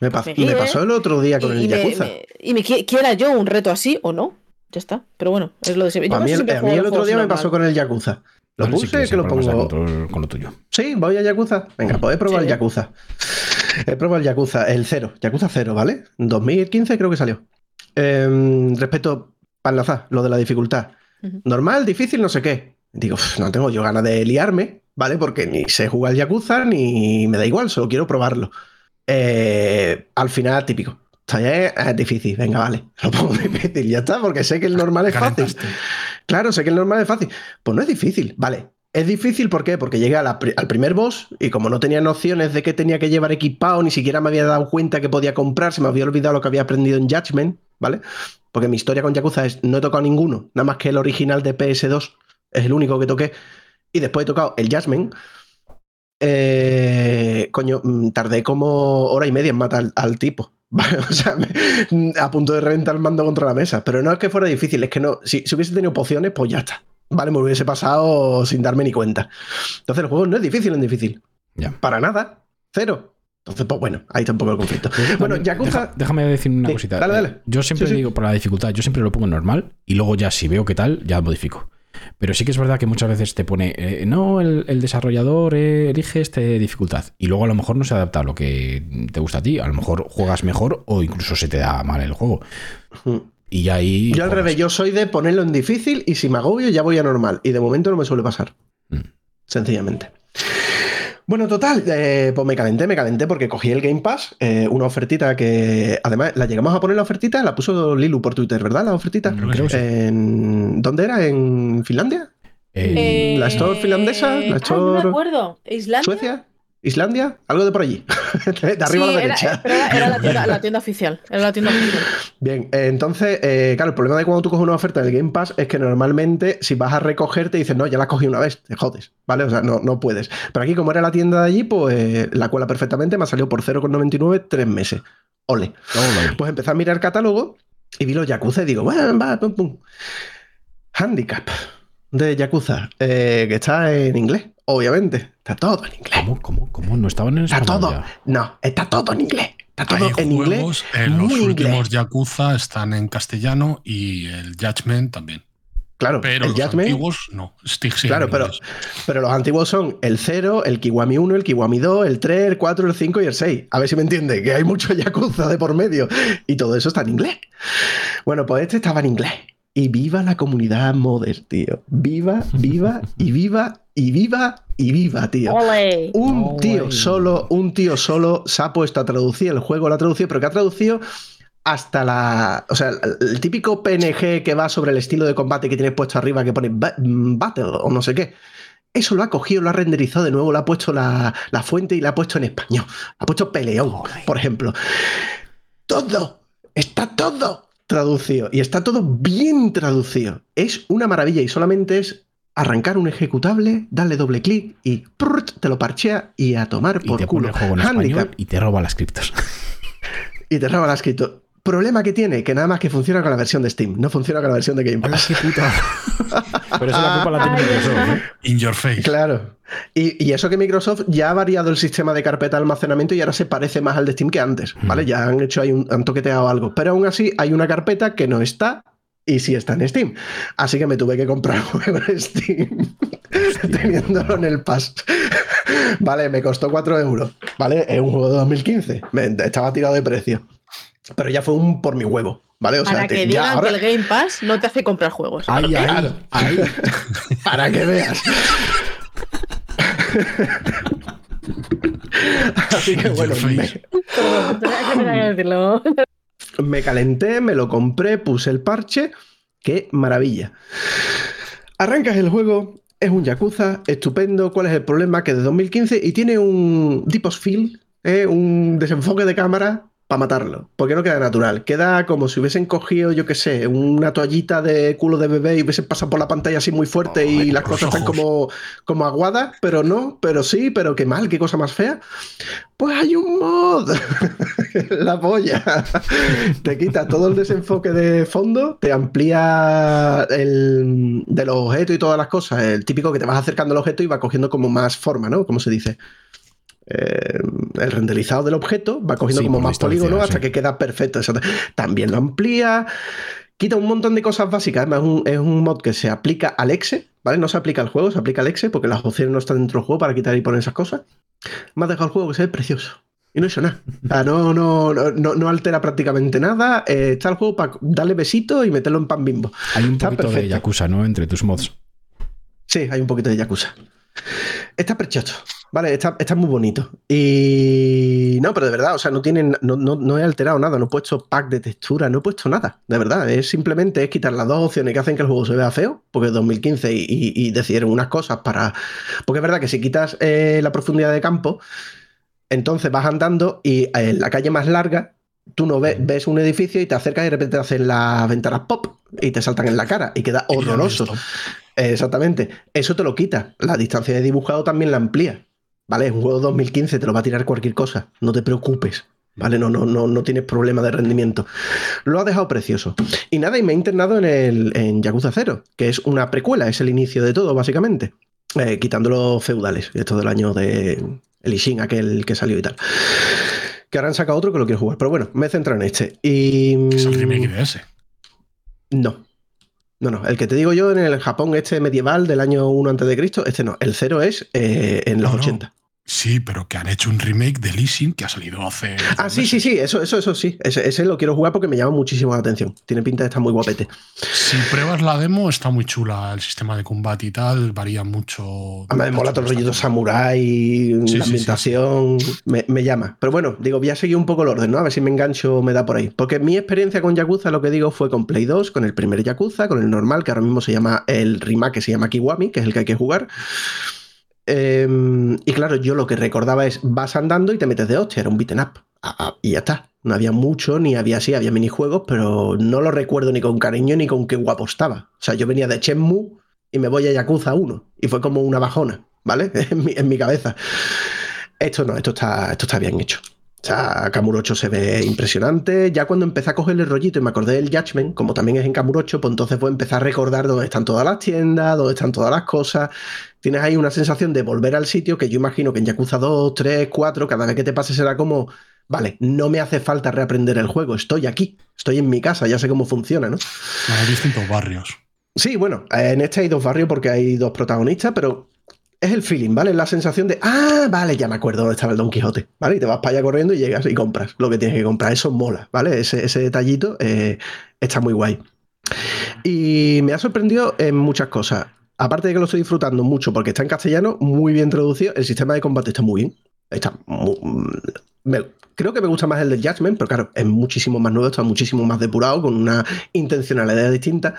Me, me pasó el otro día con y, el y me, Yakuza. me- y me qui- quiera yo un reto así o no. Ya está. Pero bueno, es lo de siempre. Yo a mí, el, siempre a juego mí el los otro día me pasó con el Yakuza. Lo Vale, si puse, que lo pongo. con lo tuyo. Sí, voy a Yakuza. Venga, pues he probado Sí. el Yakuza. He probado el Yakuza, el cero. Yakuza cero, ¿vale? 2015 creo que salió. Em, respecto, para enlazar, lo de la dificultad. Normal, difícil, no sé qué. Digo, "Uf, no tengo yo ganas de liarme, ¿vale? Porque ni sé jugar al Yakuza ni me da igual, solo quiero probarlo. Eh, al final, típico. Esto ya es, difícil, venga, vale. Lo pongo difícil, ya está, porque sé que el normal es fácil. Claro, sé que el normal es fácil. Pues no es difícil, vale. Es difícil ¿por qué? porque llegué a la pri- al primer boss y como no tenía nociones de qué tenía que llevar equipado, ni siquiera me había dado cuenta que podía comprar, se me había olvidado lo que había aprendido en Judgment, ¿vale? Porque mi historia con Yakuza es no he tocado ninguno, nada más que el original de PS2, es el único que toqué. Y después he tocado el Judgment. Eh, coño, mm, tardé como hora y media en matar al, al tipo. ¿Vale? O sea, me- a punto de reventar el mando contra la mesa. Pero no es que fuera difícil, es que no. Si, si hubiese tenido pociones, pues ya está. Vale, me hubiese pasado sin darme ni cuenta. Entonces el juego no es difícil en difícil. Ya. Para nada. Cero. Entonces, pues bueno, ahí está un poco el conflicto. Bueno, También, Yakuza. deja- déjame decir una Sí, cosita. dale, dale. Yo siempre Sí, sí. digo, por la dificultad, yo siempre lo pongo en normal y luego ya si veo qué tal, ya modifico. Pero sí que es verdad que muchas veces te pone, eh, no, el, el desarrollador eh, elige esta dificultad y luego a lo mejor no se adapta a lo que te gusta a ti. A lo mejor juegas mejor o incluso se te da mal el juego. Y ya ahí... Yo al juegas. revés, yo soy de ponerlo en difícil y si me agobio ya voy a normal. Y de momento no me suele pasar. Mm. Sencillamente. Bueno, total, eh, pues me calenté, me calenté porque cogí el Game Pass, eh, una ofertita que además la llegamos a poner la ofertita, la puso Lilu por Twitter, ¿verdad? La ofertita. Creo que sí. En- ¿Dónde era? ¿En Finlandia? Eh, ¿La Store finlandesa? ¿La ay, no me acuerdo. ¿Islandia? ¿Suecia? ¿Islandia? Algo de por allí. de arriba Sí, a la era- derecha. era, era la, tienda, la tienda oficial. Era la tienda oficial. Bien, eh, entonces, eh, claro, el problema de cuando tú coges una oferta del Game Pass es que normalmente si vas a recoger te dicen, no, ya la cogí una vez, te jodes, ¿vale? O sea, no, no puedes. Pero aquí, como era la tienda de allí, pues la cuela perfectamente me ha salido por 0,99 tres meses. Ole. Pues empecé a mirar catálogo y vi los Yakuza y digo, bueno, va, pum, pum. Handicap. de Yakuza, eh, que está en inglés, obviamente. Está todo en inglés. ¿Cómo, cómo, cómo? ¿No estaban en Está español todo. ya? No, está todo en inglés. Está todo Hay en inglés. juegos, eh, los muy últimos inglés. Yakuza están en castellano y el Judgment también. Claro, Pero el los Judgment- antiguos no. Claro, en pero, inglés. pero los antiguos son el 0, el Kiwami 1, el Kiwami 2, el 3, el 4, el 5 y el 6. A ver si me entiende, que hay mucho Yakuza de por medio. Y todo eso está en inglés. Bueno, pues este estaba en inglés. Y viva la comunidad modder, tío. Viva, viva y viva y viva y viva, tío. ¡Ole! Un tío solo, un tío solo se ha puesto a traducir el juego, lo ha traducido, pero que ha traducido hasta la. O sea, el, típico PNG que va sobre el estilo de combate que tienes puesto arriba que pone ba- Battle o no sé qué. Eso lo ha cogido, lo ha renderizado de nuevo, le ha puesto la, la fuente y la ha puesto en español. Ha puesto peleón, por ejemplo. Todo, está todo traducido y está todo bien traducido. Es una maravilla y solamente es arrancar un ejecutable, darle doble clic y prrrt, te lo parchea y a tomar Y por pone culo. el juego en Handicap español y te roba las criptos. y te roba la escrito. Problema que tiene, que nada más que funciona con la versión de Steam, no funciona con la versión de Game Pass. Pero eso la culpa la tiene Microsoft, ¿eh? In your face. Claro. Y, y eso que Microsoft ya ha variado el sistema de carpeta de almacenamiento y ahora se parece más al de Steam que antes, ¿vale? Mm. Ya han hecho ahí un, han toqueteado algo. Pero aún así hay una carpeta que no está y sí está en Steam. Así que me tuve que comprar un juego en Steam teniéndolo en el Pass. vale, me costó 4 euros, ¿vale? Es un juego de 2015. Me- estaba tirado de precio. Pero ya fue un por mi huevo, ¿vale? O sea, Para te- que ya digan ahora- que el Game Pass no te hace comprar juegos. Ay, ay. para que veas. Así que bueno, me, calenté, me lo compré, puse el parche. ¡Qué maravilla! Arrancas el juego, es un Yakuza, estupendo. ¿Cuál es el problema? Que de 2015 y tiene un Deep Feel, ¿eh? un desenfoque de cámara para matarlo. Porque no queda natural. Queda como si hubiesen cogido, yo qué sé, una toallita de culo de bebé y hubiesen pasado por la pantalla así muy fuerte y las cosas están como, como aguadas, pero no, pero sí, pero qué mal, qué cosa más fea. Pues hay un mod. la polla. te quita todo el desenfoque de fondo, te amplía el de los objetos y todas las cosas. El típico que te vas acercando al objeto y va cogiendo como más forma, ¿no? Como se dice. Eh, el renderizado del objeto va cogiendo Sí, como más distancia, polígono hasta sí. que queda perfecto. También lo amplía. Quita un montón de cosas básicas. Además, es un, es un mod que se aplica al exe, ¿vale? No se aplica al juego, se aplica al exe porque las opciones no están dentro del juego para quitar y poner esas cosas. Me ha dejado el juego que se ve precioso. Y no hecho nada. O sea, no, no, no, no, no altera prácticamente nada. Eh, está el juego para darle besitos y meterlo en pan bimbo. Hay un Está poquito de. Yakuza, ¿no? Entre tus mods. Sí, hay un poquito de Yakuza. Está precioso, ¿vale? Está, está muy bonito. Y no, pero de verdad, o sea, no tienen, no, no, no he alterado nada, no he puesto pack de textura, no he puesto nada, de verdad. Es simplemente es quitar las dos opciones que hacen que el juego se vea feo, porque es 2015 y, y, y decidieron unas cosas para. Porque es verdad que si quitas eh, la profundidad de campo, entonces vas andando y en la calle más larga. Tú no ves, ves un edificio y te acercas y de repente te hacen las ventanas pop y te saltan en la cara y queda horroroso. Exactamente. Eso te lo quita. La distancia de dibujado también la amplía. ¿Vale? Es un juego 2015, te lo va a tirar cualquier cosa. No te preocupes. ¿Vale? No, no, no, no tienes problema de rendimiento. Lo ha dejado precioso. Y nada, y me he internado en, el, en Yakuza 0, que es una precuela, es el inicio de todo, básicamente. Eh, quitando los feudales, esto del año de el Ishin, aquel que salió y tal. Que ahora han sacado otro que lo quiero jugar. Pero bueno, me he centrado en este. Y. Es el remake de ese. No. No, no. El que te digo yo en el Japón este medieval del año 1 antes de Cristo, este no. El cero es eh, en los No, no. 80. Sí, pero que han hecho un remake de Lee Sin que ha salido hace. Ah, sí, sí, meses. sí. Eso, eso, eso sí. Ese, ese lo quiero jugar porque me llama muchísimo la atención. Tiene pinta de estar muy guapete. Si pruebas la demo, está muy chula. El sistema de combate y tal varía mucho. Me mola todo el rollito samurai, Sí, la sí, sí, ambientación, Me, me llama. Pero bueno, digo, voy a seguir un poco el orden, ¿no? A ver si me engancho o me da por ahí. Porque mi experiencia con Yakuza, lo que digo, fue con Play 2, con el primer Yakuza, con el normal, que ahora mismo se llama el remake, que se llama Kiwami, que es el que hay que jugar. Eh, y claro, yo lo que recordaba es, vas andando y te metes de hostia, era un beaten up. Y ya está. No había mucho, ni había así, había minijuegos, pero no lo recuerdo ni con cariño ni con qué guapo estaba. O sea, yo venía de Shenmue y me voy a Yakuza 1. Y fue como una bajona, ¿vale? En mi, en mi cabeza. Esto no, esto está, esto está bien hecho. O sea, Kamurocho se ve impresionante. Ya cuando empecé a cogerle el rollito y me acordé del Judgment, como también es en Kamurocho, pues entonces pues empezar a recordar dónde están todas las tiendas, dónde están todas las cosas. Tienes ahí una sensación de volver al sitio que yo imagino que en Yakuza 2, 3, 4, cada vez que te pase será como, vale, no me hace falta reaprender el juego, estoy aquí, estoy en mi casa, ya sé cómo funciona, ¿no? Hay distintos barrios. Sí, bueno, en este hay dos barrios porque hay dos protagonistas, pero es el feeling, ¿vale? La sensación de, ah, vale, ya me acuerdo dónde estaba el Don Quijote, ¿vale? Y te vas para allá corriendo y llegas y compras lo que tienes que comprar. Eso mola, ¿vale? Ese, detallito eh, está muy guay. Y me ha sorprendido en muchas cosas. Aparte de que lo estoy disfrutando mucho porque está en castellano, muy bien traducido, el sistema de combate está muy bien. Está mu- me- creo que me gusta más el de Judgment, pero claro, es muchísimo más nuevo, está muchísimo más depurado, con una intencionalidad distinta.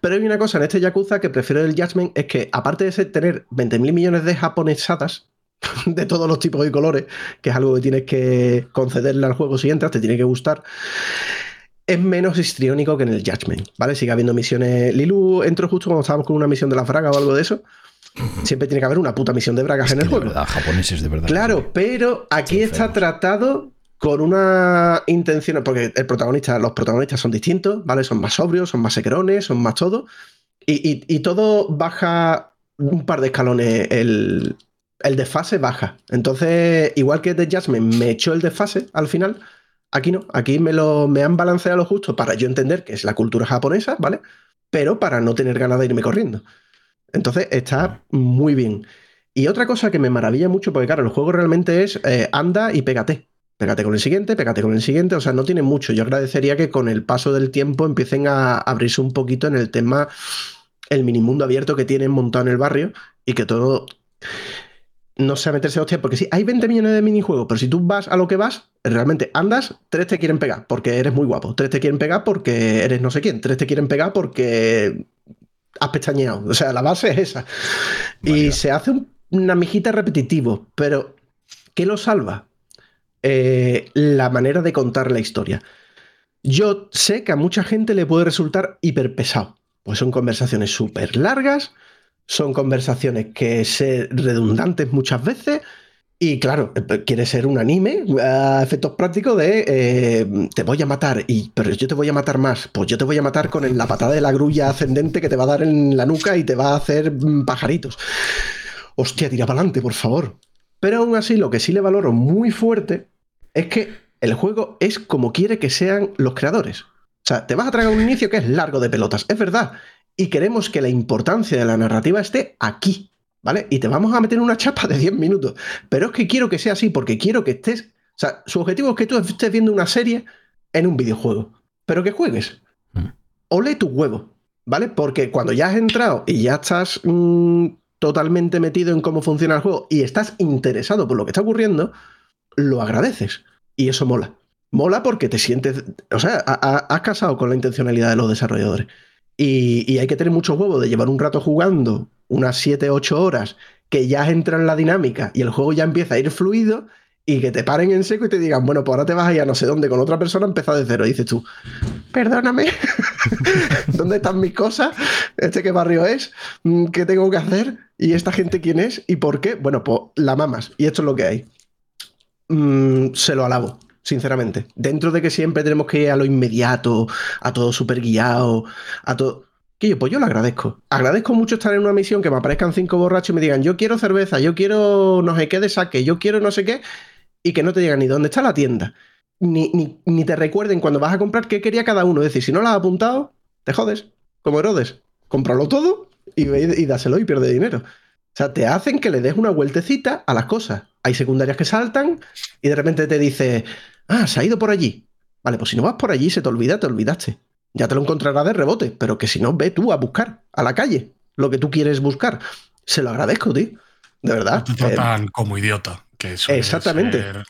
Pero hay una cosa en este Yakuza que prefiero del Judgment, es que aparte de ser- tener 20.000 millones de japonesadas, de todos los tipos y colores, que es algo que tienes que concederle al juego si entras, te tiene que gustar, es menos histriónico que en el Judgment, ¿vale? Sigue habiendo misiones. Lilu entró justo cuando estábamos con una misión de la Fraga o algo de eso. Siempre tiene que haber una puta misión de bragas Es en el juego. verdad, japoneses de verdad. Claro, pero aquí está tratado con una intención, porque el protagonista, los protagonistas son distintos, ¿vale? Son más sobrios, son más secrones, son más todo. Y, y- y todo baja un par de escalones. El, el desfase baja. Entonces, igual que The Jasmine me echó el desfase al final, aquí no. Aquí me, lo, me han balanceado lo justo para yo entender que es la cultura japonesa, ¿vale? Pero para no tener ganas de irme corriendo. Entonces, está muy bien. Y otra cosa que me maravilla mucho, porque claro, el juego realmente es eh, anda y pégate. Pégate con el siguiente, pégate con el siguiente. O sea, no tiene mucho. Yo agradecería que con el paso del tiempo empiecen a abrirse un poquito en el tema, el minimundo abierto que tienen montado en el barrio y que todo no sea meterse hostia. Porque sí, hay 20 millones de minijuegos, pero si tú vas a lo que vas, realmente andas, tres te quieren pegar porque eres muy guapo. Tres te quieren pegar porque eres no sé quién. Tres te quieren pegar porque has pestañeado. O sea, la base es esa. Y se hace un- una mijita repetitivo, pero ¿qué lo salva? Eh, la manera de contar la historia. Yo sé que a mucha gente le puede resultar hiper pesado, pues son conversaciones súper largas, son conversaciones que se redundantes muchas veces. Y claro, eh, quiere ser un anime a efectos prácticos de eh, te voy a matar, y, pero yo te voy a matar más. Pues yo te voy a matar con la patada de la grulla ascendente que te va a dar en la nuca y te va a hacer mm, pajaritos. Hostia, tira para adelante, por favor. Pero aún así, lo que sí le valoro muy fuerte es que el juego es como quiere que sean los creadores. O sea, te vas a tragar un inicio que es largo de pelotas, es verdad. Y queremos que la importancia de la narrativa esté aquí, ¿vale? Y te vamos a meter una chapa de 10 minutos. Pero es que quiero que sea así porque quiero que estés... O sea, su objetivo es que tú estés viendo una serie en un videojuego, pero que juegues. Mm. Ole tu huevo, ¿vale? Porque cuando ya has entrado y ya estás mm, totalmente metido en cómo funciona el juego y estás interesado por lo que está ocurriendo, lo agradeces. Y eso mola. Mola porque te sientes. O sea, ha- ha- has casado con la intencionalidad de los desarrolladores. Y, y hay que tener mucho huevo de llevar un rato jugando, unas 7, 8 horas, que ya entra en la dinámica y el juego ya empieza a ir fluido y que te paren en seco y te digan, bueno, pues ahora te vas a ir a no sé dónde con otra persona, empezar de cero. Y dices tú, perdóname, ¿dónde están mis cosas? ¿Este qué barrio es? ¿Qué tengo que hacer? ¿Y esta gente quién es? ¿Y por qué? Bueno, pues la mamas. Y esto es lo que hay. Mm, se lo alabo, sinceramente. Dentro de que siempre tenemos que ir a lo inmediato, a todo súper guiado, a todo. Que yo, pues yo lo agradezco. Agradezco mucho estar en una misión que me aparezcan cinco borrachos y me digan, yo quiero cerveza, yo quiero no sé qué de saque, yo quiero no sé qué, y que no te digan ni dónde está la tienda, ni, ni, ni te recuerden cuando vas a comprar qué quería cada uno. Es decir, si no lo has apuntado, te jodes, como Herodes. Cómpralo todo y, y dáselo y pierde dinero. O sea, te hacen que le des una vueltecita a las cosas. Hay secundarias que saltan y de repente te dice, ah, se ha ido por allí. Vale, pues si no vas por allí, se te olvida, te olvidaste. Ya te lo encontrarás de rebote, pero que si no, ve tú a buscar a la calle lo que tú quieres buscar. Se lo agradezco, tío. De verdad. No te Eh, tratan como idiota, que suele Exactamente. ser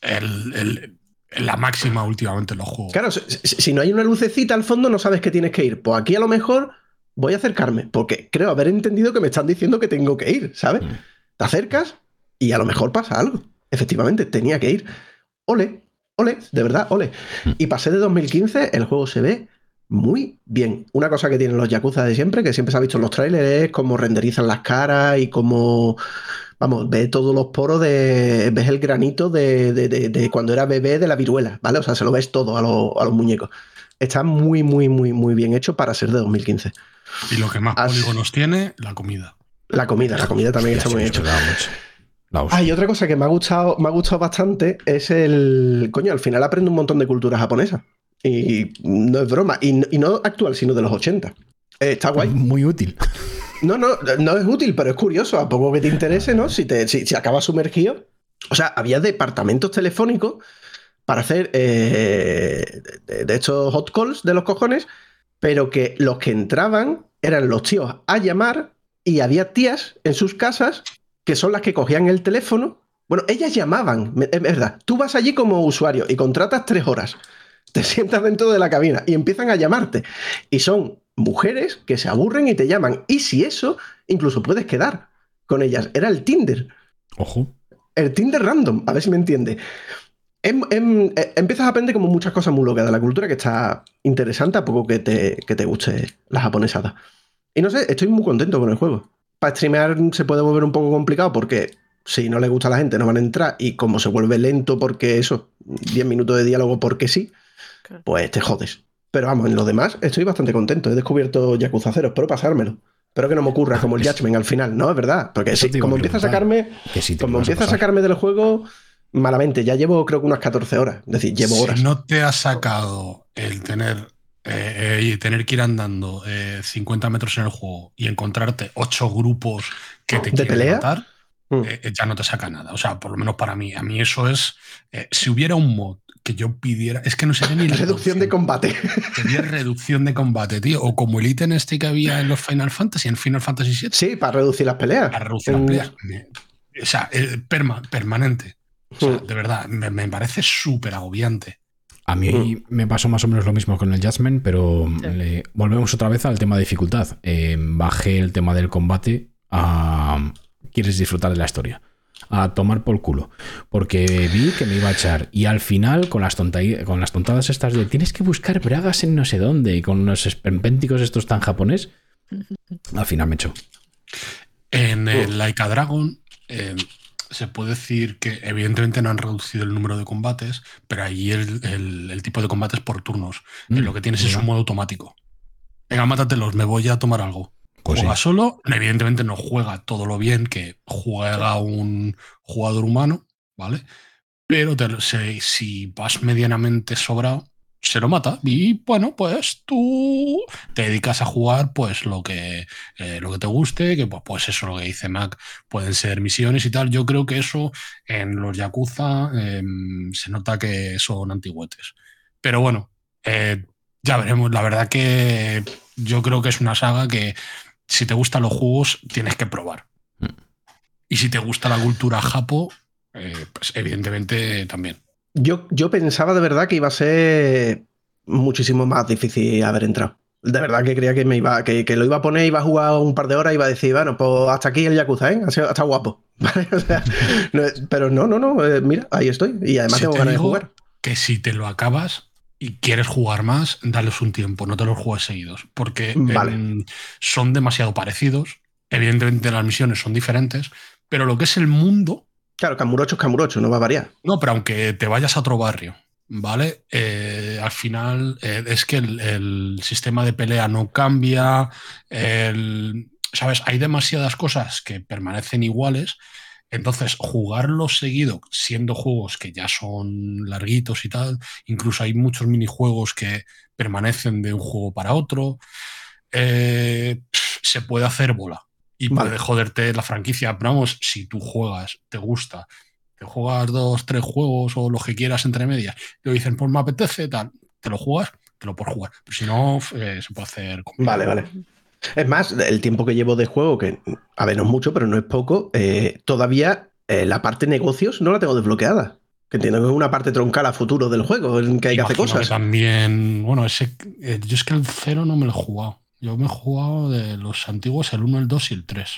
el- el- la máxima últimamente en los juegos. Claro, si no hay una lucecita al fondo, no sabes que tienes que ir. Pues aquí a lo mejor voy a acercarme, porque creo haber entendido que me están diciendo que tengo que ir, ¿sabes? Mm. Te acercas y a lo mejor pasa algo. Efectivamente, tenía que ir. Ole, ole, de verdad, ole. Mm. Y pasé de 2015, el juego se ve muy bien. Una cosa que tienen los Yakuza de siempre, que siempre se ha visto en los trailers, es cómo renderizan las caras y cómo vamos, ves todos los poros de. ves el granito de, de- de- de cuando era bebé de la viruela, ¿vale? O sea, se lo ves todo a, los- a los muñecos. Está muy, muy, muy, muy bien hecho para ser de 2015. Y lo que más As- polígonos tiene, la comida. La comida, la comida también está muy sí, La. Ah, y otra cosa que me ha gustado, me ha gustado bastante es el. Coño, al final aprendo un montón de cultura japonesa. Y no es broma. Y, y no actual, sino de los 80. Eh, está guay. Muy útil. No, no, no es útil, pero es curioso. A poco que te interese, ¿no? Si, te, si, si acabas sumergido. O sea, había departamentos telefónicos para hacer eh, de, de estos hot calls de los cojones, pero que los que entraban eran los tíos a llamar y había tías en sus casas que son las que cogían el teléfono. Bueno, ellas llamaban, es verdad. Tú vas allí como usuario y contratas tres horas. Te sientas dentro de la cabina y empiezan a llamarte. Y son mujeres que se aburren y te llaman. Y si eso, incluso puedes quedar con ellas. Era el Tinder. Ojo. El Tinder random, a ver si me entiende. Em- em- eh, empiezas a aprender como muchas cosas muy locas de la cultura que está interesante a poco que te, que te guste la japonesada. Y no sé, estoy muy contento con el juego. Para streamear se puede volver un poco complicado porque si no le gusta a la gente no van a entrar y como se vuelve lento porque eso, 10 minutos de diálogo porque sí, pues te jodes. Pero vamos, en lo demás estoy bastante contento. He descubierto Yakuza 0, espero pasármelo. Espero que no me ocurra como el Judgment al final, ¿no? Es verdad. Porque como empieza a sacarme, sí como empieza a sacarme del juego, malamente. Ya llevo creo que unas 14 horas. Es decir, llevo si horas. no te ha sacado el tener, eh, eh, y tener que ir andando eh, 50 metros en el juego y encontrarte ocho grupos que te ¿De quieren pelea? matar, Mm. eh, eh, ya no te saca nada. O sea, por lo menos para mí. A mí eso es. si hubiera un mod que yo pidiera. Es que no sería ni la Reducción de combate. Sería reducción de combate, tío. O como el ítem este que había en los Final Fantasy, en Final Fantasy VII. Sí, para reducir las peleas. Para reducir las peleas. O sea, perma- permanente. O sea, Mm. de verdad, me, me parece súper agobiante. A mí Mm. me pasó más o menos lo mismo con el Judgment, pero Sí. le- volvemos otra vez al tema de dificultad. Eh, bajé el tema del combate a. ¿Quieres disfrutar de la historia? A tomar por culo. Porque vi que me iba a echar. Y al final, con las, tontai- con las tontadas estas de tienes que buscar bragas en no sé dónde y con unos esperpénticos estos tan japonés, al final me echó. En el Laika Dragon eh, se puede decir que evidentemente no han reducido el número de combates, pero ahí el, el- el tipo de combate es por turnos. Mm, lo que tienes es un modo automático. Venga, mátatelos, me voy a tomar algo. Pues sí. juega solo, evidentemente no juega todo lo bien que juega un jugador humano, ¿vale? Pero te lo- se- si vas medianamente sobrado, se lo mata. Y bueno, pues tú te dedicas a jugar pues lo que, eh, lo que te guste, que pues, pues eso lo que dice Mac, pueden ser misiones y tal. Yo creo que eso en los Yakuza em, se nota que son antigüetes. Pero bueno, eh, ya veremos. La verdad que yo creo que es una saga que si te gustan los juegos tienes que probar. Mm. Y si te gusta la cultura japo, eh, pues evidentemente también. Yo, yo pensaba de verdad que iba a ser muchísimo más difícil haber entrado. De verdad que creía que me iba, que, que lo iba a poner, iba a jugar un par de horas y iba a decir, bueno, pues hasta aquí el Yakuza, ¿eh? Ha sido- Está guapo. ¿Vale? O sea, no pero no, no, no. eh, mira, ahí estoy. Y además Si tengo te ganas de jugar. Que si te lo acabas y quieres jugar más, dales un tiempo, no te los juegues seguidos, porque Vale. em, son demasiado parecidos. Evidentemente las misiones son diferentes, pero lo que es el mundo Claro, Camurocho es Camurocho, no va a variar. No, pero aunque te vayas a otro barrio, ¿vale? Eh, al final eh, es que el, sistema de pelea no cambia, ¿sabes? Hay demasiadas cosas que permanecen iguales, entonces jugarlo seguido, siendo juegos que ya son larguitos y tal, incluso hay muchos minijuegos que permanecen de un juego para otro, eh, se puede hacer bola y Vale. puede joderte la franquicia. Pero vamos, si tú juegas, te gusta, te juegas dos, tres juegos o lo que quieras entre medias, y te dicen, pues me apetece, tal, te lo juegas, te lo puedes jugar. Pero si no, eh, se puede hacer. complicado. Vale, vale. Es más, el tiempo que llevo de juego, que a ver, no es mucho, pero no es poco, eh, todavía eh, la parte negocios no la tengo desbloqueada. Que entiendo que es una parte troncal a futuro del juego, en que hay que hacer cosas. también, bueno, ese, yo es que el cero no me lo he jugado. Yo me he jugado de los antiguos, el 1, el 2 y el 3.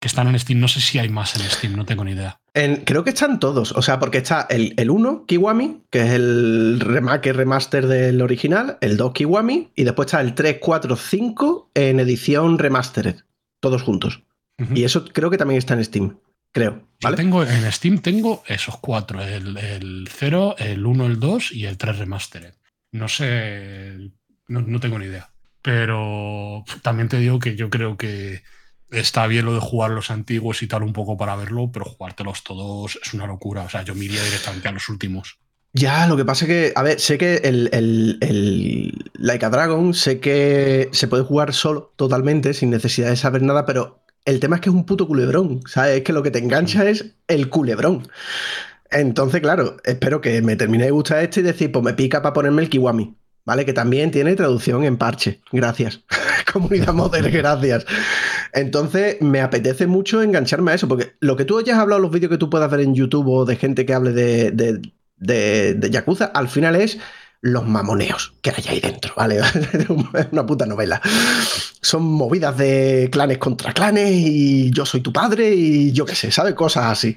Que están en Steam. No sé si hay más en Steam, no tengo ni idea. En- creo que están todos, o sea, porque está el, el 1, Kiwami, que es el remake remaster del original, el 2, Kiwami, y después está el 3, 4, 5 en edición remastered, todos juntos. Ujú. Y eso creo que también está en Steam. creo. Yo ¿vale? tengo en Steam tengo esos cuatro: el, el 0, el 1, el 2 y el 3 Remastered. No sé, no, no tengo ni idea. Pero también te digo que yo creo que está bien lo de jugar los antiguos y tal un poco para verlo, pero jugártelos todos es una locura. O sea, yo me iría directamente a los últimos. Ya, lo que pasa es que, a ver, sé que el, el, el Like a Dragon, sé que se puede jugar solo, totalmente, sin necesidad de saber nada, pero el tema es que es un puto culebrón, ¿sabes? Es que lo que te engancha es el culebrón. Entonces, claro, espero que me termine de gustar este y decir, pues me pica para ponerme el Kiwami, ¿vale? Que también tiene traducción en parche. Gracias. Comunidad Model, gracias. Entonces, me apetece mucho engancharme a eso, porque lo que tú hayas hablado, los vídeos que tú puedas ver en YouTube o de gente que hable de, de, de, de Yakuza, al final es los mamoneos que hay ahí dentro, ¿vale? Es una puta novela. Son movidas de clanes contra clanes y yo soy tu padre y yo qué sé, ¿sabes? Cosas así.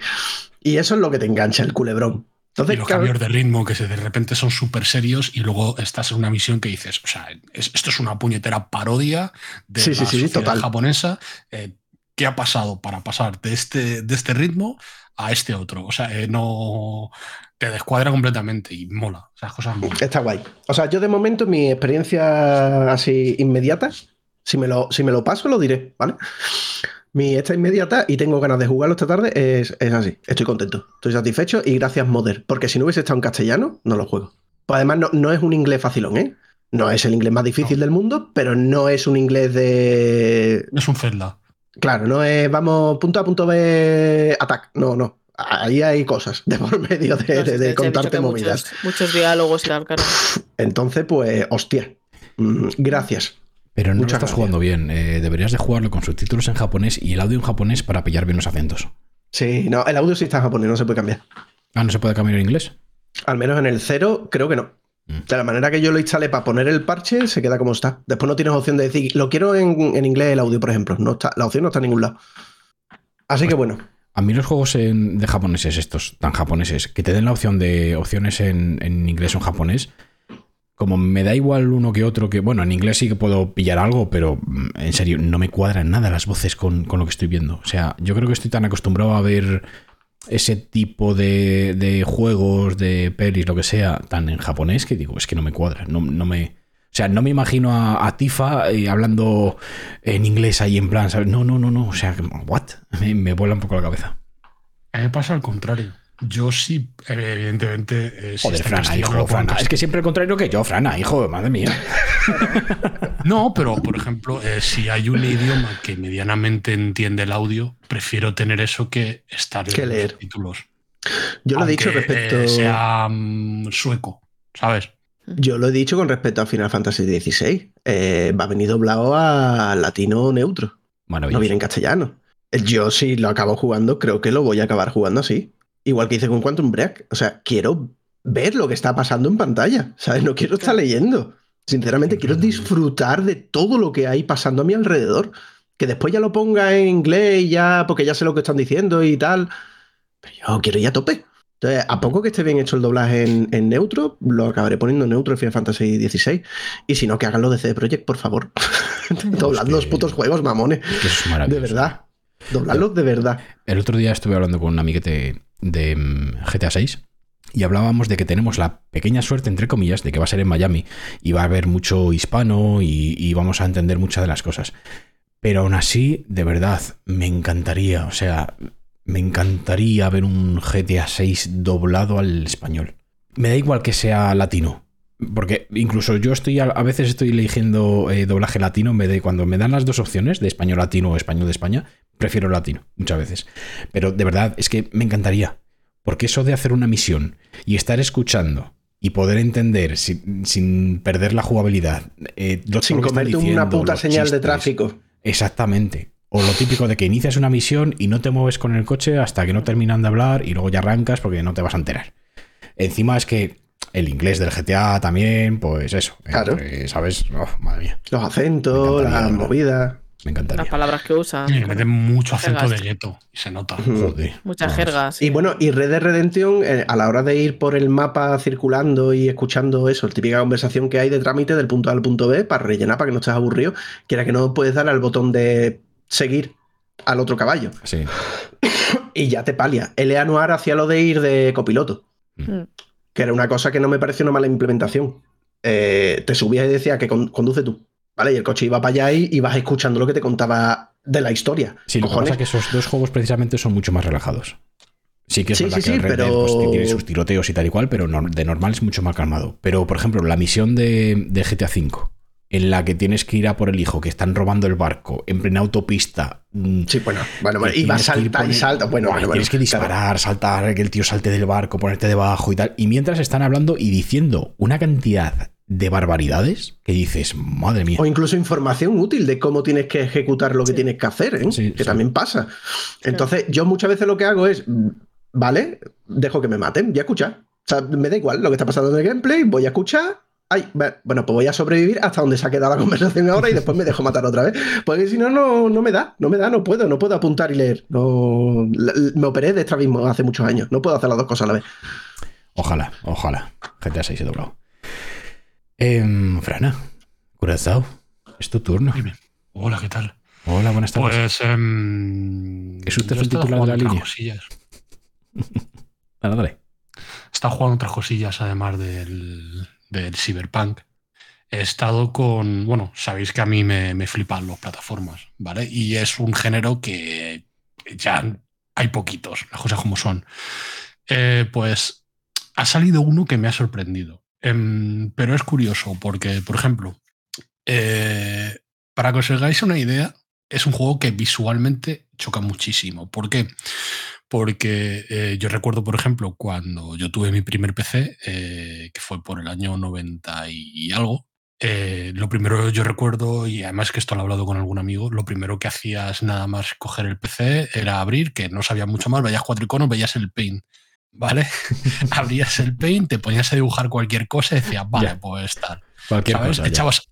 Y eso es lo que te engancha el culebrón. Entonces, y los claro, cambios de ritmo que de repente son súper serios y luego estás en una misión que dices, o sea, es- esto es una puñetera parodia de Sí, la sí, sí, sociedad total. japonesa. eh, ¿Qué ha pasado para pasar de este, de este ritmo a este otro? O sea, eh, no te descuadra completamente y mola. Esas cosas molan. Está guay. O sea, yo de momento mi experiencia así inmediata, si me lo, si me lo paso, lo diré, ¿vale? Mi esta inmediata y tengo ganas de jugarlo esta tarde es, es así. Estoy contento, estoy satisfecho y gracias Modder, porque si no hubiese estado en castellano, no lo juego. Pues además no, no es un inglés facilón, ¿eh? No es el inglés más difícil No. del mundo, pero no es un inglés de... Es un Zelda. Claro, no es vamos punto A, punto B, ataque. No, no. Ahí hay cosas de por medio de, contarte movidas. Muchos, muchos diálogos y tal, claro. Entonces, pues, hostia. Mm, Gracias. Pero no lo estás jugando bien. Eh, deberías de jugarlo con subtítulos en japonés y el audio en japonés para pillar bien los acentos. Sí, no, el audio sí está en japonés, no se puede cambiar. Ah, ¿no se puede cambiar en inglés? Al menos en el cero, creo que no. Mm. De la manera que yo lo instalé para poner el parche, se queda como está. Después no tienes opción de decir, lo quiero en, en inglés el audio, por ejemplo. No está, la opción no está en ningún lado. Así que bueno, A mí los juegos en- de japoneses, estos tan japoneses, que te den la opción de opciones en, en inglés o en japonés, como me da igual uno que otro, que bueno, en inglés sí que puedo pillar algo, pero mm, en serio, no me cuadran nada las voces con, con lo que estoy viendo. O sea, yo creo que estoy tan acostumbrado a ver ese tipo de, de juegos, de pelis, lo que sea, tan en japonés que digo, es que no me cuadra, no, no me... O sea, no me imagino a, Tifa eh, hablando en inglés ahí en plan, ¿sabes? No, no, no, no. O sea, ¿what? Me, me vuela un poco la cabeza. A mí me pasa al contrario. Yo sí, eh, evidentemente. eh, si Joder, Frana, hijo, Frana. Es que siempre el contrario que yo, Frana, hijo, madre mía. No, pero por ejemplo, eh, si hay un idioma que medianamente entiende el audio, prefiero tener eso que estar Que en leer. los títulos. yo lo he dicho respecto. eh, sea mm, sueco, ¿sabes? Yo lo he dicho con respecto a Final Fantasy XVI. Eh, va a venir doblado a latino neutro. No viene en castellano. Yo si lo acabo jugando, creo que lo voy a acabar jugando así. Igual que hice con Quantum Break. O sea, quiero ver lo que está pasando en pantalla. ¿Sabes? No quiero estar leyendo. Sinceramente, quiero disfrutar de todo lo que hay pasando a mi alrededor. Que después ya lo ponga en inglés y ya, porque ya sé lo que están diciendo y tal. Pero yo quiero ir a tope. Entonces, a poco que esté bien hecho el doblaje en, en neutro, lo acabaré poniendo en neutro en Final Fantasy XVI. Y si no, que hagan lo de CD Projekt, por favor. Doblad los putos juegos, mamones. Es que eso es De verdad. Dobladlos de verdad. El otro día estuve hablando con un amiguete de mm, GTA 6 y hablábamos de que tenemos la pequeña suerte, entre comillas, de que va a ser en Miami y va a haber mucho hispano y, y vamos a entender muchas de las cosas. Pero aún así, de verdad, me encantaría, o sea, me encantaría ver un GTA 6 doblado al español. Me da igual que sea latino. Porque incluso yo estoy a, a veces estoy eligiendo eh, doblaje latino en vez de cuando me dan las dos opciones de español latino o español de España, prefiero latino muchas veces. Pero de verdad es que me encantaría. Porque eso de hacer una misión y estar escuchando y poder entender sin, sin perder la jugabilidad, eh, Sin están comerte una puta señal de tráfico. Exactamente. O lo típico de que inicias una misión y no te mueves con el coche hasta que no terminan de hablar y luego ya arrancas porque no te vas a enterar. Encima es que el inglés del GTA también, pues eso. Claro. eh, ¿Sabes? Oh, madre mía, Los acentos, encantaría, las me Las encantaría. palabras que usan. Y le meten mucho acento de gueto y se nota. Joder. Muchas jergas. Y bueno, y Red Dead Redemption, eh, a la hora de ir por el mapa circulando y escuchando eso, la típica conversación que hay de trámite del punto A al punto B, para rellenar, para que no estés aburrido, quiera que no puedes dar al botón de seguir al otro caballo. Sí. y ya te palia. L.A. Noir hacía lo de ir de copiloto, Mm. que era una cosa que no me pareció una mala implementación. Eh, te subías y decía que con- conduce tú, ¿vale? Y el coche iba para allá y ibas escuchando lo que te contaba de la historia. Sí, lo que pasa es que esos dos juegos precisamente son mucho más relajados. Sí que es Sí, verdad sí, que el Red Dead pues, tiene sus tiroteos y tal y cual, pero de normal es mucho más calmado. Pero, por ejemplo, la misión de, de GTA V, en la que tienes que ir a por el hijo, que están robando el barco en plena autopista. mm, Sí, bueno, bueno, bueno, y vas a saltar y salta. Bueno, Buah, bueno, tienes que bueno, claro. disparar, saltar, que el tío salte del barco, ponerte debajo y tal. Y mientras están hablando y diciendo una cantidad de barbaridades que dices, madre mía. O incluso información útil de cómo tienes que ejecutar lo que tienes que hacer, ¿eh? Sí, que sí. también pasa. Entonces, yo muchas veces lo que hago es, mm, vale, dejo que me maten, voy a escuchar. O sea, me da igual lo que está pasando en el gameplay, voy a escuchar. Ay, bueno, pues voy a sobrevivir hasta donde se ha quedado la conversación ahora y después me dejo matar otra vez. Porque si no, no, no me da, no me da, no puedo, no puedo apuntar y leer. No, me operé de estrabismo hace muchos años, no puedo hacer las dos cosas a la vez. Ojalá, ojalá. GTA 6 he doblado. Em, Frana, Curazao, es tu turno. Dime. Hola, ¿qué tal? Hola, buenas tardes. Pues. em, ¿Es usted el titular de la línea? cosillas. Dale, estado jugando otras cosillas además del, del Cyberpunk. He estado con. Bueno, sabéis que a mí me, me flipan las plataformas, ¿vale? Y es un género que ya hay poquitos, las cosas como son. Eh, pues ha salido uno que me ha sorprendido. Em, pero es curioso porque, por ejemplo, eh, para que os hagáis una idea, es un juego que visualmente choca muchísimo. ¿Por qué? Porque eh, yo recuerdo, por ejemplo, cuando yo tuve mi primer PC, eh, que fue por el año 90 y algo, lo primero yo recuerdo, y además que esto lo he hablado con algún amigo, lo primero que hacías nada más coger el PC era abrir, que no sabía mucho más, veías cuatro iconos, veías el paint. ¿Vale? Abrías el paint, te ponías a dibujar cualquier cosa y decías, vale, Ya. pues tal. Cualquier ¿sabes? cosa. ya. echabas,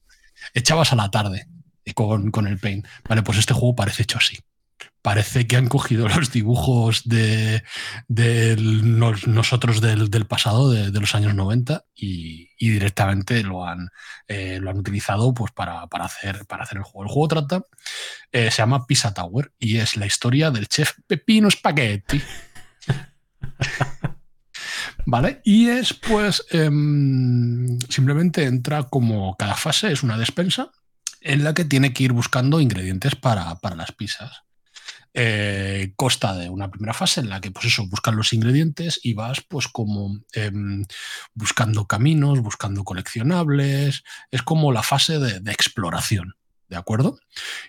echabas a la tarde con, con el paint. Vale, pues este juego parece hecho así. Parece que han cogido los dibujos de, de nos- nosotros del, del pasado, de, de los años 90, y, y directamente lo han, eh, lo han utilizado pues, para, para hacer, para hacer el juego. El juego trata, eh, se llama Pisa Tower y es la historia del chef Pepino Spaghetti. ¿Vale? Y es pues em, simplemente entra como cada fase es una despensa en la que tiene que ir buscando ingredientes para, para las pizzas. Eh, consta de una primera fase en la que pues eso, buscan los ingredientes y vas pues como em, buscando caminos, buscando coleccionables, es como la fase de exploración, ¿de acuerdo?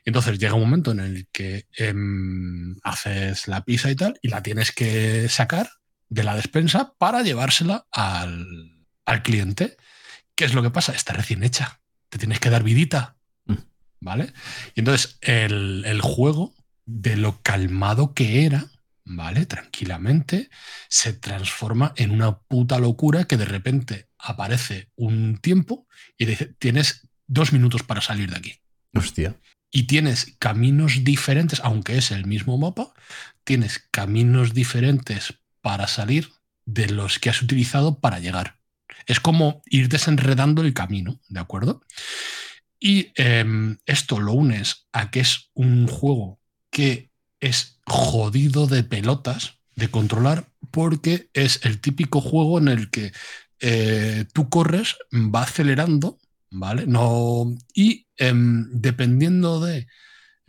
Entonces llega un momento en el que em, haces la pizza y tal y la tienes que sacar de la despensa para llevársela al, al cliente. ¿Qué es lo que pasa? Está recién hecha. Te tienes que dar vidita. Mm. ¿Vale? Y entonces el, el juego, de lo calmado que era, ¿vale? Tranquilamente, se transforma en una puta locura que de repente aparece un tiempo y dice, tienes dos minutos para salir de aquí Y tienes caminos diferentes, aunque es el mismo mapa, tienes caminos diferentes para salir de los que has utilizado para llegar. Es como ir desenredando el camino, ¿de acuerdo? Y em, esto lo unes a que es un juego que es jodido de pelotas de controlar porque es el típico juego en el que eh, tú corres, va acelerando, ¿vale? No, y em, dependiendo de,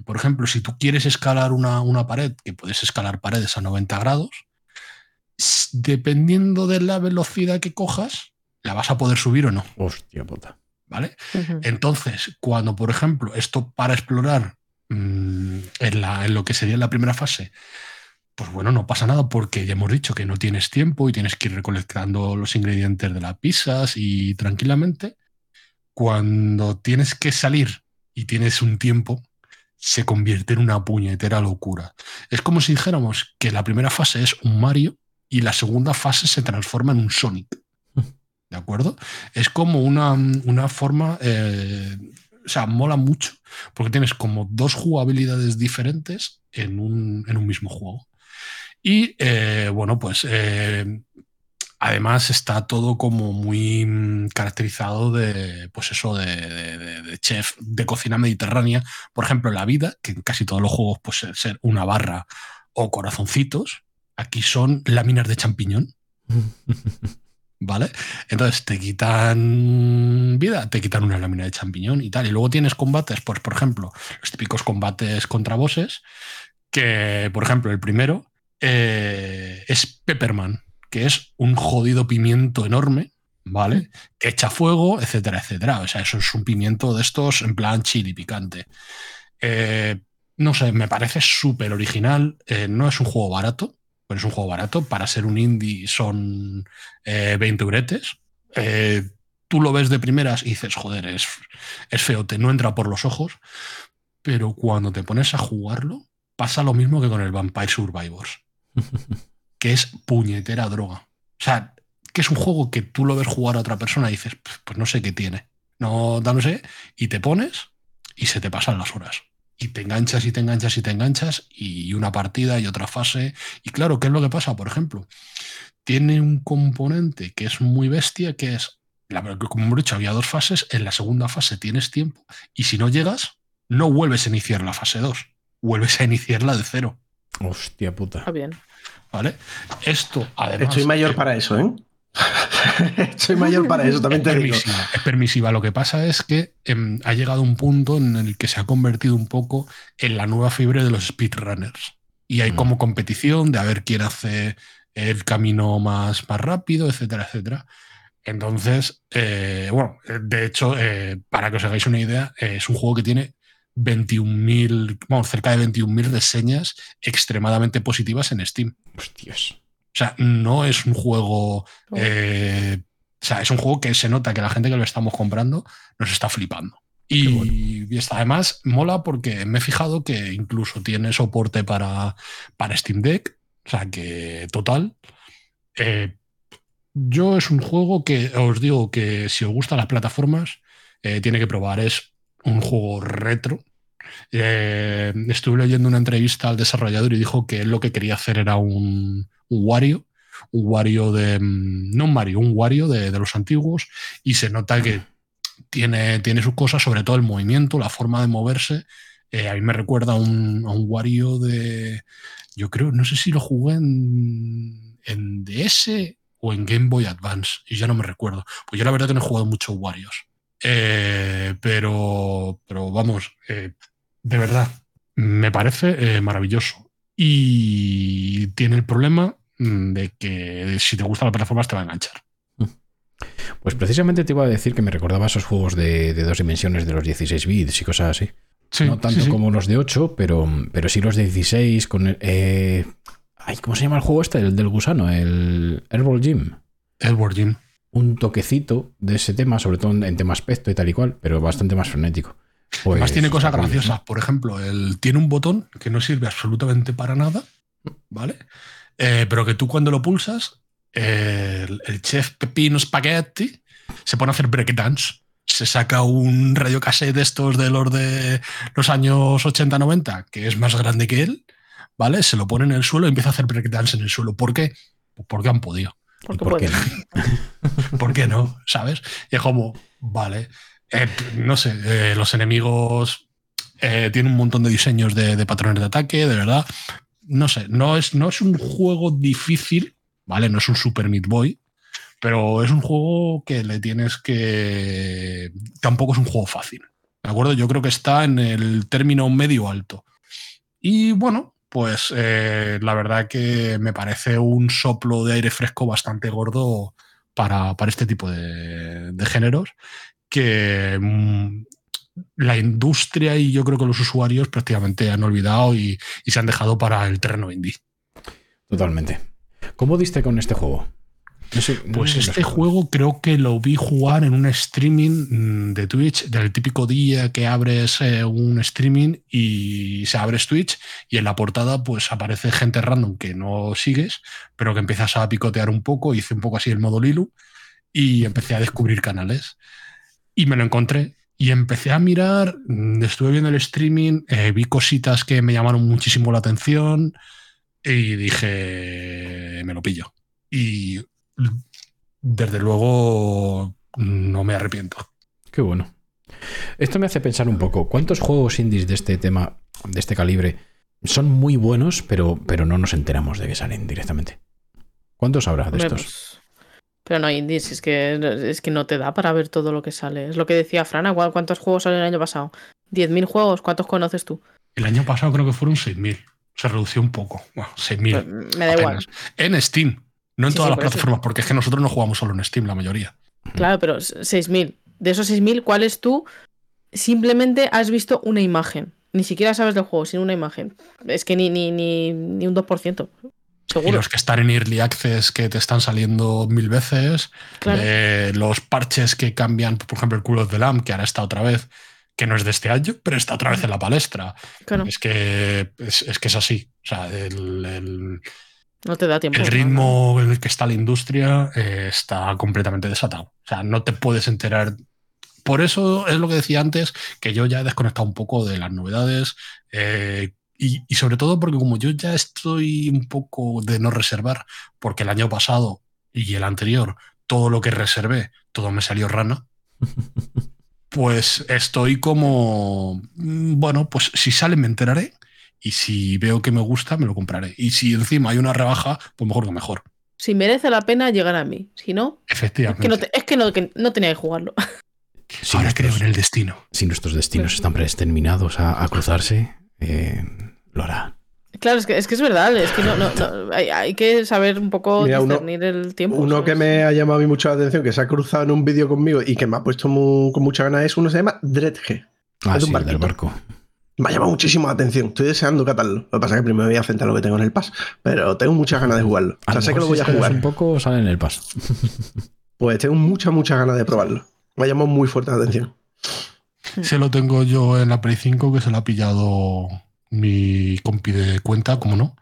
por ejemplo, si tú quieres escalar una, una pared, que puedes escalar paredes a 90 grados, dependiendo de la velocidad que cojas, la vas a poder subir o no, Hostia puta. ¿vale? Entonces, cuando, por ejemplo, esto para explorar mm, en, la- en lo que sería la primera fase, pues bueno, no pasa nada porque ya hemos dicho que no tienes tiempo y tienes que ir recolectando los ingredientes de las pizzas y tranquilamente, cuando tienes que salir y tienes un tiempo, se convierte en una puñetera locura. Es como si dijéramos que la primera fase es un Mario y la segunda fase se transforma en un Sonic. ¿De acuerdo? Es como una, una forma, eh, o sea, mola mucho, porque tienes como dos jugabilidades diferentes en un, en un mismo juego. Y eh, bueno, pues eh, además está todo como muy mm, caracterizado de, pues eso, de, de- de- de chef de cocina mediterránea. Por ejemplo, la vida, que en casi todos los juegos, pues ser una barra o corazoncitos, aquí son láminas de champiñón. ¿Vale? Entonces te quitan vida, te quitan una lámina de champiñón y tal. Y luego tienes combates, pues por ejemplo, los típicos combates contra bosses, que por ejemplo el primero eh, es Pepperman, que es un jodido pimiento enorme, ¿vale? Que echa fuego, etcétera, etcétera. O sea, eso es un pimiento de estos en plan chili picante. Eh, no sé, me parece súper original. Eh, no es un juego barato, pero es un juego barato. Para ser un indie son eh, 20 uretes. Eh, tú lo ves de primeras y dices, joder, es, es feo, te no entra por los ojos. Pero cuando te pones a jugarlo, pasa lo mismo que con el Vampire Survivors, que es puñetera droga. O sea, que es un juego que tú lo ves jugar a otra persona y dices, pues no sé qué tiene. No, no sé, y te pones y se te pasan las horas y te enganchas y te enganchas y te enganchas y una partida y otra fase. Y claro, ¿qué es lo que pasa? Por ejemplo, tiene un componente que es muy bestia, que es, la, como hemos dicho, había dos fases, en la segunda fase tienes tiempo y si no llegas, no vuelves a iniciar la fase 2, vuelves a iniciarla de cero. Hostia puta. Está bien. ¿Vale? Esto, además... Estoy mayor eh, para eso, ¿eh? Soy mayor para eso, también es te digo. permisiva, es permisiva. Lo que pasa es que em, ha llegado un punto en el que se ha convertido un poco en la nueva fiebre de los speedrunners. Y hay Mm. como competición de a ver quién hace el camino más, más rápido, etcétera, etcétera. Entonces, eh, bueno, de hecho, eh, para que os hagáis una idea, es un juego que tiene 21.000, vamos, cerca de 21.000 reseñas extremadamente positivas en Steam. Hostias. O sea, no es un juego. Oh. eh, o sea, es un juego que se nota que la gente que lo estamos comprando nos está flipando. Y, bueno. y está, además mola porque me he fijado que incluso tiene soporte para, para Steam Deck. O sea, que total. eh, yo es un juego que os digo que si os gustan las plataformas, eh, tiene que probar. Es un juego retro. Eh, estuve leyendo una entrevista al desarrollador y dijo que él lo que quería hacer era un, un Wario, un Wario de. mm, No un Mario, un Wario de, los antiguos, y se nota que tiene, tiene sus cosas, sobre todo el movimiento, la forma de moverse. Eh, a mí me recuerda a un, a un Wario de. Yo creo, no sé si lo jugué en, en DS o en Game Boy Advance, y ya no me recuerdo. Pues yo la verdad que no he jugado muchos Warios. Eh, pero, pero vamos, eh, de verdad, me parece eh, maravilloso. Y tiene el problema mm, de que si te gustan las plataformas te va a enganchar. Pues precisamente te iba a decir que me recordaba esos juegos de, de dos dimensiones de los 16 bits y cosas así. Sí, no tanto sí, sí. como los de 8, pero, pero sí los de 16 con el, eh, ay, ¿Cómo se llama el juego este? El del gusano, el Herbal Gym. Edward Jim. Un toquecito de ese tema, sobre todo en, tema aspecto y tal y cual, pero bastante más frenético. Pues, Además tiene cosas graciosas. Por ejemplo, el, tiene un botón que no sirve absolutamente para nada, ¿vale? Eh, pero que tú cuando lo pulsas, eh, el, el chef Pepino Spaghetti se pone a hacer breakdance. Se saca un radiocassette de estos de los de los años 80-90, que es más grande que él, ¿vale? Se lo pone en el suelo y empieza a hacer breakdance en el suelo. ¿Por qué? Pues porque han podido. ¿Y Porque por qué no? ¿Por qué no? ¿Sabes? Y es como, vale. Eh, no sé, eh, los enemigos eh, tienen un montón de diseños de, de patrones de ataque, de verdad. No sé, no es, no es un juego difícil, ¿vale? No es un Super Meat Boy, pero es un juego que le tienes que. Tampoco es un juego fácil. ¿De acuerdo? Yo creo que está en el término medio alto. Y bueno, pues eh, la verdad que me parece un soplo de aire fresco bastante gordo para, para este tipo de, de géneros que mm, la industria y yo creo que los usuarios prácticamente han olvidado y, y se han dejado para el terreno indie. Totalmente. ¿Cómo diste con este juego? No sé- no Pues este juego creo que lo vi jugar en un streaming mm, de Twitch, del típico día que abres eh, un streaming y se abre Twitch y en la portada pues aparece gente random que no sigues, pero que empiezas a picotear un poco, hice un poco así el modo Lilu y empecé a descubrir canales. Y me lo encontré y empecé a mirar, mm, estuve viendo el streaming, eh, vi cositas que me llamaron muchísimo la atención y dije, me lo pillo. Y desde luego no me arrepiento. Qué bueno. Esto me hace pensar un poco, ¿cuántos juegos indies de este tema, de este calibre, son muy buenos, pero, pero no nos enteramos de que salen directamente. ¿Cuántos habrá de estos? pues, Pero no, indies, es que, es que no te da para ver todo lo que sale. Es lo que decía Frana, ¿cu- ¿cuántos juegos salen el año pasado? ¿10.000 juegos? ¿Cuántos conoces tú? El año pasado creo que fueron 6.000. Se redució un poco. Bueno, 6.000. Pues, me da igual. En Steam. No en Sí, todas sí, las por eso. plataformas, porque es que nosotros no jugamos solo en Steam, la mayoría. Claro, pero 6.000. De esos 6.000, ¿cuáles tú simplemente has visto una imagen? Ni siquiera sabes del juego, sino una imagen. Es que ni, ni, ni, ni un 2%. Y Seguro. los que están en Early Access que te están saliendo mil veces. Claro. eh, los parches que cambian, por ejemplo, el of the Lamb, que ahora está otra vez, que no es de este año, pero está otra vez en la palestra. claro, Es que es, es que es así. O sea, el, el- no te da tiempo. el no, ritmo en el que está la industria eh, está completamente desatado. O sea, no te puedes enterar. Por eso es lo que decía antes, que yo ya he desconectado un poco de las novedades. eh, y, y sobre todo porque como yo ya estoy un poco de no reservar, porque el año pasado y el anterior, todo lo que reservé, todo me salió rana. Pues estoy como, mm, bueno, pues si sale me enteraré y si veo que me gusta me lo compraré. Y si encima hay una rebaja, pues mejor que mejor. Si merece la pena llegar a mí. Si no, es Efectivamente. que no, te- es que no, que no tenía que jugarlo. Si Ahora creo en el destino. si nuestros destinos están predestinados a, a cruzarse, eh, lo hará. Claro, es que es, que es verdad. Es que no, no- no- hay, hay que saber un poco Mira, uno- discernir el tiempo. Uno que me ha llamado a mí mucho la atención, que se ha cruzado en un vídeo conmigo y que me ha puesto con mucha ganas, es uno que se llama Dredge. Ah, Es un el del barquito. barco. Me ha llamado muchísimo la atención. Estoy deseando catarlo. Lo que pasa es que primero voy a centrar lo que tengo en el pass. Pero tengo muchas ganas de jugarlo. O sea, sé que lo si voy a jugar. un poco sale en el paso. Pues tengo muchas, muchas ganas de probarlo. Me ha llamado muy fuerte la atención. Se lo tengo yo en la Play 5 que se lo ha pillado mi compi de cuenta, como no.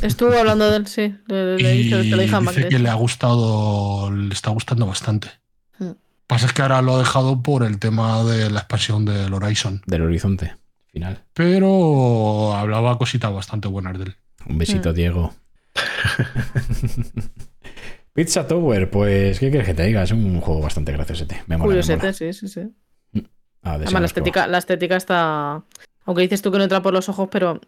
Estuvo hablando de él, sí. Le, le Y dice Macri. que le ha gustado, le está gustando bastante. Mm. Pasa es que ahora lo ha dejado por el tema de la expansión del Horizon. Del horizonte final. Pero hablaba cositas bastante buenas de él. Un besito, Mm. Diego. Pizza Tower, pues, ¿qué quieres que te diga? Es un juego bastante graciosete. Me mola, me Curiosete, mola. sí, sí, sí. Ah, Además, la estética, la estética está. Aunque dices tú que no entra por los ojos, pero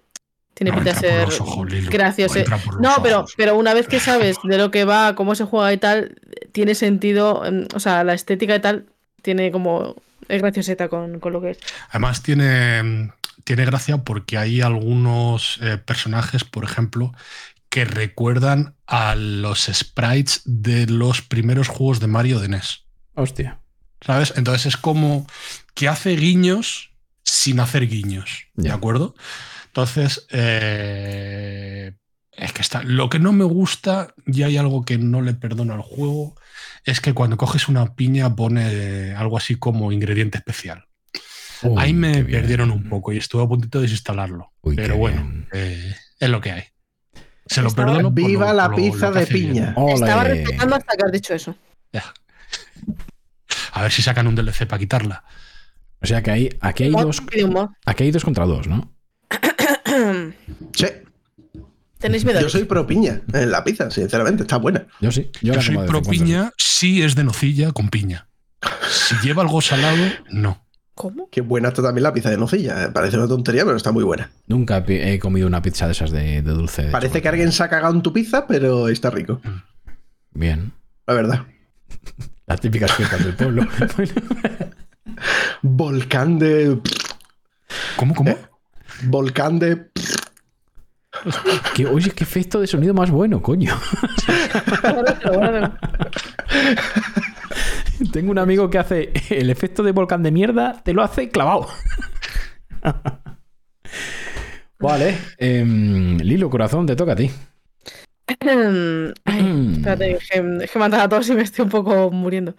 tiene No pinta de ser los ojos, Lilo, gracioso. no entra por los No, pero, ojos. pero una vez que sabes de lo que va, cómo se juega y tal, tiene sentido. em, O sea, la estética y tal tiene como. Es gracioseta con, con lo que es. Además tiene, tiene gracia porque hay algunos eh, personajes, por ejemplo, que recuerdan a los sprites de los primeros juegos de Mario de NES. Hostia. ¿Sabes? Entonces es como que hace guiños sin hacer guiños. ¿De acuerdo? Entonces, eh, es que está. Lo que no me gusta, y hay algo que no le perdono al juego, es que cuando coges una piña pone algo así como ingrediente especial. Uy, Ahí me bien. perdieron un poco y estuve a puntito de desinstalarlo. Uy, pero bueno, eh, es lo que hay. Se lo perdono. por ¡Viva lo- la por lo- lo pizza de piña! Estaba respetando hasta que has dicho eso. Ya. A ver si sacan un DLC para quitarla. O sea que hay, aquí, hay dos, aquí hay dos contra dos, ¿no? Sí, Tenéis miedo. yo soy pro piña en la pizza, sinceramente, está buena. Yo sí. Yo, soy pro piña si es de nocilla con piña. Si lleva algo salado, no. ¿Cómo? Qué buena está también la pizza de nocilla. eh. Parece una tontería, pero está muy buena. Nunca he comido una pizza de esas de, de dulce. de Parece que alguien se ha cagado en tu pizza, pero está rico. Bien. La verdad. Las típicas fiestas del pueblo. Volcán de. ¿Cómo, cómo? Eh. Volcán de. que, oye, qué efecto de sonido más bueno, coño. Tengo un amigo que hace el efecto de volcán de mierda, te lo hace clavado. vale. em, Lilo, corazón, te toca a ti. Ay, espérate, es que, es que me han dado a todos y me estoy un poco muriendo.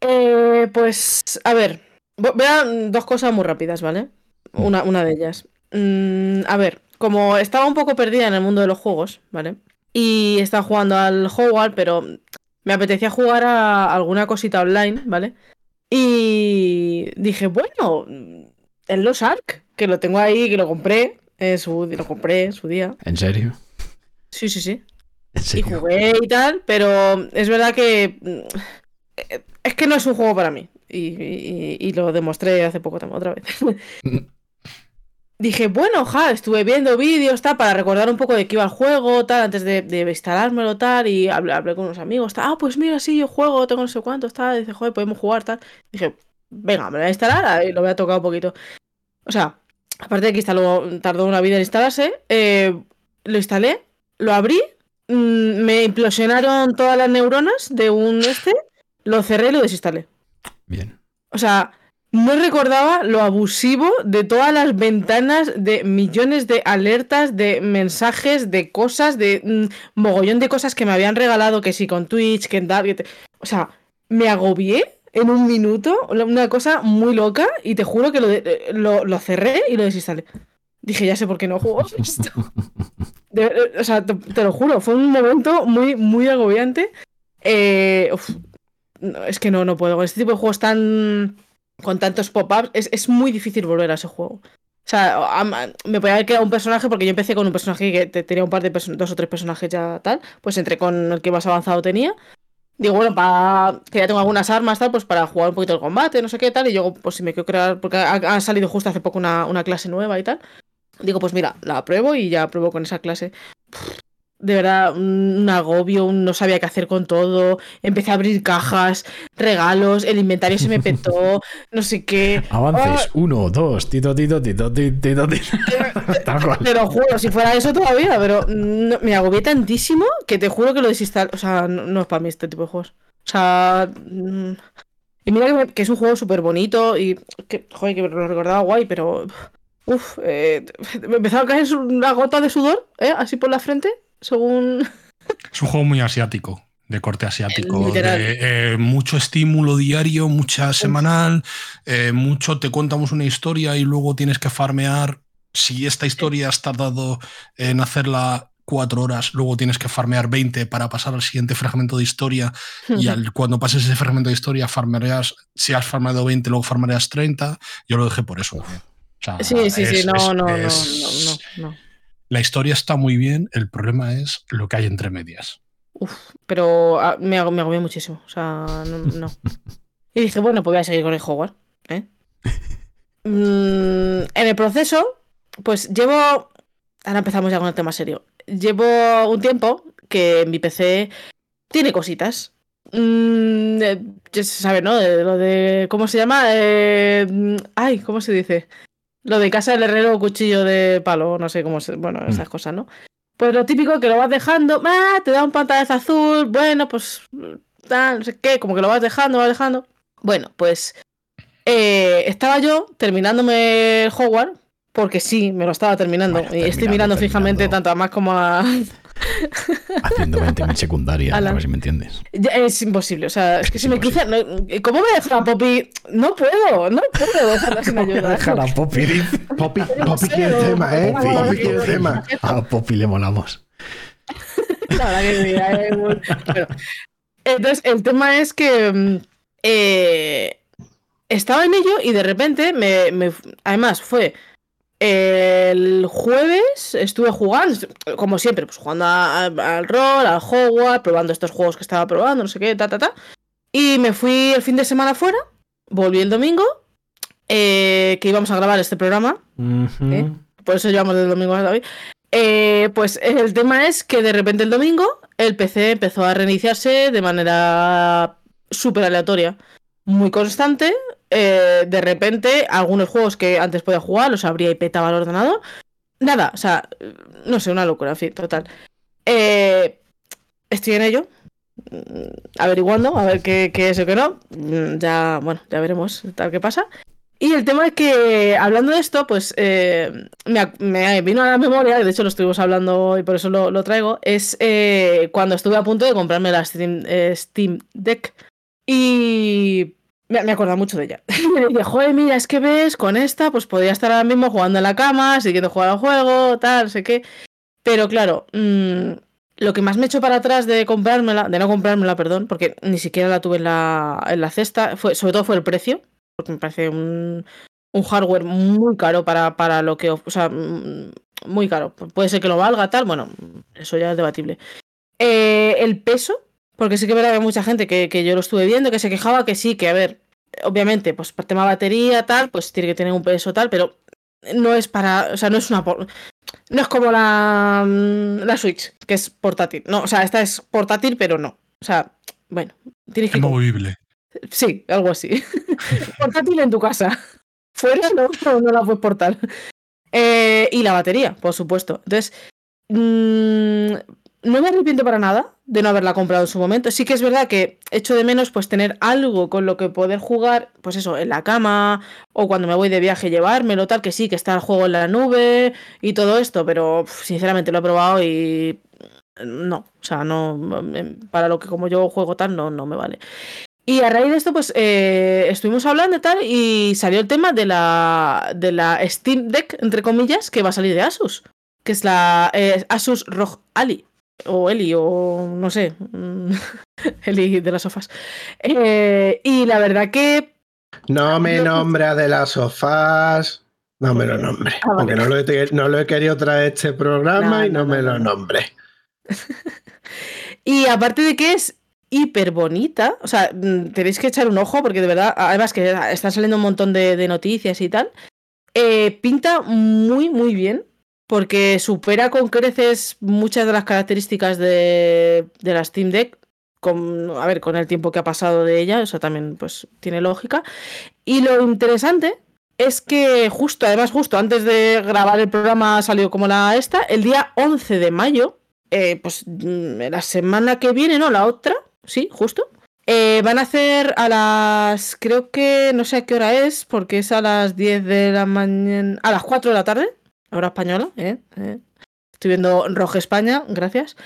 Eh, pues, a ver, a dos cosas muy rápidas, ¿vale? Una, una de ellas. Mm, a ver, como estaba un poco perdida en el mundo de los juegos, ¿vale? Y estaba jugando al Hogwarts, pero me apetecía jugar a alguna cosita online, ¿vale? Y dije, bueno, el Los Ark, que lo tengo ahí, que lo compré, en su, lo compré en su día. ¿En serio? Sí, sí, sí. ¿En Y jugué y tal, pero es verdad que eh, es que no es un juego para mí. Y, y- y lo demostré hace poco también, otra vez. dije, bueno, ja, estuve viendo vídeos, tal, para recordar un poco de qué iba el juego, tal, antes de, de instalármelo, tal, y hablé, hablé con unos amigos, tal, ah, pues mira, sí, yo juego, tengo no sé cuántos, tal, dice, joder, podemos jugar, tal. Dije, venga, me lo voy a instalar y lo voy a tocar un poquito. O sea, aparte de que instaló, tardó una vida en instalarse, eh, lo instalé, lo abrí, mm, me implosionaron todas las neuronas de un este, lo cerré y lo desinstalé. Bien. O sea, no recordaba lo abusivo de todas las ventanas, de millones de alertas, de mensajes, de cosas, de mm, mogollón de cosas que me habían regalado, que sí, con Twitch, que en tal, que O sea, me agobié en un minuto, una cosa muy loca, y te juro que eh, lo, lo cerré y lo desinstalé. Dije, ya sé por qué no juego esto. De- o sea, te, lo juro, fue un momento muy, muy agobiante. Eh, no, es que no, no puedo. Con este tipo de juegos tan. Con tantos pop-ups, es, es muy difícil volver a ese juego. O sea, me podía haber quedado un personaje porque yo empecé con un personaje que te- tenía un par de dos o tres personajes ya tal. Pues entré con el que más avanzado tenía. Digo, bueno, para que ya tengo algunas armas, tal, pues para jugar un poquito el combate, no sé qué tal. Y yo, pues si me quiero crear, porque ha, salido justo hace poco una, una clase nueva y tal. Digo, pues mira, la pruebo y ya pruebo con esa clase. De verdad, un agobio, un no sabía qué hacer con todo. Empecé a abrir cajas, regalos, el inventario se me petó, no sé qué. Avances. Uno, dos, tito, tito, tito, tito, tito, tito. Te lo juro, si fuera eso todavía, pero no- me agobié tantísimo que te juro que lo desinstalé. O sea, no, no es para mí este tipo de juegos. O sea. mm, Y mira que, me- que es un juego súper bonito y que, joder, que lo recordaba guay, pero. Uf, eh, me empezó a caer una gota de sudor, ¿eh? Así por la frente, según. Es un juego muy asiático, de corte asiático. De, eh, mucho estímulo diario, mucha semanal, eh, mucho te contamos una historia y luego tienes que farmear. Si esta historia has tardado en hacerla cuatro horas, luego tienes que farmear 20 para pasar al siguiente fragmento de historia. Y al- cuando pases ese fragmento de historia, farmearás, si has farmeado 20, luego farmearás 30. Yo lo dejé por eso. O sea, Sí, sí, sí, es- no, es- no, no, es- no, no, no. La historia está muy bien, el problema es lo que hay entre medias. Uf, pero ah, me, ago- me agobié muchísimo. O sea, no, no. Y dije, bueno, pues voy a seguir con el Hogwarts. ¿eh? Mm, en el proceso, pues llevo. Ahora empezamos ya con el tema serio. Llevo un tiempo que mi PC tiene cositas. Mm, eh, ya se sabe, ¿no? De lo de. ¿Cómo se llama? Eh, mm, ay, ¿cómo se dice? Lo de casa del herrero cuchillo de palo, no sé cómo se. Bueno, esas cosas, ¿no? Pues lo típico que lo vas dejando, ah, te da un pantallazo azul, bueno, pues tal, no sé qué, como que lo vas dejando, vas dejando. Bueno, pues eh, estaba yo terminándome el Hogwarts, porque sí, me lo estaba terminando. Bueno, y estoy terminando, mirando fijamente tanto a más como a... Haciendo 20.000 secundarias, Ala. a ver si me entiendes. Ya, Es imposible, o sea, es que Es si me cruza... no, ¿Cómo me deja a Poppy? No puedo, no puedo dejarla sin ayuda. Dejar a Poppy. Poppy, Poppy quiere el tema, ¿eh? Poppy quiere el tema. A Poppy le molamos. La verdad que sí, eh, bueno. Bueno, entonces, el tema es que mm, eh, estaba en ello y de repente me, me- además fue el jueves estuve jugando, como siempre, pues jugando a- a- al rol, al Hogwarts, probando estos juegos que estaba probando, no sé qué, ta, ta, ta. Y me fui el fin de semana fuera, volví el domingo, eh, que íbamos a grabar este programa, Ujú. ¿Eh? por eso llevamos del domingo hasta hoy. Eh, pues el tema es que de repente el domingo el PC empezó a reiniciarse de manera súper aleatoria, muy constante. Eh, de repente, algunos juegos que antes podía jugar los abría y petaba el ordenador. Nada, o sea, no sé, una locura, en fin, total. Eh, estoy en ello, mm, averiguando a ver qué, qué es o qué no. Mm, Ya, bueno, ya veremos tal qué pasa. Y el tema es que, hablando de esto, pues eh, me, vino a la memoria, de hecho lo estuvimos hablando y por eso lo, lo traigo, es eh, cuando estuve a punto de comprarme la Steam, Steam Deck y me, me acordaba mucho de ella. Le dije, joder, mira, es que ves, con esta pues podría estar ahora mismo jugando en la cama, siguiendo jugando al juego, tal, sé qué. Pero claro, mm, lo que más me echó para atrás de comprármela, de no comprármela, perdón, porque ni siquiera la tuve en la, en la cesta, fue, sobre todo fue el precio, porque me parece un, un hardware muy caro para, para lo que, o sea, mm, muy caro. Puede ser que lo valga, tal, bueno, eso ya es debatible. Eh, el peso, porque sí que verdad que mucha gente que, que yo lo estuve viendo, que se quejaba que sí, que a ver, obviamente, pues por tema batería, tal, pues tiene que tener un peso tal, pero no es para, o sea, no es una no es como la, mm, la Switch, que es portátil. No, o sea, esta es portátil, pero no. O sea, bueno, tienes Es que movible. Sí, algo así. Portátil en tu casa. Fuera no, no, no la puedes portar. Eh, y la batería, por supuesto. Entonces, mm, no me arrepiento para nada de no haberla comprado en su momento. Sí que es verdad que echo de menos pues tener algo con lo que poder jugar, pues eso, en la cama o cuando me voy de viaje llevármelo, tal, que sí, que está el juego en la nube y todo esto, pero sinceramente lo he probado y no, o sea, no, para lo que como yo juego tal, no, no me vale. Y a raíz de esto, pues eh, estuvimos hablando y tal, y salió el tema de la, de la Steam Deck, entre comillas, que va a salir de Asus, que es la eh, Asus ROG Ali, o Eli, o no sé, mm, Eli de las sofás. Eh, y la verdad que No me nombres de las sofás. No me lo nombre. Ah, vale. Porque no lo, he, no lo he querido traer este programa No, y no, no, me lo no. nombre. Y aparte de que es hiper bonita, o sea, mm, tenéis que echar un ojo porque de verdad, además que están saliendo un montón de, de noticias y tal, eh, pinta muy, muy bien porque supera con creces muchas de las características de, de la Steam Deck. Con, a ver, con el tiempo que ha pasado de ella, eso también pues tiene lógica. Y lo interesante es que justo, además justo antes de grabar el programa salió como la esta, el día 11 de mayo, eh, pues mm, la semana que viene, ¿no? La otra, sí, justo. eh, van a hacer a las, creo que, no sé a qué hora es, porque es a las 10 de la mañana, a las 4 de la tarde, hora española, ¿eh? eh. Estoy viendo Roja España, gracias.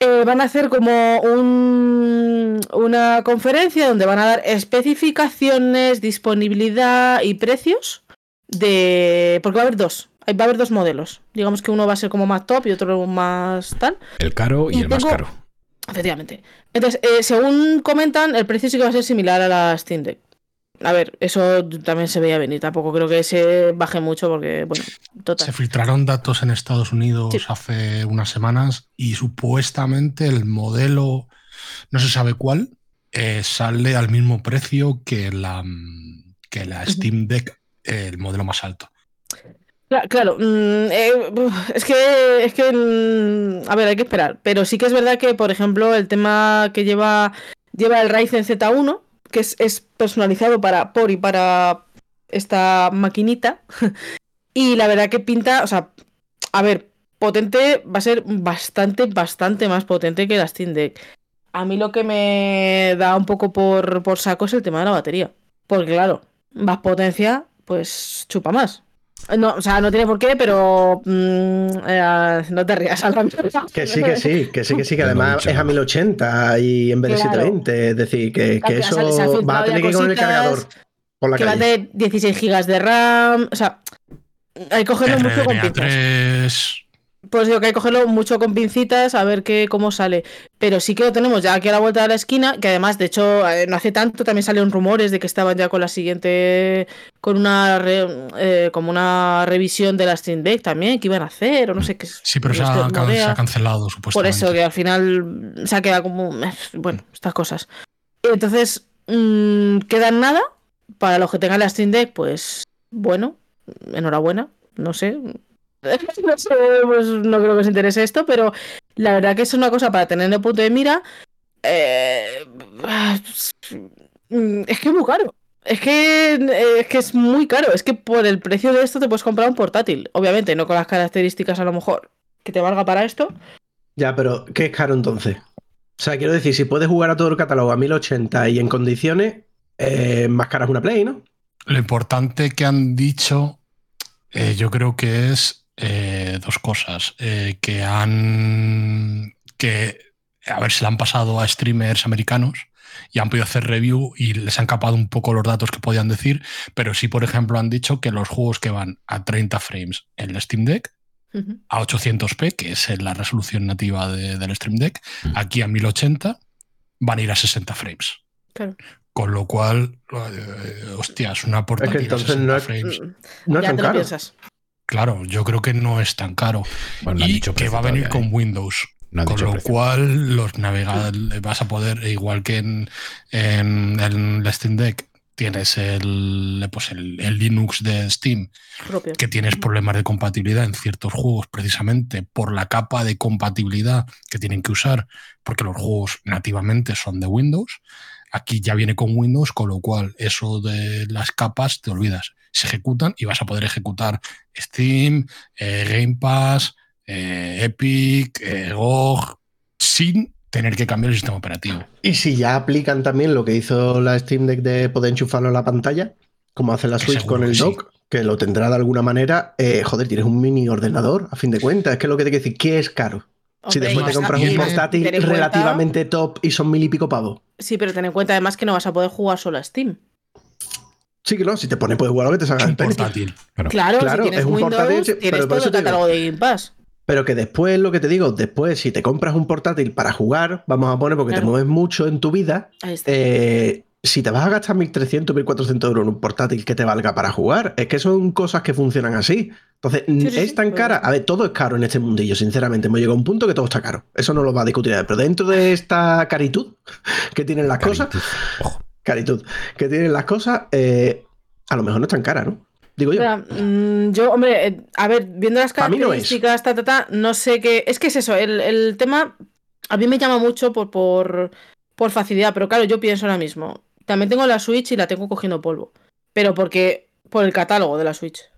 Eh, van a hacer como un- una conferencia donde van a dar especificaciones, disponibilidad y precios de... Porque va a haber dos. Va a haber dos modelos. Digamos que uno va a ser como más top y otro más tal. El caro y, Y el más caro. Efectivamente. Entonces, eh, según comentan, el precio sí que va a ser similar a la Steam Deck. A ver, eso también se veía venir. Tampoco creo que se baje mucho porque, bueno, total. Se filtraron datos en Estados Unidos Sí. hace unas semanas y supuestamente el modelo, no se sabe cuál, eh, sale al mismo precio que la, mm, que la. Steam Deck, el modelo más alto. Cla- Claro, mm, eh, es que, es que, mm, a ver, hay que esperar. Pero sí que es verdad que, por ejemplo, el tema que lleva, lleva el Ryzen Z1, que es, personalizado para, por y para esta maquinita. Y la verdad que pinta, o sea, a ver, potente va a ser bastante, bastante más potente que la Steam Deck. A mí lo que me da un poco por, por saco es el tema de la batería. Porque claro, más potencia, pues chupa más. No, o sea, no tiene por qué, pero mm, eh, no te rías, Alan. Que sí, que sí, que sí, que sí, que además es a 1080 y en vez de Claro. 720. Es decir, que, que eso va a tener que ir con el cargador por la que va calle. de 16 GB de RAM. O sea, hay que cogerlo mucho con pinzas. RDNA3, Pues digo que hay que cogerlo mucho con pincitas a ver qué, cómo sale. Pero sí que lo tenemos ya aquí a la vuelta de la esquina, que además, de hecho, eh, no hace tanto también salieron rumores de que estaban ya con la siguiente, con una re- eh, como una revisión de la Steam Deck también, que iban a hacer, o no sé qué. sí, pero se ha, se ha cancelado Por supuestamente. eso, que al final se ha quedado como. eh, Bueno, estas cosas. Entonces, mm, queda nada. Para los que tengan la Steam Deck, pues bueno, enhorabuena. No sé. No sé, pues no creo que os interese esto, pero la verdad que es una cosa para tener en el punto de mira. eh, es que es muy caro. Es que, es que es muy caro. Es que por el precio de esto te puedes comprar un portátil. Obviamente, no con las características a lo mejor que te valga para esto. Ya, pero ¿qué es caro entonces? O sea, quiero decir, si puedes jugar a todo el catálogo a 1080 y en condiciones, eh, más cara es una Play, ¿no? Lo importante que han dicho, eh, yo creo que es eh, dos cosas. Eh, que han. que a ver, se la han pasado a streamers americanos y han podido hacer review y les han capado un poco los datos que podían decir, pero sí, por ejemplo, han dicho que los juegos que van a 30 frames en el Steam Deck, a 800p, que es la resolución nativa de- del Stream Deck, Mm. aquí a 1080 van a ir a 60 frames. Claro. Con lo cual, eh, hostia, es una portátil a entonces 60 no es- frames. No es ya tan te lo caro. piensas. Claro, yo creo que no es tan caro. Bueno, no y dicho que va a venir todavía, con ¿eh? Windows. No con lo precio. cual, los navegadores vas a poder, igual que en, en el Steam Deck, tienes el, pues el, el Linux de Steam, Propio. que tienes problemas de compatibilidad en ciertos juegos precisamente por la capa de compatibilidad que tienen que usar, porque los juegos nativamente son de Windows. Aquí ya viene con Windows, con lo cual eso de las capas te olvidas. Se ejecutan y vas a poder ejecutar Steam, eh, Game Pass, eh, Epic, eh, GOG, sin tener que cambiar el sistema operativo. Y si ya aplican también lo que hizo la Steam Deck de poder enchufarlo a la pantalla, como hace la Switch con el sí. dock, que lo tendrá de alguna manera, eh, joder, tienes un mini ordenador, a fin de cuentas. Es que lo que te quiero decir, ¿qué es caro? si después te compras un portátil cuenta- relativamente top y son mil y pico pavos. Sí, pero ten en cuenta además que no vas a poder jugar solo a Steam. Sí no, si te pones puedes jugar lo que te salga portátil. Claro. Claro, Claro, si tienes es un Windows, portátil, tienes pero todo eso el catálogo de Game Pass. Pero que después, lo que te digo, después, si te compras un portátil para jugar, vamos a poner, porque te Claro. mueves mucho en tu vida, eh, si te vas a gastar 1.300, 1.400 euros en un portátil que te valga para jugar, es que son cosas que funcionan así. Entonces, Sí, es sí, tan cara. A ver, todo es caro en este mundillo, sinceramente. Hemos llegado a un punto que todo está caro. Eso no lo va a discutir. Pero dentro de esta caritud que tienen las cosas. Ojo. Caritud, que tienen las cosas, eh, a lo mejor no es tan cara, ¿no? Digo yo. Mm, yo, hombre, eh, a ver, viendo las mí no características, ta, ta, ta, no sé qué. Es que es eso, el, el tema a mí me llama mucho por, por, por facilidad, pero claro, yo pienso ahora mismo. También tengo la Switch y la tengo cogiendo polvo. Pero porque. Por el catálogo de la Switch.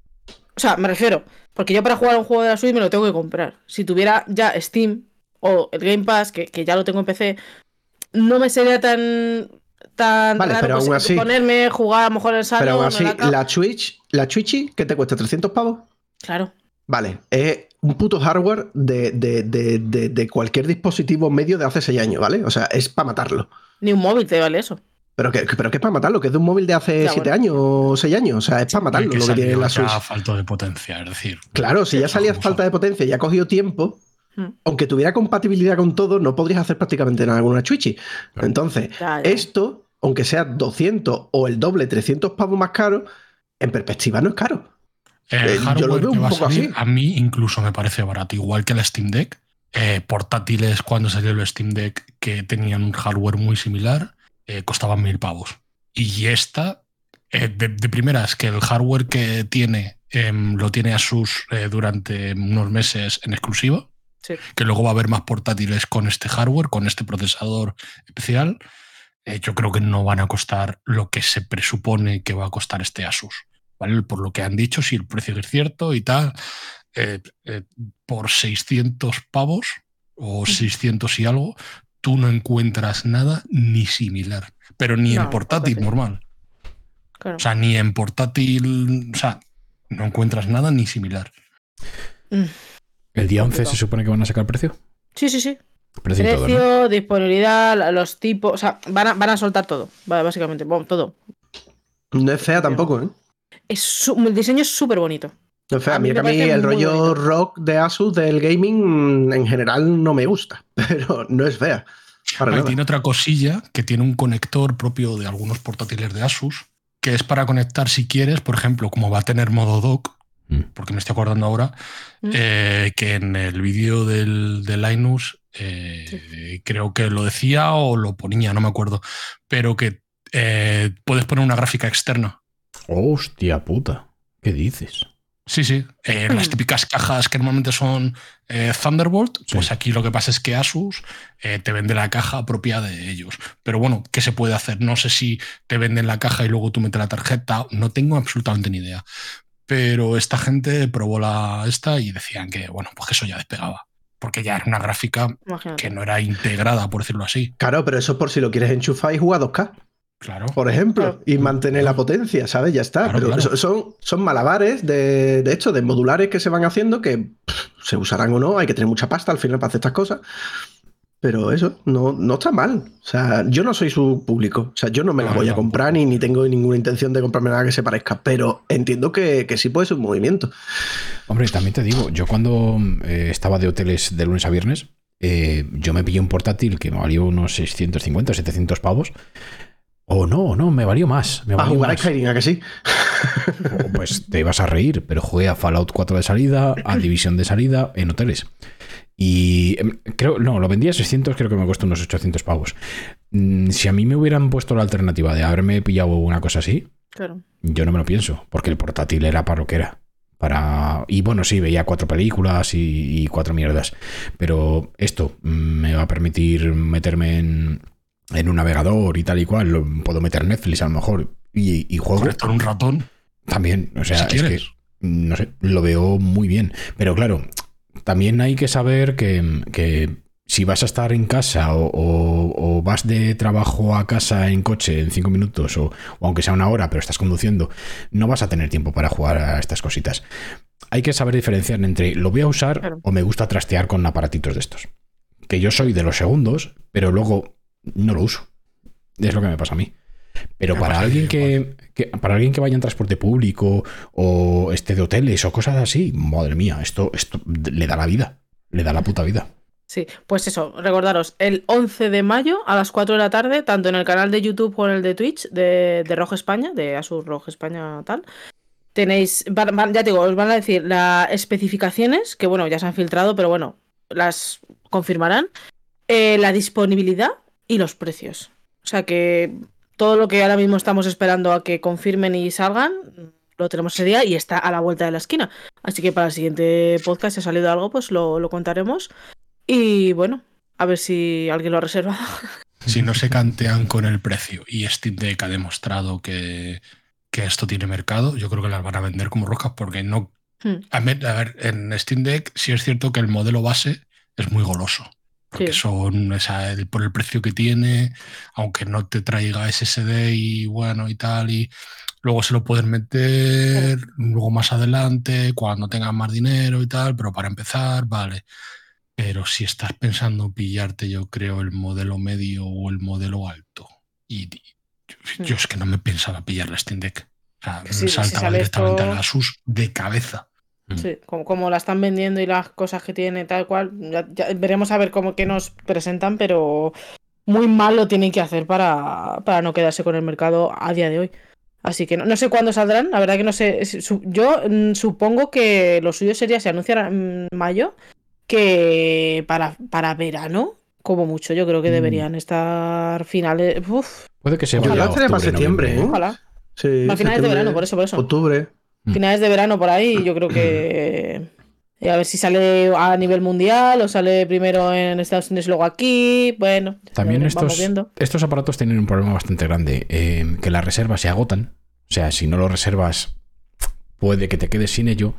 O sea, me refiero. Porque yo para jugar un juego de la Switch me lo tengo que comprar. Si tuviera ya Steam o el Game Pass, que, que ya lo tengo en PC, no me sería tan. Tan Vale, raro pero pues, aún así- ponerme, jugar a lo mejor en el salón. Pero aún así, la la Switch, la Twitchy, ¿qué te cuesta? ¿300 pavos? Claro. Vale, es un puto hardware de, de- de- de- de cualquier dispositivo medio de hace 6 años, ¿vale? O sea, es para matarlo. Ni un móvil te vale eso. Pero que, pero que es para matarlo, que es de un móvil de hace Ya, 7 bueno. años o 6 años. O sea, es para matarlo que lo que tiene la ya Switch. falto de potencia, es decir. Claro, si ya salía falta de potencia y ha cogido tiempo, Hmm. aunque tuviera compatibilidad con todo, no podrías hacer prácticamente nada con una Twitchy. Claro. Entonces, Ya, ya. esto, aunque sea 200 o el doble, 300 pavos más caro, en perspectiva no es caro. El Eh, yo lo hardware veo que un va a poco salir, así. a mí incluso me parece barato, igual que la Steam Deck. Eh, portátiles, cuando salió el Steam Deck, que tenían un hardware muy similar, eh, costaban mil pavos. Y esta, eh, de, de primeras, que el hardware que tiene em, lo tiene Asus eh, durante unos meses en exclusiva, Sí. que luego va a haber más portátiles con este hardware, con este procesador especial. Eh, yo creo que no van a costar lo que se presupone que va a costar este Asus. ¿vale? Por lo que han dicho, si el precio es cierto y tal, eh, eh, por 600 pavos o 600 y algo, tú no encuentras nada ni similar, pero ni No, en portátil normal. Claro. O sea, ni en portátil, o sea, no encuentras nada ni similar. Mm. El día 11 Complicado. se supone que van a sacar precio. Sí, sí, sí. Precio disponibilidad, los tipos. O sea, van a, van a soltar todo. Básicamente, bueno, todo. No es fea tampoco, ¿eh? Es su- el diseño es súper bonito. No es fea. A mí Mira me que a mí el rollo bonito. rock de Asus del gaming en general no me gusta, pero no es fea. Para Ahí tiene otra cosilla que tiene un conector propio de algunos portátiles de Asus, que es para conectar si quieres, por ejemplo, como va a tener modo dock, Mm. porque me estoy acordando ahora, Mm. eh, que en el vídeo del, de Linus eh, creo que lo decía o lo ponía, no me acuerdo, pero que eh, puedes poner una gráfica externa. Hostia puta. ¿Qué dices? Sí, sí. Eh, las típicas cajas que normalmente son eh, Thunderbolt, Sí. pues aquí lo que pasa es que Asus eh, te vende la caja propia de ellos. Pero bueno, ¿qué se puede hacer? No sé si te venden la caja y luego tú metes la tarjeta, no tengo absolutamente ni idea. Pero esta gente probó la esta y decían que, bueno, pues que eso ya despegaba. Porque ya era una gráfica Imagínate. que no era integrada, por decirlo así. Claro, pero eso es por si lo quieres enchufar y jugar 2K, Claro. por ejemplo, Claro. y mantener la potencia, ¿sabes? Ya está. Claro, pero son, son malabares de, de hecho, de modulares que se van haciendo que pff, se usarán o no, hay que tener mucha pasta al final para hacer estas cosas. Pero eso, no, no está mal. O sea, yo no soy su público. O sea, yo no me la voy a comprar ni, ni tengo ninguna intención de comprarme nada que se parezca. Pero entiendo que, que sí puede ser un movimiento. Hombre, también te digo, yo cuando eh, estaba de hoteles de lunes a viernes, eh, yo me pillé un portátil que me valió unos 650 o 700 pavos. O no, no, me valió más. Me valió jugar a. Skyrim, ¿a que sí? Pues te ibas a reír, pero jugué a Fallout 4 de salida, a División de salida en hoteles. Y em, creo, no, lo vendí a 600, creo que me costó unos 800 pavos. Mm, Si a mí me hubieran puesto la alternativa de haberme pillado una cosa así, Claro. yo no me lo pienso, porque el portátil era para lo que era. Para... Y bueno, sí, veía cuatro películas y, y cuatro mierdas. Pero esto mm, me va a permitir meterme en, en un navegador y tal y cual. Lo- puedo meter Netflix a lo mejor y, y juego Conectar un ratón. también. O sea, si es que, no sé, lo veo muy bien. Pero claro, también hay que saber que, que si vas a estar en casa o, o- o vas de trabajo a casa en coche en cinco minutos o, o aunque sea una hora, pero estás conduciendo, no vas a tener tiempo para jugar a estas cositas. Hay que saber diferenciar entre lo voy a usar Claro. o me gusta trastear con aparatitos de estos. Que yo soy de los segundos, pero luego no lo uso. Es lo que me pasa a mí. Pero para alguien que, que- para alguien que vaya en transporte público o esté de hoteles o cosas así, madre mía, esto, esto le da la vida. Le da la puta vida. Sí, pues eso, recordaros, el 11 de mayo a las 4 de la tarde, tanto en el canal de YouTube como en el de Twitch de, de Rojo España, de Asus Rojo España tal, tenéis, van- van- ya te digo, os van a decir las especificaciones, que bueno, ya se han filtrado, pero bueno, las confirmarán, eh, la disponibilidad y los precios. O sea que todo lo que ahora mismo estamos esperando a que confirmen y salgan, lo tenemos ese día y está a la vuelta de la esquina. Así que para el siguiente podcast, si ha salido algo, pues lo, lo contaremos. Y bueno, a ver si alguien lo ha reservado. Si no se cantean con el precio y Steam Deck ha demostrado que, que esto tiene mercado, yo creo que las van a vender como roscas porque no. Hmm. A ver, en Steam Deck sí es cierto que el modelo base es muy goloso. Porque Sí. son, o sea, el- por el precio que tiene, aunque no te traiga SSD y bueno y tal, y luego se lo puedes meter luego más adelante, cuando tengas más dinero y tal, pero para empezar, vale. Pero si estás pensando pillarte, yo creo, el modelo medio o el modelo alto, y, y yo, yo es que no me pensaba pillar la Steam Deck. O sea, me saltaba directamente a la Asus de cabeza. Sí, como, como la están vendiendo y las cosas que tiene, tal cual. ya- ya veremos a ver cómo que nos presentan, pero muy mal lo tienen que hacer para, para no quedarse con el mercado a día de hoy. Así que no, no sé cuándo saldrán, la verdad que no sé. Yo mm, supongo que lo suyo sería, se anunciará en mayo, que para, para verano, como mucho, yo creo que Mm. deberían estar finales. Uf, Puede que sea Ojalá octubre, septiembre, ¿eh? ojalá. Sí, A finales de verano, por eso, por eso. Octubre. Mm. finales de verano por ahí, yo creo que eh, a ver si sale a nivel mundial o sale primero en Estados Unidos y luego aquí. Bueno, También estos, estos aparatos tienen un problema bastante grande, eh, que las reservas se agotan. O sea, si no lo reservas, puede que te quedes sin ello.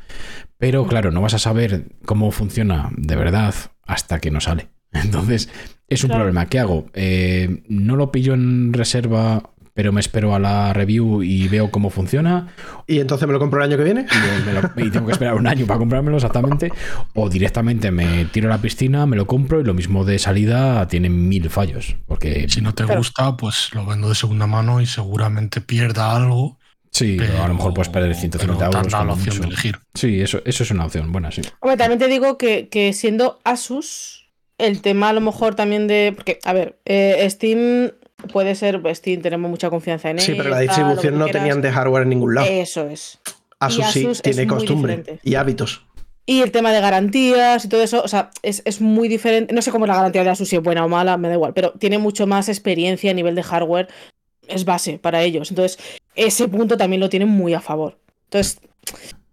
Pero claro, no vas a saber cómo funciona de verdad hasta que no sale. Entonces, es un Claro. problema. ¿Qué hago? Eh, no lo pillo en reserva, pero me espero a la review y veo cómo funciona. Y entonces me lo compro el año que viene. y, me lo- y tengo que esperar un año para comprármelo exactamente. O directamente me tiro a la piscina, me lo compro y lo mismo de salida tiene mil fallos. Porque Si no te Claro. gusta, pues lo vendo de segunda mano y seguramente pierda algo. sí, pero- a lo mejor puedes perder 150 pero te han euros. la opción de elegir. Sí, eso, eso es una opción buena, sí. Hombre, también te digo que, que siendo Asus, el tema a lo mejor también de. Porque, a ver, eh, Steam puede ser. Steam, tenemos mucha confianza en Sí, él. pero la distribución no quieras. tenían de hardware en ningún lado. Eso es. Asus sí es tiene costumbre diferente. y hábitos. Y el tema de garantías y todo eso, o sea, es, es muy diferente. No sé cómo es la garantía de Asus, si es buena o mala, me da igual, pero tiene mucho más experiencia a nivel de hardware. Es base para ellos. Entonces, ese punto también lo tienen muy a favor. Entonces,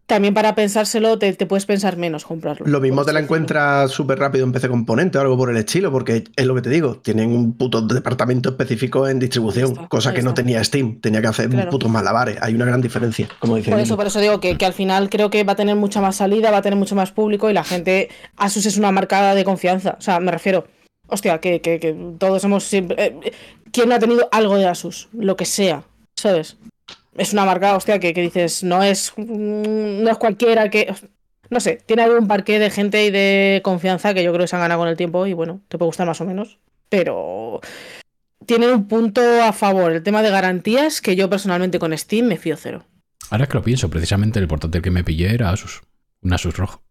también para pensárselo, te, te puedes pensar menos comprarlo. Lo mismo te la encuentras súper rápido en PC Componente o algo por el estilo, porque es lo que te digo, tienen un puto departamento específico en distribución, está, cosa que no tenía Steam, tenía que hacer Claro. putos malabares. Hay una gran diferencia, como dice Por eso, por eso digo que, que al final creo que va a tener mucha más salida, va a tener mucho más público y la gente. Asus es una marca de confianza. O sea, me refiero. Hostia, que, que, que todos hemos siempre. eh, ¿Quién no ha tenido algo de Asus? Lo que sea, ¿sabes? Es una marca, hostia, que, que dices, no es. mm, No es cualquiera que. No sé, tiene algún parque de gente y de confianza que yo creo que se han ganado con el tiempo y bueno, te puede gustar más o menos. Pero. Tiene un punto a favor, el tema de garantías, que yo personalmente con Steam me fío cero. Ahora que lo pienso, precisamente el portátil que me pillé era Asus. Un Asus rojo.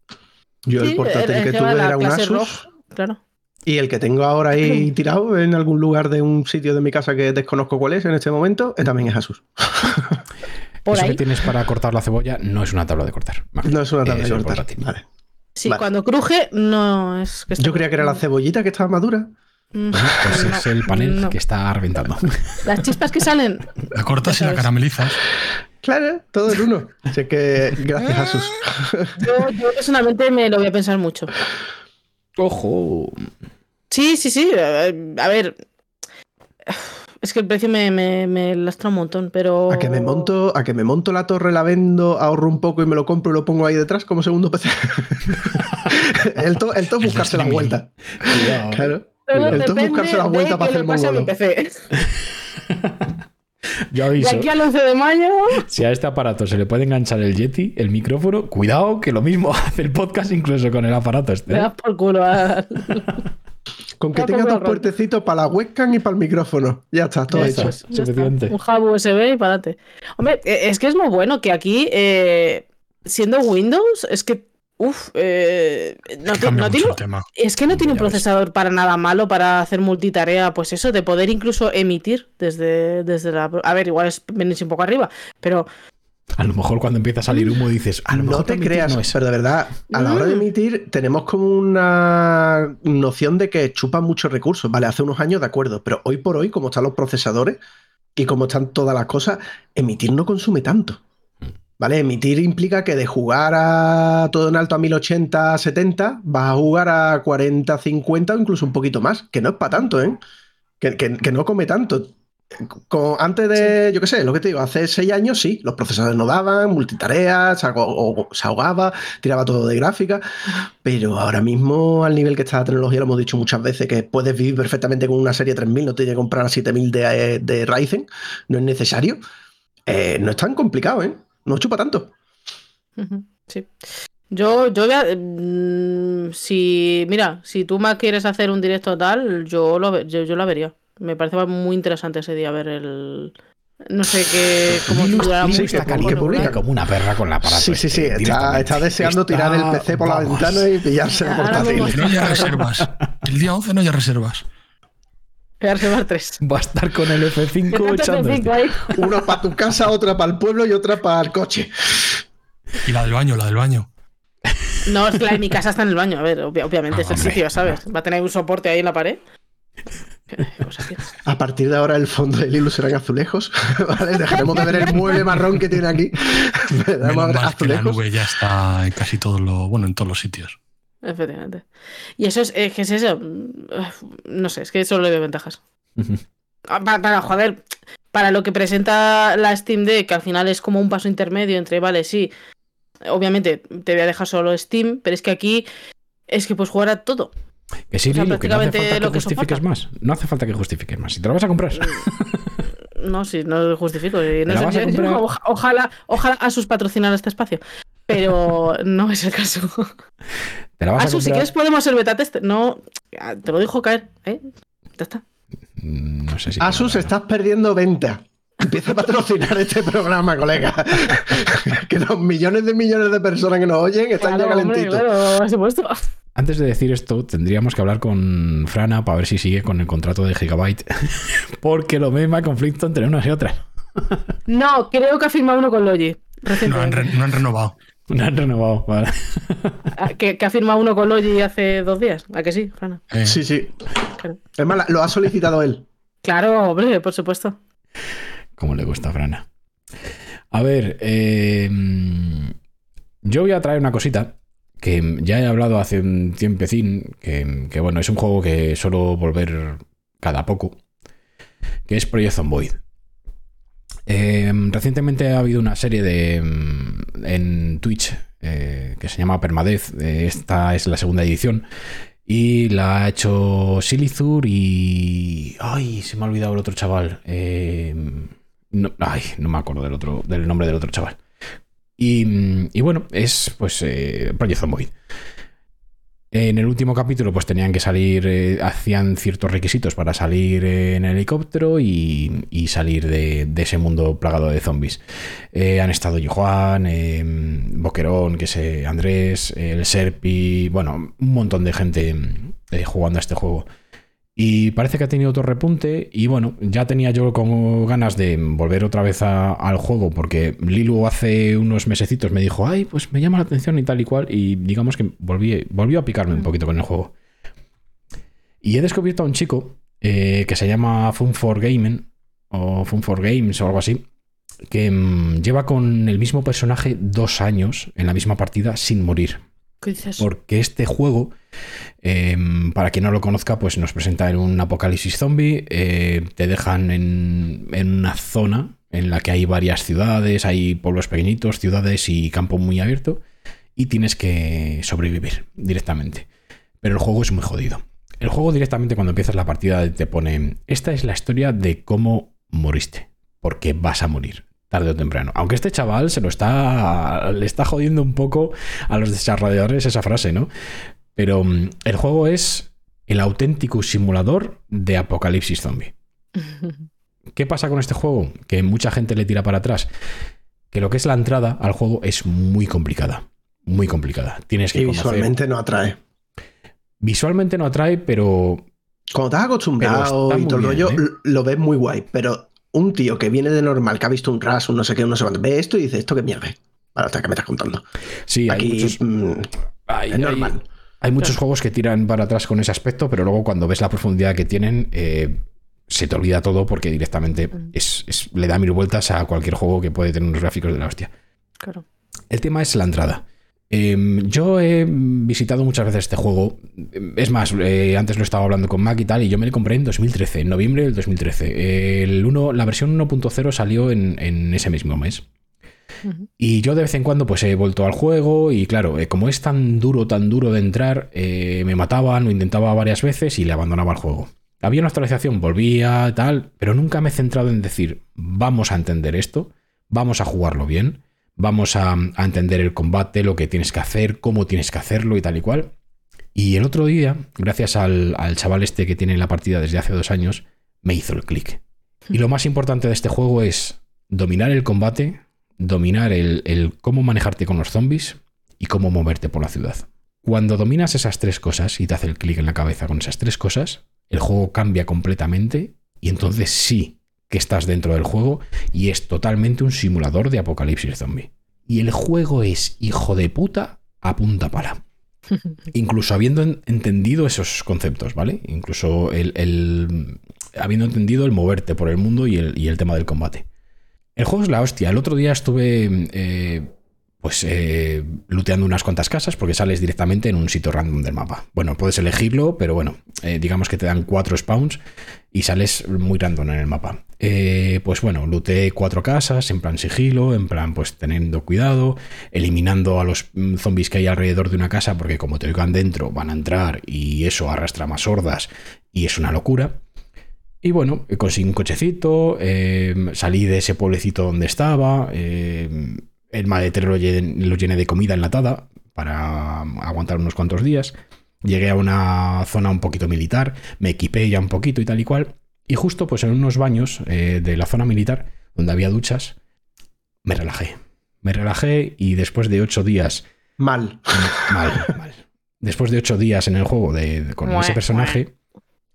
Yo el portátil el- que el tuve era un Asus roja, claro. Y el que tengo ahora ahí tirado en algún lugar de un sitio de mi casa que desconozco cuál es en este momento, eh, también es Asus. por Eso ahí. que tienes para cortar la cebolla no es una tabla de cortar. Vale. No es una tabla de cortar. Vale. Sí, Vale. cuando cruje, no es que Yo creía que era la cebollita que estaba madura. Mm, Pues no, es el panel no. que está reventando. Las chispas que salen. La cortas y la caramelizas. Claro, todo en uno. Así que gracias, Asus. Yo, yo personalmente me lo voy a pensar mucho. Ojo. Sí, sí, sí. A ver. Es que el precio me, me, me lastra un montón, pero. A que me monto, a que me monto la torre, la vendo, ahorro un poco y me lo compro y lo pongo ahí detrás como segundo PC. el to, el to es El buscarse la vuelta. Claro. El to es depende buscarse la de vuelta para que hacer le pase a mi mongolo. PC. Yo De aviso. aquí al 11 de mayo. Si a este aparato se le puede enganchar el Yeti, el micrófono, cuidado que lo mismo hace el podcast incluso con el aparato este. Le ¿eh? das por culo a. Con que Ya tenga dos puertecitos para la webcam y para el micrófono. Ya está, todo Ya hecho. está. Ya está. Suficiente. Un hub USB y para adelante. Hombre, eh, es que es lo bueno que aquí, eh, siendo Windows, es que. Uf, eh, no, no tiene, es que no tiene un ves. procesador para nada malo para hacer multitarea, pues eso, de poder incluso emitir desde, desde la. A ver, igual es venirse un poco arriba, pero A lo mejor cuando empieza a salir humo dices, a lo No mejor te permitir creas, no es. pero de verdad, a la hora de Mm. emitir tenemos como una noción de que chupan muchos recursos. Vale, hace unos años de acuerdo, pero hoy por hoy, como están los procesadores y como están todas las cosas, emitir no consume tanto. ¿Vale? Emitir implica que de jugar a todo en alto a 1080, 70, vas a jugar a 40, 50 o incluso un poquito más, que no es para tanto, ¿eh? Que, que- que no come tanto. Con- antes de, yo qué sé, lo que te digo, hace seis años sí, los procesadores no daban, multitareas, se, ahogaba, tiraba todo de gráfica, pero ahora mismo al nivel que está la tecnología, lo hemos dicho muchas veces, que puedes vivir perfectamente con una serie 3000, no te tienes que comprar a 7000 de, de Ryzen, no es necesario. Eh, no es tan complicado, ¿eh? No chupa tanto. Sí. Yo, yo voy a- mm, si, mira, si tú más quieres hacer un directo tal, yo lo yo, yo la vería. Me parece muy interesante ese día ver el. No sé qué. está cómo caliente no durará. como una perra con la aparato. Sí, sí, sí, este, está, está deseando tirar el Está- PC por la vamos. ventana y pillarse la Ahora portátil. Que no haya reservas. El día 11 no haya reservas. Voy a reservar tres. Va a estar con el F5 Yo echando. Una para tu casa, otra para el pueblo y otra para el coche. Y la del baño, la del baño. No, es que la de mi casa está en el baño. A ver, obvia- obviamente Ah, es el hombre. sitio, ¿sabes? Va a tener un soporte ahí en la pared. A partir de ahora el fondo del hilo serán azulejos. ¿vale? Dejaremos de ver el mueble marrón que tiene aquí. Menos a ver mal que la nube ya está en casi todos los, bueno, en todos los sitios. Efectivamente. Y eso es, ¿qué es eso? No sé, es que solo le veo ventajas. Ah, Para, para, joder, para lo que presenta la Steam Deck, que al final es como un paso intermedio entre, vale, sí, obviamente te voy a dejar solo Steam, pero es que aquí es que puedes jugar a todo. Que sí, O sea, Lilo, que no hace falta que lo que justifiques más. No hace falta que justifiques más. Si te lo vas a comprar. No, sí, no lo justifico. no sé, yo- comprar? ojalá, ojalá a sus patrocinar este espacio. Pero no es el caso. Te la vas a Asus, si quieres podemos ser beta tester. No, ah, te lo dijo caer, ¿eh? Ya está. Mm, No sé si. Asus, estás perdiendo venta. Empieza a patrocinar este programa, colega. que los millones de millones de personas que nos oyen están ya hombre, calentitos. claro, por supuesto. Antes de decir esto, tendríamos que hablar con Frana para ver si sigue con el contrato de Gigabyte. Porque lo mismo hay conflicto entre unas y otras. No, creo que ha firmado uno con Logi. Han, no han renovado. No han renovado, vale. Ah, que, que ha firmado uno con Logi hace dos días. ¿A que sí, Frana? Eh, Sí, sí. Claro. Es más, lo ha solicitado él. Claro, hombre, por supuesto. Como le gusta a Frana. A ver, eh, yo voy a traer una cosita que ya he hablado hace un tiempecín, que, que bueno, es un juego que suelo volver cada poco, que es Project Zomboid. Eh, recientemente ha habido una serie de mm, en Twitch eh, que se llama Permadez. eh, esta es la segunda edición. Y la ha hecho Silizur y. Ay, se me ha olvidado el otro chaval. Eh, no, ay, no me acuerdo del otro, del nombre del otro chaval. Y, mm, bueno, es pues eh, Project Zomboid. En el último capítulo, pues tenían que salir, eh, hacían ciertos requisitos para salir eh, en helicóptero y, salir de, ese mundo plagado de zombies. Eh, han estado Juan, eh, Boquerón, que sé, Andrés, el Serpi, bueno, un montón de gente jugando a este juego. Y parece que ha tenido otro repunte. Y bueno, ya tenía yo como ganas de volver otra vez a- al juego. Porque Lilu hace unos mesecitos me dijo, ay, pues me llama la atención y tal y cual. Y digamos que volví, volvió a picarme un poquito con el juego. Y he descubierto a un chico eh, que se llama Fun for Gaming. O Fun for Games o algo así. Que mm, lleva con el mismo personaje dos años en la misma partida sin morir. Porque este juego, eh, para quien no lo conozca, pues nos presenta en un apocalipsis zombie. eh, te dejan en, en una zona en la que hay varias ciudades, hay pueblos pequeñitos, ciudades y campo muy abierto. Y tienes que sobrevivir directamente. Pero el juego es muy jodido. El juego directamente cuando empiezas la partida te pone, esta es la historia de cómo moriste. Porque vas a morir tarde o temprano. Aunque este chaval se lo está. le está jodiendo un poco a los desarrolladores esa frase, ¿no? Pero mm, el juego es el auténtico simulador de apocalipsis zombie. ¿Qué pasa con este juego? Que mucha gente le tira para atrás. Que lo que es la entrada al juego es muy complicada. Muy complicada. Tienes que Y conocer- visualmente no atrae. Visualmente no atrae, pero Cuando estás acostumbrado y todo el rollo, ¿eh? lo ves muy guay. Pero un tío que viene de normal, que ha visto un Crash, un no sé qué, un no sé cuánto, ve esto y dice, ¿esto qué mierda? es?". Vale, hasta que me estás contando. sí, hay Aquí muchos, mm, hay- es hay- normal. Hay muchos juegos que tiran para atrás con ese aspecto, pero luego cuando ves la profundidad que tienen, eh, se te olvida todo porque directamente Mm. es- es- le da mil vueltas a cualquier juego que puede tener unos gráficos de la hostia. Claro. El tema es la entrada. Eh, yo he visitado muchas veces este juego. Es más, eh, antes lo estaba hablando con Mac y tal, y yo me lo compré en 2013, en noviembre del 2013. El 1, la versión 1.0 salió en, en ese mismo mes. Y yo de vez en cuando pues he vuelto al juego y claro, eh, como es tan duro, tan duro de entrar, eh, me mataban, lo intentaba varias veces y le abandonaba el juego. Había una actualización, volvía, tal, pero nunca me he centrado en decir, vamos a entender esto, vamos a jugarlo bien, vamos a, entender el combate, lo que tienes que hacer, cómo tienes que hacerlo y tal y cual. Y el otro día, gracias al, al chaval este que tiene la partida desde hace dos años, me hizo el clic. Y lo más importante de este juego es dominar el combate, dominar el, el cómo manejarte con los zombies y cómo moverte por la ciudad. Cuando dominas esas tres cosas y te hace el clic en la cabeza con esas tres cosas, el juego cambia completamente y entonces sí que estás dentro del juego y es totalmente un simulador de apocalipsis zombie. Y el juego es hijo de puta a punta pala. Incluso habiendo en- entendido esos conceptos, ¿vale? Incluso el, el- habiendo entendido el moverte por el mundo y el, y el tema del combate. El juego es la hostia. El otro día estuve eh, pues eh, looteando unas cuantas casas porque sales directamente en un sitio random del mapa. Bueno, puedes elegirlo, pero bueno, eh, digamos que te dan cuatro spawns y sales muy random en el mapa. Eh, pues bueno, looteé cuatro casas en plan sigilo, en plan pues teniendo cuidado, eliminando a los mm, zombies que hay alrededor de una casa porque como te oigan dentro van a entrar y eso arrastra más hordas y es una locura. Y bueno, conseguí un cochecito, eh, salí de ese pueblecito donde estaba, eh, el maletero lo llené, lo llené de comida enlatada para aguantar unos cuantos días. Llegué a una zona un poquito militar, me equipé ya un poquito y tal y cual. Y justo pues en unos baños eh, de la zona militar, donde había duchas, me relajé. Me relajé y después de ocho días Mal. Mal, mal. Después de ocho días en el juego de, de- con ese personaje,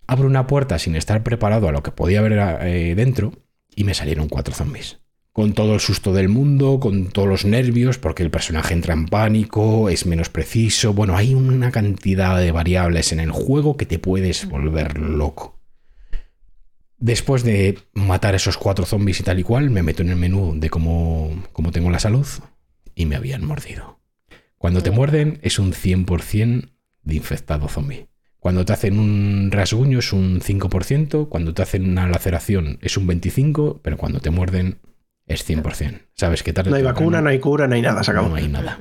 abro una puerta sin estar preparado a lo que podía haber eh, dentro y me salieron cuatro zombies. Con todo el susto del mundo, con todos los nervios, porque el personaje entra en pánico, es menos preciso. Bueno, hay una cantidad de variables en el juego que te puedes volver loco. Después de matar esos cuatro zombies y tal y cual, me meto en el menú de cómo, cómo tengo la salud y me habían mordido. Cuando te muerden es un 100% de infectado zombie. Cuando te hacen un rasguño es un 5%, cuando te hacen una laceración es un 25%, pero cuando te muerden es 100%. Sabes que tarde No hay vacuna, no hay cura, no hay nada, se acabó. no hay nada.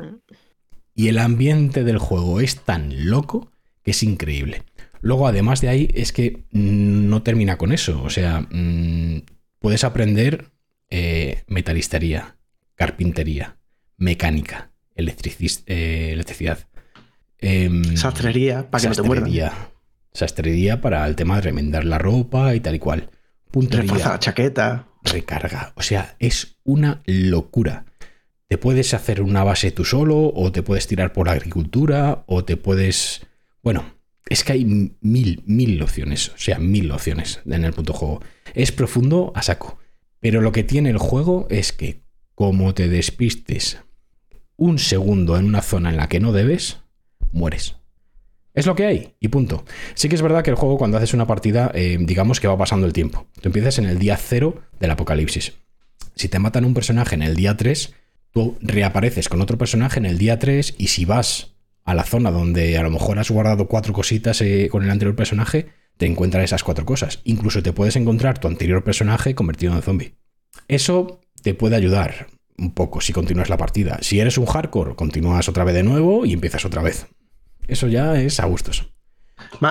Y el ambiente del juego es tan loco que es increíble. Luego, además de ahí, es que mm, no termina con eso. O sea, mm, puedes aprender eh, metalistería, carpintería, mecánica, electricis- eh, electricidad. em, Sastrería, para que no te muerdan. sastrería. Para el tema de remendar la ropa y tal y cual. Puntería Refuerza la chaqueta. Recarga. O sea, es una locura. Te puedes hacer una base tú solo, o te puedes tirar por agricultura, o te puedes. Bueno, Es que hay mil, mil opciones. O sea, mil opciones en el punto juego. Es profundo a saco. Pero lo que tiene el juego es que, como te despistes un segundo en una zona en la que no debes, mueres. Es lo que hay, y punto. Sí que es verdad que el juego, cuando haces una partida, eh, digamos que va pasando el tiempo. Tú empiezas en el día cero del apocalipsis. Si te matan un personaje en el día 3, tú reapareces con otro personaje en el día 3 y si vas a la zona donde a lo mejor has guardado cuatro cositas eh, con el anterior personaje, te encuentras esas cuatro cosas. Incluso te puedes encontrar tu anterior personaje convertido en zombie. Eso te puede ayudar un poco si continúas la partida. Si eres un hardcore, continúas otra vez de nuevo y empiezas otra vez. Eso ya es a gustos.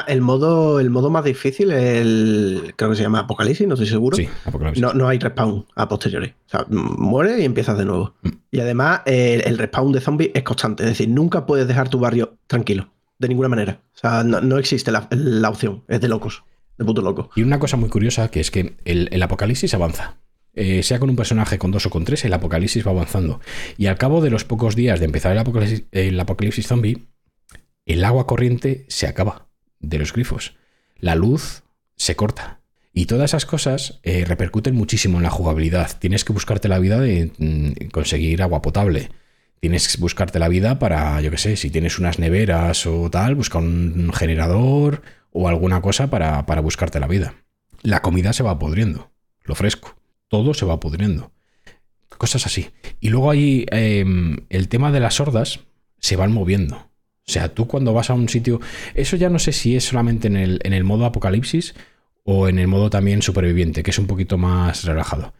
El modo, el modo más difícil, el, creo que se llama Apocalipsis, no estoy seguro. Sí, Apocalipsis. No, no hay respawn a posteriori. O sea, m- muere y empiezas de nuevo. Mm. Y además, el, el respawn de zombies es constante. Es decir, nunca puedes dejar tu barrio tranquilo. De ninguna manera. O sea, no, no existe la, la opción. Es de locos. De puto loco. Y una cosa muy curiosa que es que el, el apocalipsis avanza. Eh, sea con un personaje con dos o con tres, el apocalipsis va avanzando. Y al cabo de los pocos días de empezar el apocalipsis, el apocalipsis zombie, el agua corriente se acaba de los grifos. La luz se corta. Y todas esas cosas eh, repercuten muchísimo en la jugabilidad. Tienes que buscarte la vida de mm, conseguir agua potable. Tienes que buscarte la vida para, yo qué sé, si tienes unas neveras o tal, busca un generador o alguna cosa para, para buscarte la vida. La comida se va pudriendo, lo fresco, todo se va pudriendo. Cosas así. Y luego hay em, el tema de las hordas, se van moviendo. O sea, tú cuando vas a un sitio, eso ya no sé si es solamente en el, en el modo apocalipsis o en el modo también superviviente, que es un poquito más relajado.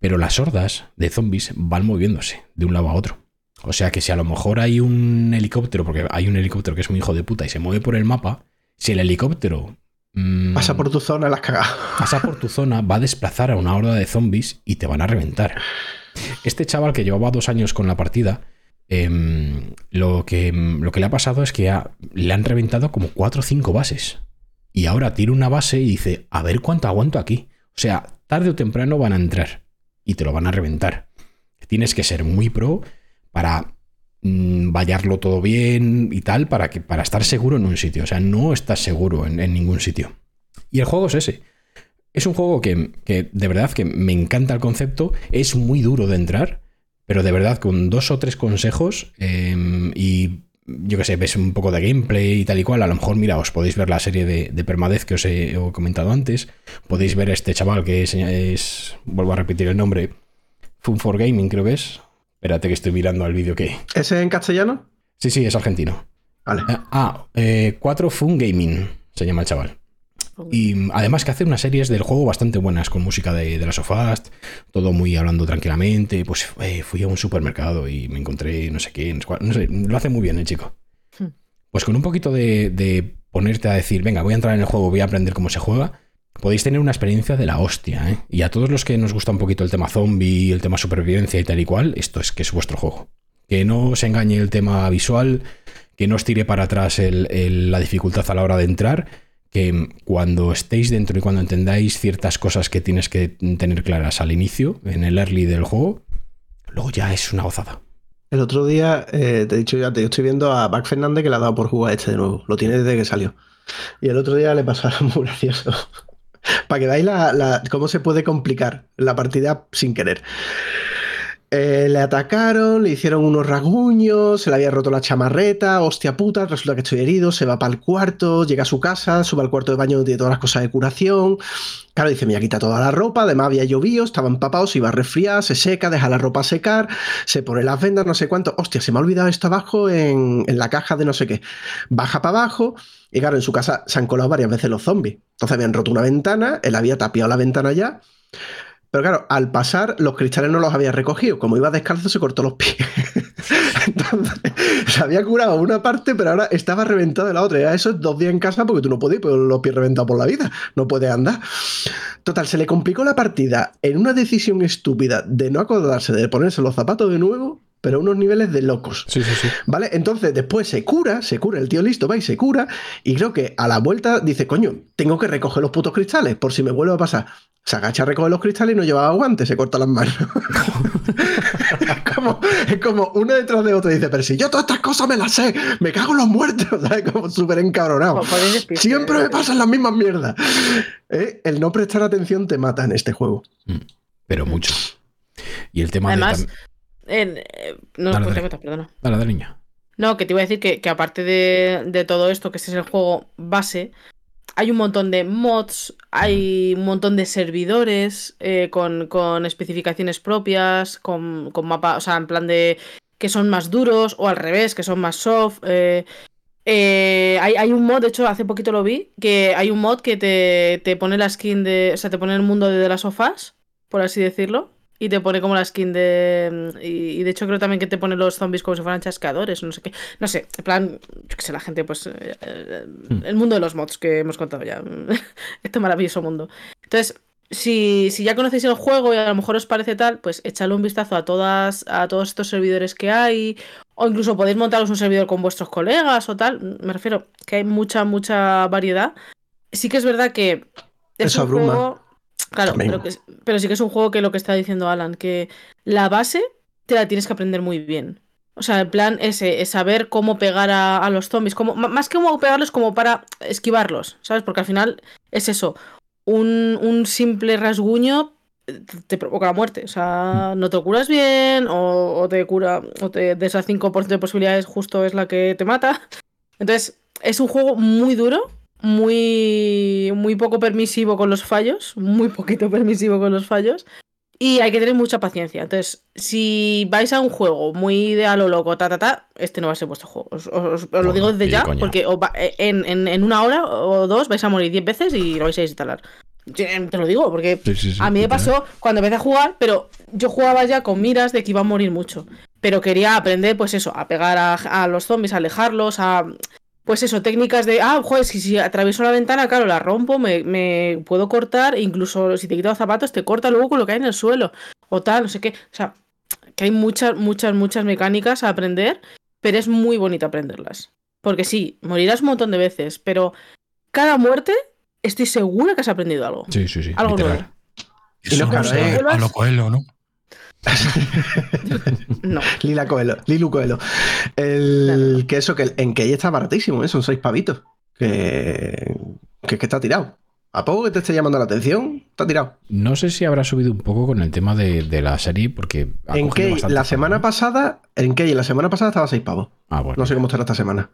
Pero las hordas de zombies van moviéndose de un lado a otro. O sea que si a lo mejor hay un helicóptero, porque hay un helicóptero que es muy hijo de puta y se mueve por el mapa, si el helicóptero mm, Pasa por tu zona, las cagas. pasa por tu zona, va a desplazar a una horda de zombies y te van a reventar. Este chaval que llevaba dos años con la partida, em, lo, que, lo que le ha pasado es que le han reventado como cuatro o cinco bases. Y ahora tira una base y dice, a ver cuánto aguanto aquí. O sea, tarde o temprano van a entrar y te lo van a reventar. Tienes que ser muy pro para mm, vallarlo todo bien y tal, para, que, para estar seguro en un sitio. O sea, no estás seguro en, en ningún sitio. Y el juego es ese. Es un juego que, que de verdad que me encanta el concepto, es muy duro de entrar, pero de verdad con dos o tres consejos eh, y yo que sé, ves un poco de gameplay y tal y cual, a lo mejor, mira, os podéis ver la serie de, de Permadez que os he, he comentado antes, podéis ver a este chaval que es, es- vuelvo a repetir el nombre, Fun for Gaming creo que es. Espérate que estoy mirando al vídeo que... ¿Ese es en castellano? Sí, sí, es argentino. Vale. Ah, 4 Fun Gaming se llama el chaval. Y mm, además que hace unas series del juego bastante buenas, con música de, de la Sofast, todo muy hablando tranquilamente. Pues eh, fui a un supermercado y me encontré no sé qué, no sé, lo hace muy bien el chico. Hmm. Pues con un poquito de, de ponerte a decir, venga, voy a entrar en el juego, voy a aprender cómo se juega, podéis tener una experiencia de la hostia. ¿eh? Y a todos los que nos gusta un poquito el tema zombie, el tema supervivencia y tal y cual, esto es que es vuestro juego. Que no os engañe el tema visual, que no os tire para atrás el- el- la dificultad a la hora de entrar, que cuando estéis dentro y cuando entendáis ciertas cosas que tienes que tener claras al inicio, en el early del juego, luego ya es una gozada. El otro día, eh, te he dicho ya, te estoy viendo a Bac Fernández que le ha dado por jugar este de nuevo. Lo tiene desde que salió. Y el otro día le pasó algo muy gracioso. Para que veáis la, la- cómo se puede complicar la partida sin querer. Eh, le atacaron, le hicieron unos rasguños, se le había roto la chamarreta, hostia puta, resulta que estoy herido, se va para el cuarto, llega a su casa, sube al cuarto de baño donde tiene todas las cosas de curación. Claro, dice, me quita toda la ropa, además había llovido, estaba empapado, se iba a resfriar, se seca, deja la ropa secar, se pone las vendas, no sé cuánto. Hostia, se me ha olvidado esto abajo en, en la caja de no sé qué. Baja para abajo y claro, en su casa se han colado varias veces los zombies. Entonces habían roto una ventana, él había tapiado la ventana ya. Pero claro, al pasar, los cristales no los había recogido. Como iba descalzo, se cortó los pies. Entonces, se había curado una parte, pero ahora estaba reventado de la otra. Ya eso es dos días en casa porque tú no puedes ir con los pies reventados por la vida. No puedes andar. Total, se le complicó la partida en una decisión estúpida de no acordarse de ponerse los zapatos de nuevo, pero unos niveles de locos. Sí, sí, sí. ¿Vale? Entonces después se cura, se cura, el tío listo va y se cura, y creo que a la vuelta dice, coño, tengo que recoger los putos cristales, por si me vuelve a pasar. Se agacha a recoger los cristales y no llevaba guantes, se corta las manos. como, es como uno detrás de otro y dice, pero si yo todas estas cosas me las sé, me cago en los muertos, ¿sabes? Como súper encabronado. Siempre me pasan las mismas mierdas. ¿Eh? El no prestar atención te mata en este juego. Pero mucho. Y el tema Además, de. En- eh, no, Dale, cuenta, cuenta, perdona. Dale, dale, niña. No, que te iba a decir que, que aparte de, de todo esto, que este es el juego base, hay un montón de mods, hay un montón de servidores eh, con, con especificaciones propias, con, con mapa, o sea, en plan de que son más duros o al revés, que son más soft. eh, eh, hay, hay un mod, de hecho, hace poquito lo vi, que hay un mod que te, te pone la skin de, o sea, te pone el mundo de, de las sofás, por así decirlo. Y te pone como la skin de. Y, y de hecho, creo también que te pone los zombies como si fueran chasqueadores, no sé qué. No sé, en plan, yo qué sé, la gente, pues. eh, eh, el mundo de los mods que hemos contado ya. este maravilloso mundo. Entonces, si, si ya conocéis el juego y a lo mejor os parece tal, pues echadle un vistazo a todas, a todos estos servidores que hay. O incluso podéis montaros un servidor con vuestros colegas o tal. Me refiero que hay mucha, mucha variedad. Sí que es verdad que. Es Eso un abruma. juego. Claro, pero, que- pero sí que es un juego que lo que está diciendo Alan, que la base te la tienes que aprender muy bien. O sea, el plan ese es saber cómo pegar a, a los zombies, como, más que cómo pegarlos, como para esquivarlos, ¿sabes? Porque al final es eso, un, un simple rasguño eh, te provoca la muerte. O sea, no te curas bien, o, o te cura, o te, de esas 5% de posibilidades justo es la que te mata. Entonces, es un juego muy duro, muy, muy poco permisivo con los fallos, muy poquito permisivo con los fallos. Y hay que tener mucha paciencia. Entonces, si vais a un juego muy de a lo loco, ta, ta, ta, este no va a ser vuestro juego. Os, os- os lo digo desde ya, coña. porque va- en, en- en una hora o dos vais a morir 10 veces y lo vais a instalar. Te lo digo, porque Sí, sí, sí, a mí me pasó cuando empecé a jugar, pero yo jugaba ya con miras de que iba a morir mucho. Pero quería aprender, pues eso, a pegar a, a los zombies, a alejarlos, a. Pues eso, técnicas de. Ah, joder, si, si atravieso la ventana, claro, la rompo, me, me puedo cortar, e incluso si te quito los zapatos, te corta luego con lo que hay en el suelo. O tal, no sé qué. O sea, que hay muchas, muchas, muchas mecánicas a aprender, pero es muy bonito aprenderlas. Porque sí, morirás un montón de veces, pero cada muerte estoy segura que has aprendido algo. Sí, sí, sí. Algo literal. nuevo. Eso no no cabe. sé, a lo Coelho, ¿no? No. Lila Coelho, Lilu Coelho. El, que eso, que en que está baratísimo, ¿eh? son seis pavitos. Que, que, que está tirado. ¿A poco que te esté llamando la atención? Está tirado. No sé si habrá subido un poco con el tema de, de la serie, porque. ha En que la semana ¿no? pasada, en que la semana pasada estaba seis pavos. Ah, bueno. No sé cómo estará esta semana.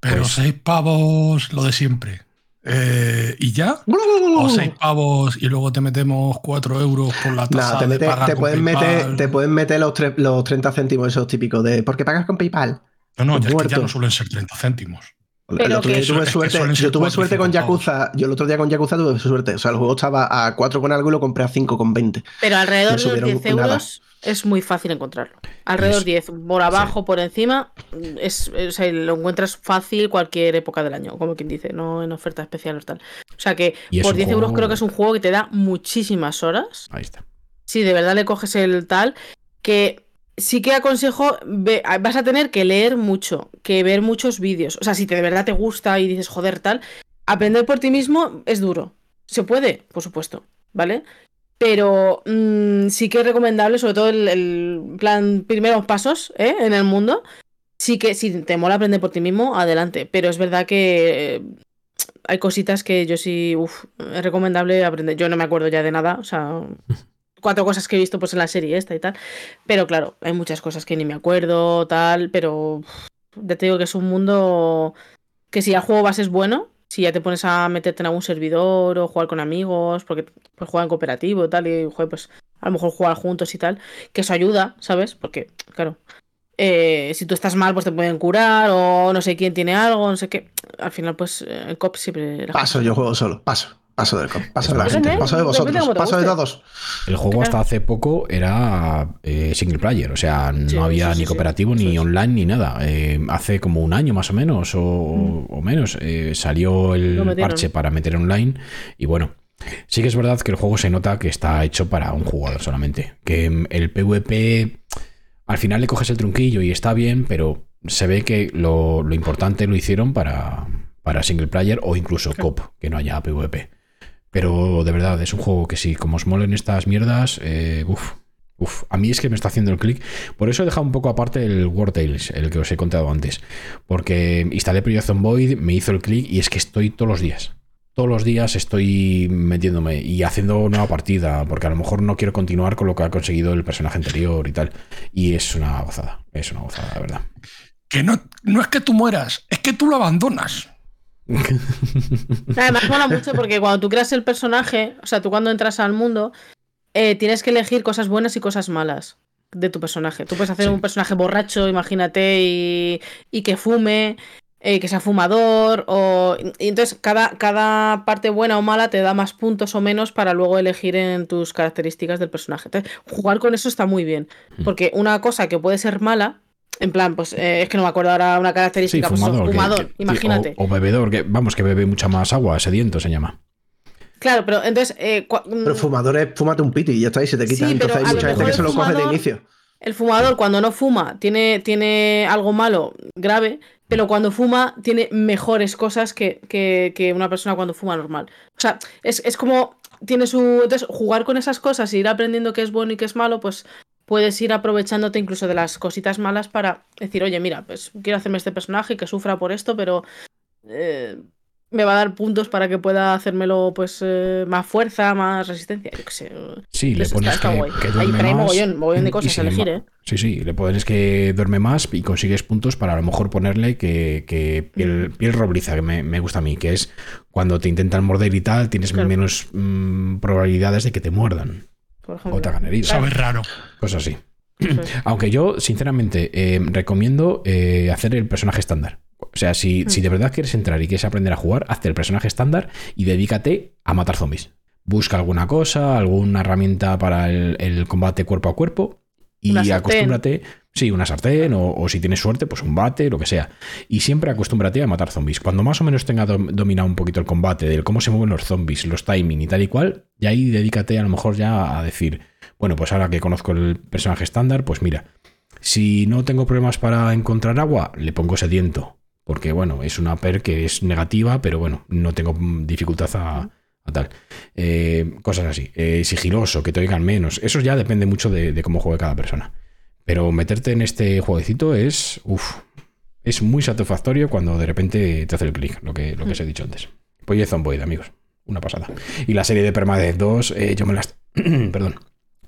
Pero Pues- seis pavos, lo de siempre. Eh, ¿Y ya? ¿O seis pavos y luego te metemos cuatro euros por la tasa te, de mete- pagar te con pueden PayPal? meter, te pueden meter los, tre- los 30 céntimos esos típicos de ¿por qué pagas con PayPal? No, no, ya, es que ya no suelen ser 30 céntimos. El Pero otro día que- yo tuve suerte, yo tuve con. Yakuza. Yo el otro día con Yakuza tuve suerte. O sea, el juego estaba a 4 con algo y lo compré a 5 con 20. Pero alrededor de los subieron 10 nada. euros es muy fácil encontrarlo. Alrededor Es- de 10, por abajo, por encima, es, o sea, lo encuentras fácil cualquier época del año, como quien dice, no en oferta especial o tal. O sea que por un 10 euros creo que es un juego que te da muchísimas horas. Ahí está. Si de verdad le coges el tal, que sí que aconsejo, vas a tener que leer mucho, que ver muchos vídeos. O sea, si te, de verdad te gusta y dices, joder, tal, aprender por ti mismo es duro. ¿Se puede? Por supuesto, ¿vale? Pero mm, sí que es recomendable, sobre todo el, plan primeros pasos ¿eh? en el mundo. Sí que si te mola aprender por ti mismo, adelante. Pero es verdad que eh, hay cositas que yo sí, uf, es recomendable aprender. Yo no me acuerdo ya de nada, o sea, cuatro cosas que he visto pues en la serie esta y tal. Pero claro, hay muchas cosas que ni me acuerdo, tal, pero ya te digo que es un mundo que si el juego base es bueno, si ya te pones a meterte en algún servidor o jugar con amigos, porque pues juegan cooperativo y tal, y pues a lo mejor jugar juntos y tal, que eso ayuda, ¿sabes? Porque, claro, eh, si tú estás mal, pues te pueden curar, o no sé quién tiene algo, no sé qué. Al final, pues eh, el cop siempre. Paso, yo juego solo. Paso. Paso de la gente. Paso de vosotros. Paso de todos. El juego hasta hace poco era eh, single player, o sea, no Sí, había sí, sí, ni sí. cooperativo, ni online, ni nada. Eh, hace como un año más o menos, o, o menos, eh, salió el parche para meter online. Y bueno, sí que es verdad que el juego se nota que está hecho para un jugador solamente. Que mm, el PvP, al final le coges el trunquillo y está bien, pero se ve que lo, lo importante lo hicieron para, para single player o incluso cop, que no haya PvP. Pero de verdad, es un juego que sí, como os molen estas mierdas, eh, uf, Uf, a mí es que me está haciendo el clic. Por eso he dejado un poco aparte el War Tales, el que os he contado antes. Porque instalé Project Void, me hizo el clic y es que estoy todos los días. Todos los días estoy metiéndome y haciendo nueva partida, porque a lo mejor no quiero continuar con lo que ha conseguido el personaje anterior y tal. Y es una gozada, es una gozada, la verdad. Que no, no es que tú mueras, es que tú lo abandonas. Además mola mucho porque cuando tú creas el personaje, o sea, tú cuando entras al mundo, eh, tienes que elegir cosas buenas y cosas malas de tu personaje. Tú puedes hacer Sí. un personaje borracho, imagínate, y, y que fume, eh, que sea fumador, o... Y entonces cada, cada parte buena o mala te da más puntos o menos para luego elegir en tus características del personaje. Entonces, jugar con eso está muy bien, Mm. porque una cosa que puede ser mala, en plan, pues eh, es que no me acuerdo ahora una Sí, característica, pues, fumador. que- fumador, que- sí, imagínate. O, o bebedor, que vamos, que bebe mucha más agua, sediento se llama. Claro, pero entonces... eh, cua- Pero mm, fumadores, fúmate un piti y ya está, y se te quita. Sí, Entonces hay mucha gente que se el lo coge de fumador- inicio. El fumador cuando no fuma tiene, tiene algo malo, grave, pero cuando fuma tiene mejores cosas que, que- que una persona cuando fuma normal. O sea, es, es como tiene su... Entonces, jugar con esas cosas e ir aprendiendo qué es bueno y qué es malo, pues puedes ir aprovechándote incluso de las cositas malas para decir, oye, mira, pues quiero hacerme este personaje que sufra por esto, pero eh, me va a dar puntos para que pueda hacérmelo pues eh, más fuerza, más resistencia, yo qué sé. Sí, le pones está que, Ahí, duerme pero hay más mogollón, mogollón de y cosas a elegir, ¿eh? Sí, sí, le pones que duerme más y consigues puntos para a lo mejor ponerle que, que piel, piel robriza, que me, me gusta a mí, que es cuando te intentan morder y tal, tienes Claro. menos mm, probabilidades de que te muerdan Por ejemplo. o te hagan heridas. Sabe raro. Cosas así. Eso es. Aunque yo, sinceramente, eh, recomiendo eh, hacer el personaje estándar. O sea, si, Mm. si de verdad quieres entrar y quieres aprender a jugar, hazte el personaje estándar y dedícate a matar zombies. Busca alguna cosa, alguna herramienta para el, el combate cuerpo a cuerpo y acostúmbrate. Sí, una sartén o, si tienes suerte, pues un bate, lo que sea. Y siempre acostúmbrate a matar zombies. Cuando más o menos tenga dom- dominado un poquito el combate, del cómo se mueven los zombies, los timing y tal y cual, y ahí dedícate a lo mejor ya a decir, bueno, pues ahora que conozco el personaje estándar, pues mira, si no tengo problemas para encontrar agua, le pongo sediento. Porque, bueno, es una per que es negativa, pero bueno, no tengo dificultad a, a tal. Eh, cosas así. Eh, sigiloso, que te oigan menos. Eso ya depende mucho de, de cómo juegue cada persona. Pero meterte en este jueguecito es. Es muy satisfactorio cuando de repente te hace el clic, lo que, lo que os he dicho antes. Pues Zomboid, amigos. Una pasada. Y la serie de Permadeath 2, eh, yo me la. est- Perdón.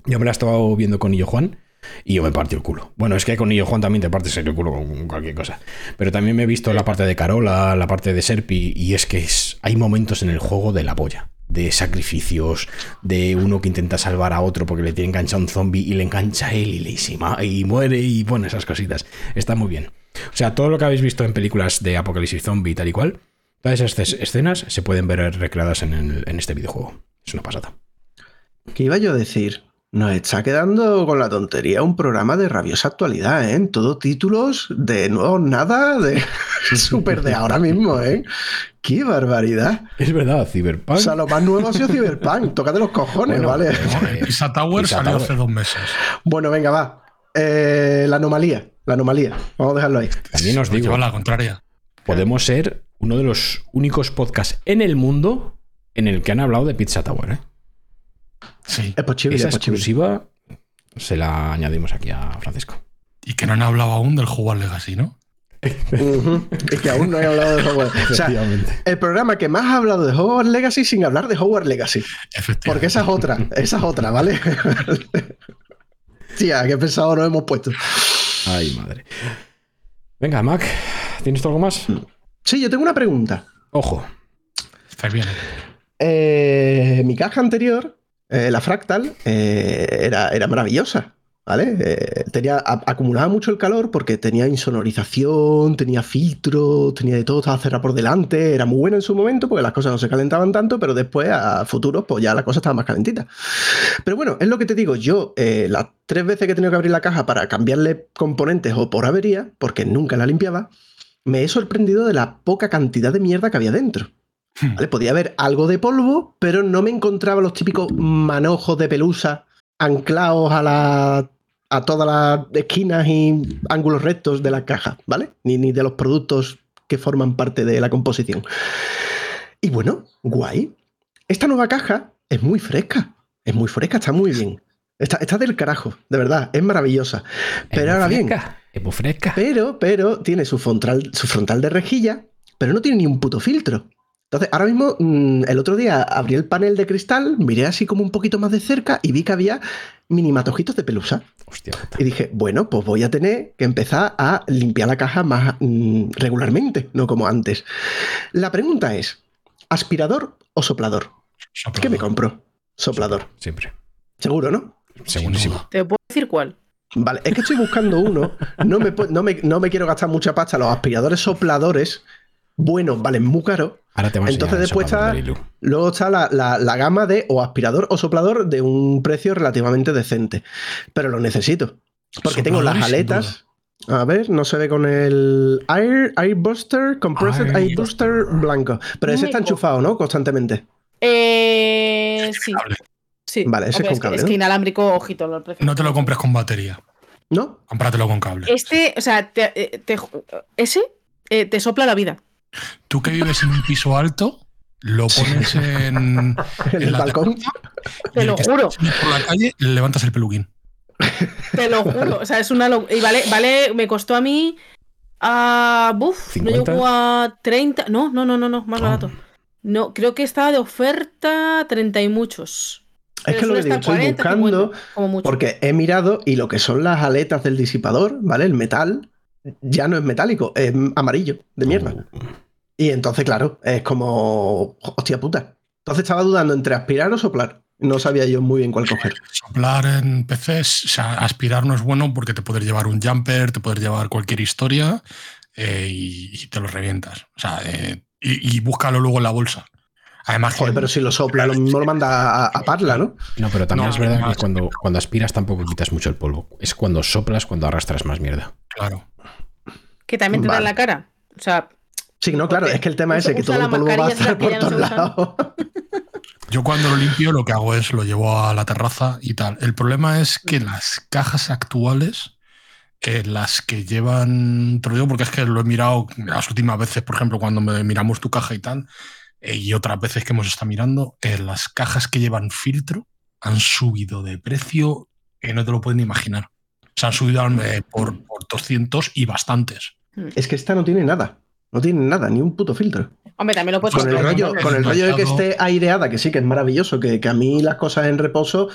Yo me la he estado viendo con Illo Juan y yo me partí el culo. Bueno, es que con Illo Juan también te partes el culo con cualquier cosa. Pero también me he visto la parte de Carola, la parte de Serpi, y es que es- hay momentos en el juego de la polla. De sacrificios, de uno que intenta salvar a otro porque le tiene enganchado un zombie y le engancha a él y, le, y, muere y bueno, esas cositas. Está muy bien. O sea, todo lo que habéis visto en películas de Apocalipsis Zombie y tal y cual, todas esas escenas se pueden ver recreadas en, en este videojuego. Es una pasada. ¿Qué iba yo a decir? Nos está quedando con la tontería un programa de rabiosa actualidad, ¿eh? En todo títulos de nuevo nada, de súper de ahora mismo, ¿eh? ¡Qué barbaridad! Es verdad, Cyberpunk. O sea, lo más nuevo ha sido Cyberpunk. Tócate los cojones, Bueno, ¿vale? Pizza Tower Pizza salió Tower. hace dos meses. Bueno, venga, va. Eh, la anomalía. La anomalía. Vamos a dejarlo ahí. También os Nos digo, la contraria. podemos ser uno de los únicos podcasts en el mundo en el que han hablado de Pizza Tower. ¿eh? Sí. Es posible, Esa es posible. exclusiva se la añadimos aquí a Francisco. Y que no han hablado aún del Hogwarts Legacy, ¿no? Es que aún no he hablado de Hogwarts. O sea, el programa que más ha hablado de Hogwarts Legacy sin hablar de Hogwarts Legacy. Porque esa es otra. Esa es otra, ¿vale? Tía, qué pesado nos hemos puesto. Ay, madre. Venga, Mac, ¿tienes tú algo más? Sí, yo tengo una pregunta. Ojo. Estáis bien. Eh, mi caja anterior, eh, la Fractal, eh, era, era maravillosa. ¿Vale? Eh, tenía, acumulaba mucho el calor porque tenía insonorización, tenía filtro, tenía de todo, estaba cerrada por delante, era muy buena en su momento porque las cosas no se calentaban tanto, pero después a futuro pues ya la cosa estaba más calentita. Pero bueno, es lo que te digo, yo las tres veces que he tenido que abrir la caja para cambiarle componentes o por avería, porque nunca la limpiaba, me he sorprendido de la poca cantidad de mierda que había dentro. ¿Vale? Podía haber algo de polvo, pero no me encontraba los típicos manojos de pelusa anclados a, la, a todas las esquinas y ángulos rectos de la caja, ¿vale? Ni, ni de los productos que forman parte de la composición. Y bueno, guay. Esta nueva caja es muy fresca. Es muy fresca, está muy bien. Está, está del carajo, de verdad, es maravillosa. Pero Es ahora bien, Es muy fresca. pero, pero tiene su frontal, su frontal de rejilla, pero no tiene ni un puto filtro. Entonces, ahora mismo, mm, el otro día abrí el panel de cristal, miré así como un poquito más de cerca y vi que había minimatojitos de pelusa. Hostia. Y dije, bueno, pues voy a tener que empezar a limpiar la caja más mm, regularmente, no como antes. La pregunta es, ¿aspirador o soplador? Soplador. ¿Qué me compro? Soplador. Siempre. Seguro, ¿no? Segurísimo. ¿Te puedo decir cuál? Vale, es que estoy buscando uno. No me, no me, no me quiero gastar mucha pasta. Los aspiradores sopladores buenos valen muy caro. Ahora te Entonces después está-. Luego está la, la- la gama de o aspirador o soplador de un precio relativamente decente. Pero lo necesito. Porque tengo las aletas. A ver, no se ve con el Air, Air Buster, Compressed Air Air Buster blanco. Pero ese está enchufado, ¿no? Constantemente. Eh, sí. Sí. Vale, ese es con es, que, cable, es que inalámbrico, ojito, lo. No te lo compres con batería. ¿No? Cómpratelo con cable. Este, o sea, te- eh, te- ese eh, te sopla la vida. Tú que vives en un piso alto, lo pones en, En en el la balcón. Te lo juro. por la calle le levantas el peluquín. Te lo juro. O sea, es una locura. Y vale, vale, me costó a mí. A. buf, no 50. llegó a 30. No, no, no, no, no, más Ah. barato. No, creo que estaba de oferta 30 y muchos. Es que lo que digo, estoy 40, buscando 50, como mucho. porque he mirado y lo que son las aletas del disipador, ¿vale? El metal ya no es metálico, es amarillo, de mierda. Uh, Y entonces, claro, es como. Hostia puta. Entonces estaba dudando entre aspirar o soplar. No sabía yo muy bien cuál coger. Soplar en PCs, o sea, aspirar no es bueno porque te puedes llevar un jumper, te puedes llevar cualquier historia eh, y, y te lo revientas. O sea, eh, y, y búscalo luego en la bolsa. Además, que Joder, pero si lo sopla, lo mismo lo manda a, a Parla, ¿no? No, pero también No, es verdad no, que cuando, cuando aspiras tampoco quitas mucho el polvo. Es cuando soplas cuando arrastras más mierda. claro. Que también te da en Vale. la cara. O sea, Sí, no, claro, es que el tema ese, que todo el polvo va a estar por todos lados. Yo cuando lo limpio lo que hago es lo llevo a la terraza y tal. El problema es que las cajas actuales, eh, las que llevan, te lo digo porque es que lo he mirado las últimas veces, por ejemplo, cuando me miramos tu caja y tal, y otras veces que hemos estado mirando, eh, las cajas que llevan filtro han subido de precio que no te lo pueden imaginar. Se han subido eh, por, por 200 y bastantes. Es que esta no tiene nada. No tiene nada, ni un puto filtro. hombre, también lo puedes Con el rollo, con el rollo de que esté aireada, que sí, que es maravilloso, que, que a mí las cosas en reposo,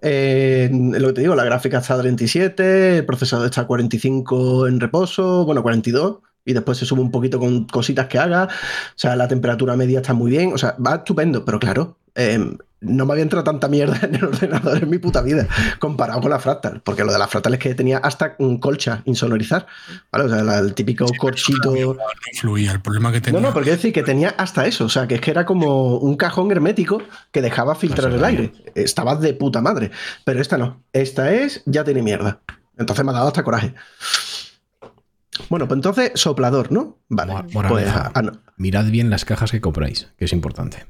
eh, lo que te digo, la gráfica está a 37, el procesador está a 45 en reposo, bueno, 42, y después se sube un poquito con cositas que haga, o sea, la temperatura media está muy bien, o sea, va estupendo, pero claro, eh, no me había entrado tanta mierda en el ordenador en mi puta vida, comparado con la Fractal, porque lo de la Fractal es que tenía hasta un colcha insonorizar, ¿vale? O sea, la- el típico corchito... No fluía. El problema que tenía. No, no, porque decir que tenía hasta eso, o sea, que es que era como un cajón hermético que dejaba filtrar el aire. Estaba de puta madre. Pero esta no. Esta es, ya tiene mierda. Entonces me ha dado hasta coraje. Bueno, pues entonces soplador, ¿no? Vale. Pues, ah, no. Mirad bien las cajas que compráis, que es importante.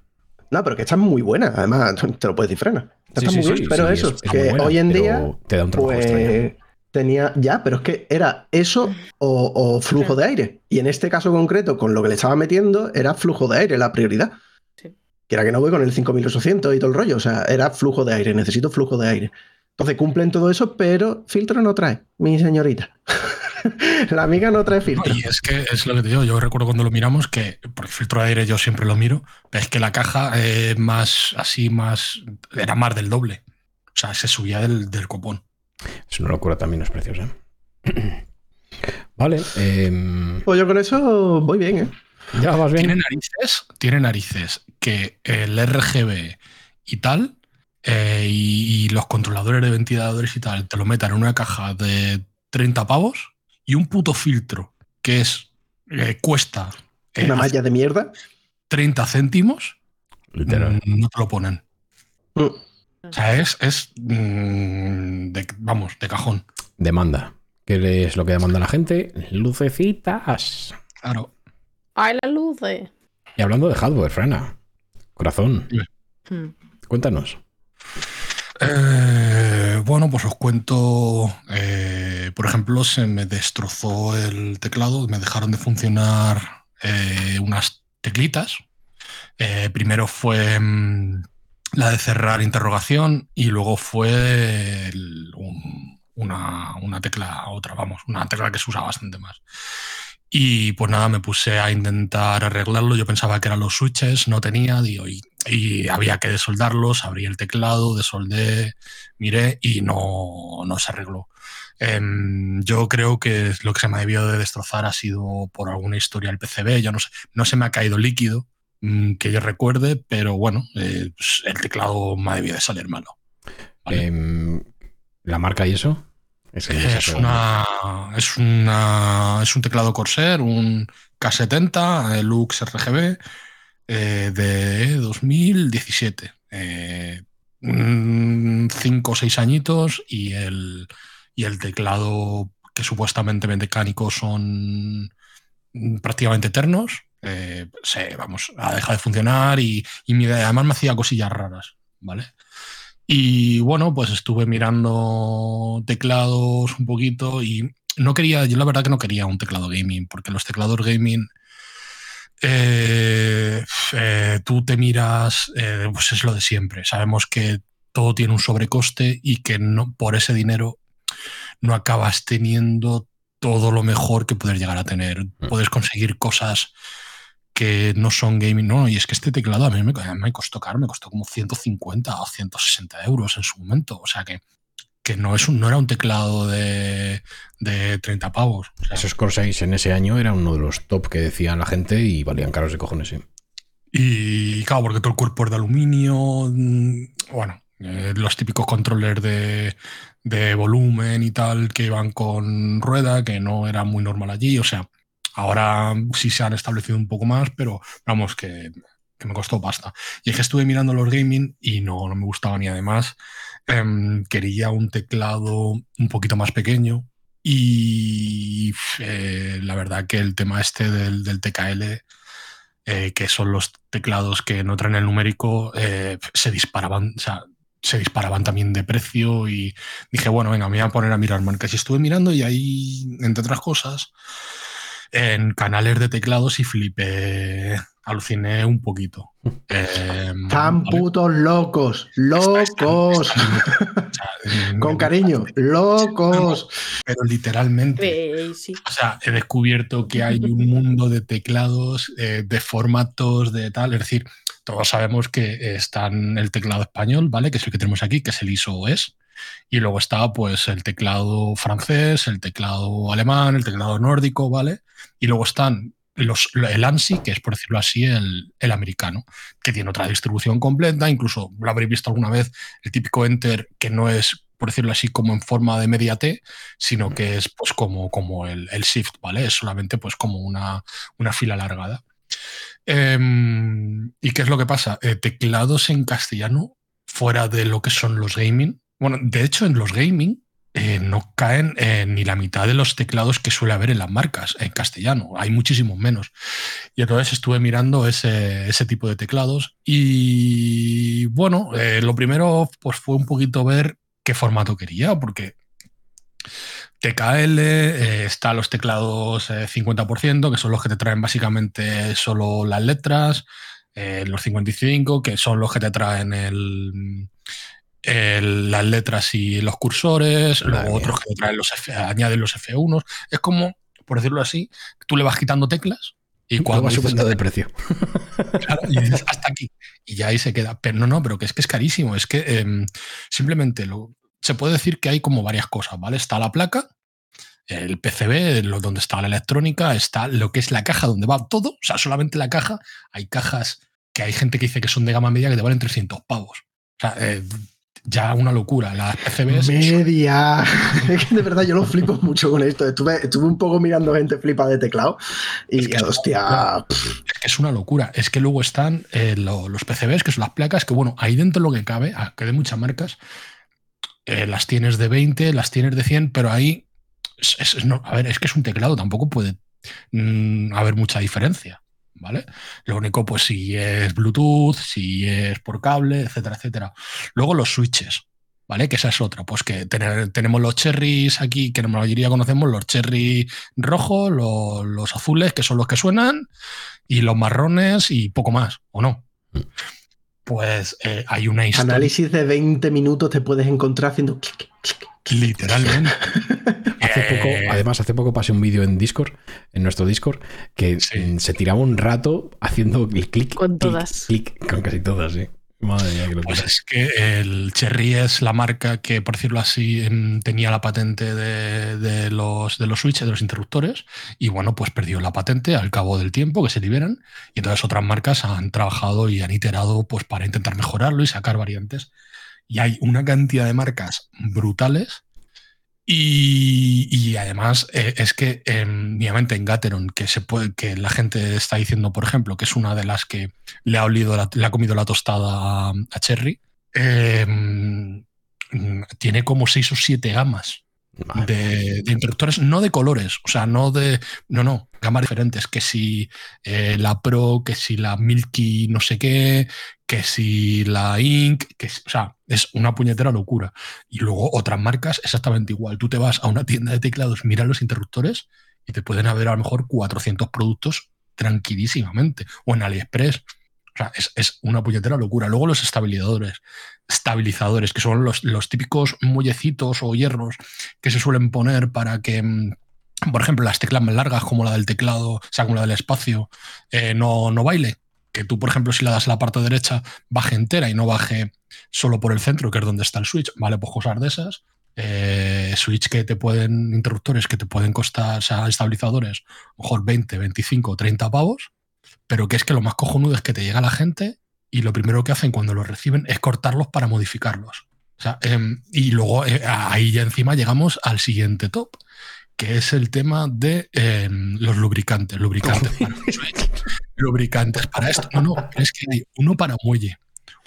No, pero que esta es muy buena. Además, te lo puedes disfrena. Esta Sí, está sí, muy sí, bien. Pero sí, eso, es- es que buena, hoy en día, te da un trabajo extraño. pues tenía ya, pero es que era eso o, o flujo de aire. Y en este caso concreto, con lo que le estaba metiendo, era flujo de aire la prioridad. Sí. Que era que no voy con el 5800 y todo el rollo. O sea, era flujo de aire, necesito flujo de aire. Entonces cumplen todo eso, pero filtro no trae, mi señorita. la amiga no trae No, filtro. y es que es lo que te digo, yo recuerdo cuando lo miramos que por el filtro de aire yo siempre lo miro, pero es que la caja eh, más así, más era más del doble. O sea, se subía del, del copón. Es una locura también los precios, ¿eh? Vale, em, Pues yo con eso voy bien, ¿eh? ya vas Tiene bien. narices, tiene narices que el RGB y tal, eh, y, y los controladores de ventiladores y tal, te lo metan en una caja de 30 pavos y un puto filtro que es eh, cuesta eh, Una malla de mierda. 30 céntimos, Literal. mm, no te lo ponen. Mm. O sea, es, es mm, de, vamos, de cajón. Demanda. ¿Qué es lo que demanda la gente? Lucecitas. Claro. Ay, la luz. eh. Y hablando de hardware, Frana. Corazón, Hmm. cuéntanos. Eh, bueno, pues os cuento. eh, por ejemplo, se me destrozó el teclado, me dejaron de funcionar eh, unas teclitas. Eh, primero fue mm, la de cerrar interrogación y luego fue una, una tecla, otra, vamos, una tecla que se usa bastante más. Y pues nada, me puse a intentar arreglarlo. Yo pensaba que eran los switches, no tenía, digo, y, y había que desoldarlos. Abrí el teclado, desoldé, miré y no, no se arregló. Em, yo creo que lo que se me debió de destrozar ha sido por alguna historia el PCB. Yo no sé, no se me ha caído líquido mm, que yo recuerde, pero bueno, eh, pues, el teclado me ha debido de salir malo. ¿vale? Em, ¿La marca y eso? Es, una, es, una, es un teclado Corsair, un K70 eh, Lux RGB eh, de 2017. Eh, 5 o 6 añitos y el, y el teclado que supuestamente mecánicos son mm, prácticamente eternos. eh, se, vamos, ha dejado de funcionar y, y además me hacía cosillas raras, ¿vale? Y bueno, pues estuve mirando teclados un poquito y no quería, yo la verdad que no quería un teclado gaming, porque los teclados gaming, eh, eh, tú te miras, pues es lo de siempre. Sabemos que todo tiene un sobrecoste y que no, por ese dinero no acabas teniendo todo lo mejor que puedes llegar a tener. Puedes conseguir cosas que no son gaming, no, y es que este teclado a mí me, me costó caro, me costó como 150 o 160 euros en su momento, o sea que, que no, es un, no era un teclado de, de 30 pavos. O sea, Esos Corsairs en ese año eran uno de los top que decían la gente y valían caros de cojones, sí. Y claro, porque todo el cuerpo es de aluminio, mm, bueno, eh, los típicos controllers de, de volumen y tal que iban con rueda, que no era muy normal allí, o sea, ahora sí se han establecido un poco más, pero vamos, que, me costó pasta. Y es que estuve mirando los gaming y no, no me gustaba ni además. em, quería un teclado un poquito más pequeño y eh, la verdad que el tema este del, del TKL eh, que son los teclados que no traen el numérico, eh, se disparaban, o sea, se disparaban también de precio y dije, bueno, venga, me voy a poner a mirar marcas. Y estuve mirando y ahí, entre otras cosas, en canales de teclados y flipé, aluciné un poquito. Eh, Tan ¿vale? putos locos, locos. Con cariño, locos. Pero literalmente. O sea, he descubierto que hay un mundo de teclados, eh, de formatos, de tal. Es decir, todos sabemos que están el teclado español, ¿vale? Que es el que tenemos aquí, que es el ISO-OS. Y luego está, pues, el teclado francés, el teclado alemán, el teclado nórdico, ¿vale? Y luego están los, el ANSI, que es, por decirlo así, el, el americano, que tiene otra distribución completa. Incluso lo habréis visto alguna vez, el típico Enter, que no es por decirlo así, como en forma de media T, sino que es pues como, como el, el shift, ¿vale? Es solamente pues como una, una fila alargada. Em, ¿Y qué es lo que pasa? Eh, teclados en castellano, fuera de lo que son los gaming. Bueno, de hecho, en los gaming eh, no caen eh, ni la mitad de los teclados que suele haber en las marcas en castellano. Hay muchísimos menos. Y entonces estuve mirando ese, ese tipo de teclados. Y bueno, lo primero pues fue un poquito ver qué formato quería, porque TKL, eh, está los teclados eh, 50%, que son los que te traen básicamente solo las letras, eh, los 55, que son los que te traen el, el- las letras y los cursores, Madre luego mía. otros que te traen los F, añaden los F1. Es como, por decirlo así, tú le vas quitando teclas y Luego cuando va subiendo de precio. Claro, y dices, hasta aquí. Y ya ahí se queda. Pero no, no, pero que es que es carísimo. Es que em, simplemente lo, se puede decir que hay como varias cosas, ¿vale? Está la placa, el PCB, lo- donde está la electrónica, está lo que es la caja donde va todo. O sea, solamente la caja. Hay cajas que hay gente que dice que son de gama media que te valen 300 pavos. O sea, eh, ya una locura. Las PCBs. Media. Es que de verdad yo lo flipo mucho con esto. Estuve, estuve un poco mirando gente flipa de teclado y Es que es- hostia. Es que es una locura. Es que luego están eh, lo- los PCBs, que son las placas, que bueno, ahí dentro lo que cabe, ah, que de muchas marcas, eh, las tienes de 20, las tienes de 100, pero ahí, es, no, a ver, es que es un teclado, tampoco puede mm, haber mucha diferencia, ¿vale? Lo único, pues si es Bluetooth, si es por cable, etcétera, etcétera. Luego los switches. ¿Vale? Que esa es otra. Pues que tener- tenemos los cherries aquí, que la mayoría conocemos, los cherry rojos, los, los azules, que son los que suenan, y los marrones y poco más, ¿o no? Pues eh, hay una historia. Análisis de 20 minutos te puedes encontrar haciendo clic, clic. Literalmente. Hace Eh, poco, además, hace poco pasé un vídeo en Discord, en nuestro Discord, que Sí. mm, se tiraba un rato haciendo el clic. Con clic, todas. clic, con casi todas, sí. Madre mía, locura. Pues es que el Cherry es la marca que, por decirlo así, tenía la patente de, de los, de los switches, de los interruptores, y bueno, pues perdió la patente al cabo del tiempo que se liberan, y entonces otras marcas han trabajado y han iterado pues para intentar mejorarlo y sacar variantes. Y hay una cantidad de marcas brutales. Y, además eh, es que eh, obviamente en Gateron, que se puede, que la gente está diciendo, por ejemplo, que es una de las que le ha olido la- le ha comido la tostada a, Cherry, mm, tiene como seis o siete gamas. De, de interruptores, no de colores, o sea, no de. No, no, gamas diferentes. Que si eh, la Pro, que si la Milky no sé qué, que si la Ink, que si- o sea, es una puñetera locura. Y luego otras marcas exactamente igual. Tú te vas a una tienda de teclados, miras los interruptores y te pueden haber a lo mejor 400 productos tranquilísimamente. O en AliExpress. O sea, es, es una puñetera locura. Luego los estabilizadores, estabilizadores, que son los, típicos muellecitos o hierros que se suelen poner para que, mm, por ejemplo, las teclas más largas, como la del teclado, o sea, como la del espacio, eh, no, no baile. Que tú, por ejemplo, si la das a la parte derecha, baje entera y no baje solo por el centro, que es donde está el switch. Vale, pues cosas de esas. Eh, switch que te pueden, interruptores que te pueden costar, o sea, estabilizadores, mejor 20, 25, 30 pavos, pero que es que lo más cojonudo es que te llega la gente y lo primero que hacen cuando los reciben es cortarlos para modificarlos. O sea, em, y luego eh, ahí ya encima llegamos al siguiente top, que es el tema de em, los lubricantes. Lubricantes para lubricantes para esto. No, no, es que hay uno para muelle,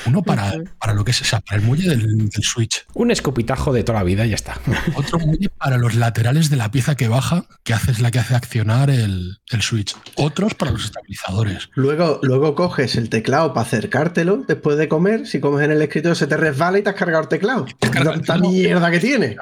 uno para, para lo que es, o sea, para el muelle del, del Switch, Un escopitajo de toda la vida y ya está. otro muelle para los laterales de la pieza que baja, que hace, es la que hace accionar el, el Switch, otros para los estabilizadores. Luego, luego coges el teclado para acercártelo después de comer. Si comes en el escritorio se te resbala y te has cargado el teclado. te has cargado el Tanta mierda que tiene.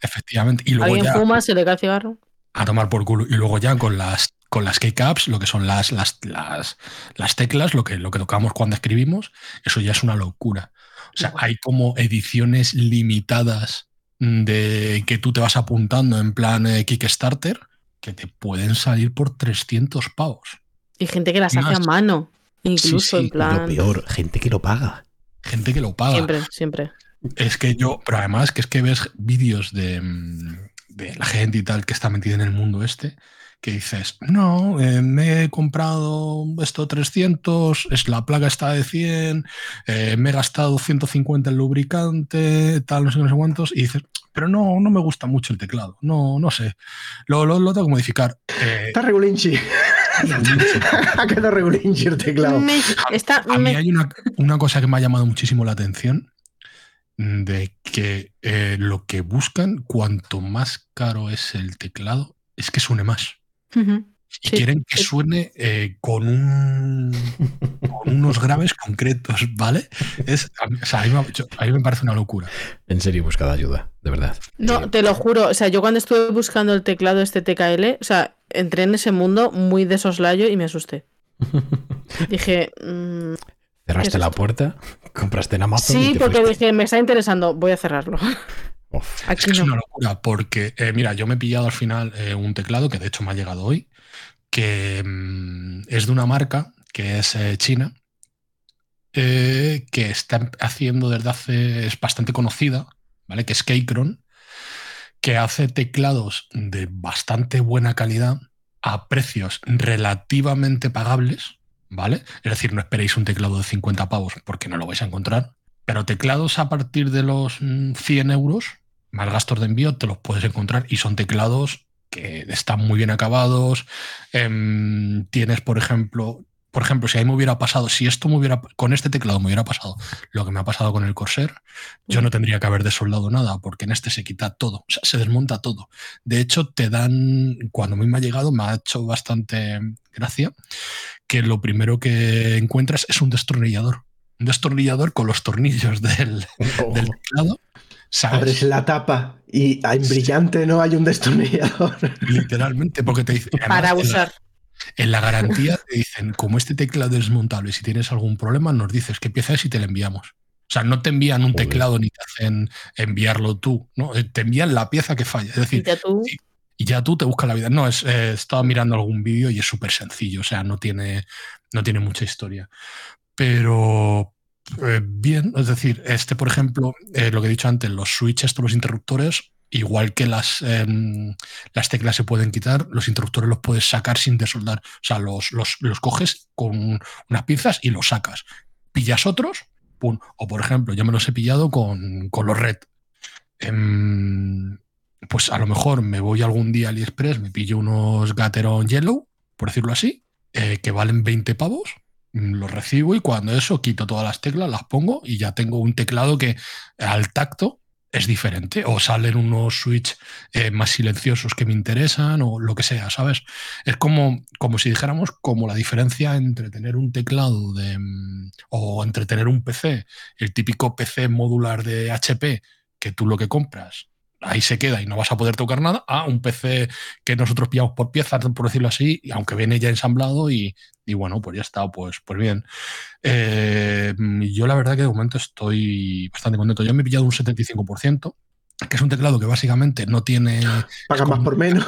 Efectivamente. Y luego Alguien ya, fuma, se le cae el cigarro. a tomar por culo. Y luego ya con las con las keycaps, lo que son las, las, las, las teclas, lo que, lo que tocamos cuando escribimos, eso ya es una locura. O sea, hay como ediciones limitadas de que tú te vas apuntando en plan eh, Kickstarter que te pueden salir por 300 pavos. Y gente que las hace a mano. Incluso sí, en y Lo plan. peor, gente que lo paga. Gente que lo paga. Siempre, siempre. Es que yo, pero además que es que ves vídeos de, de la gente y tal que está metida en el mundo este, que dices, no, eh, me he comprado esto 300, es la placa está de 100, eh, me he gastado 150 en lubricante, tal, no sé, qué, no sé cuántos, y dices, pero no, no me gusta mucho el teclado, no, no sé, lo, lo, lo tengo que modificar. Eh, Está regulinchi. ha quedado regulinchi el teclado. Me- está, A mí me- hay una, una cosa que me ha llamado muchísimo la atención, de que eh, lo que buscan, cuanto más caro es el teclado, es que suene más. Y Sí, quieren que sí. suene eh, con, un, con unos graves concretos, ¿vale? Es, a, mí, o sea, a mí me, yo- a mí me parece una locura. En serio, buscad ayuda, de verdad. No, te lo juro. O sea, yo cuando estuve buscando el teclado este TKL, o sea, entré en ese mundo muy de soslayo y me asusté. Dije, mm, Cerraste ¿qué es la puerta, compraste en Amazon. y sí, te porque fuiste. dije, me está interesando, voy a cerrarlo. Uf. Es que es una locura, porque, eh, mira, yo me he pillado al final eh, un teclado que de hecho me ha llegado hoy, que mm, es de una marca que es eh, china, que está haciendo desde hace, es bastante conocida, ¿vale? Que es Keychron, que hace teclados de bastante buena calidad a precios relativamente pagables, ¿vale? Es decir, no esperéis un teclado de 50 pavos porque no lo vais a encontrar, pero teclados a partir de los mm, 100 euros, más gastos de envío, te los puedes encontrar y son teclados que están muy bien acabados. Em, tienes, por ejemplo, por ejemplo, si a mí me hubiera pasado, si esto me hubiera, con este teclado me hubiera pasado lo que me ha pasado con el Corsair, yo no tendría que haber desoldado nada, porque en este se quita todo, o sea, se desmonta todo. De hecho, te dan, cuando a mí me ha llegado, me ha hecho bastante gracia, que lo primero que encuentras es un destornillador. Un destornillador con los tornillos del, Oh. del teclado. ¿Sabes? Abres la tapa y en brillante no hay un destornillador. Literalmente, porque te dice. Para además, en la- usar. En la garantía te dicen, como este teclado es desmontable, si tienes algún problema, nos dices qué pieza es y te la enviamos. O sea, no te envían un Joder. teclado ni te hacen enviarlo tú, ¿no? Eh, Te envían la pieza que falla. Es Y decir, ya tú. sí, y ya tú te buscas la vida. No, es, eh, estaba mirando algún vídeo y es súper sencillo, o sea, no tiene, no tiene mucha historia. Pero eh, bien, es decir, este, por ejemplo, eh, lo que he dicho antes, los switches, los interruptores, igual que las, em, las teclas se pueden quitar, los interruptores los puedes sacar sin desoldar. O sea, los, los, los coges con unas pinzas y los sacas. Pillas otros, pum. O por ejemplo, yo me los he pillado con, con los red. Em, pues a lo mejor me voy algún día a AliExpress, me pillo unos Gateron Yellow, por decirlo así, eh, que valen 20 pavos, mm, los recibo y cuando eso quito todas las teclas, las pongo y ya tengo un teclado que al tacto es diferente. O salen unos switch eh, más silenciosos que me interesan o lo que sea, ¿sabes? Es como, como si dijéramos como la diferencia entre tener un teclado de, mm, o entre tener un PC, el típico PC modular de HP, que tú lo que compras ahí se queda y no vas a poder tocar nada, a un PC que nosotros pillamos por piezas, por decirlo así, y aunque viene ya ensamblado y, y bueno, pues ya está, pues, pues bien. Eh, yo la verdad que de momento estoy bastante contento. Yo me he pillado un 75%, que es un teclado que básicamente no tiene... Paga más por menos.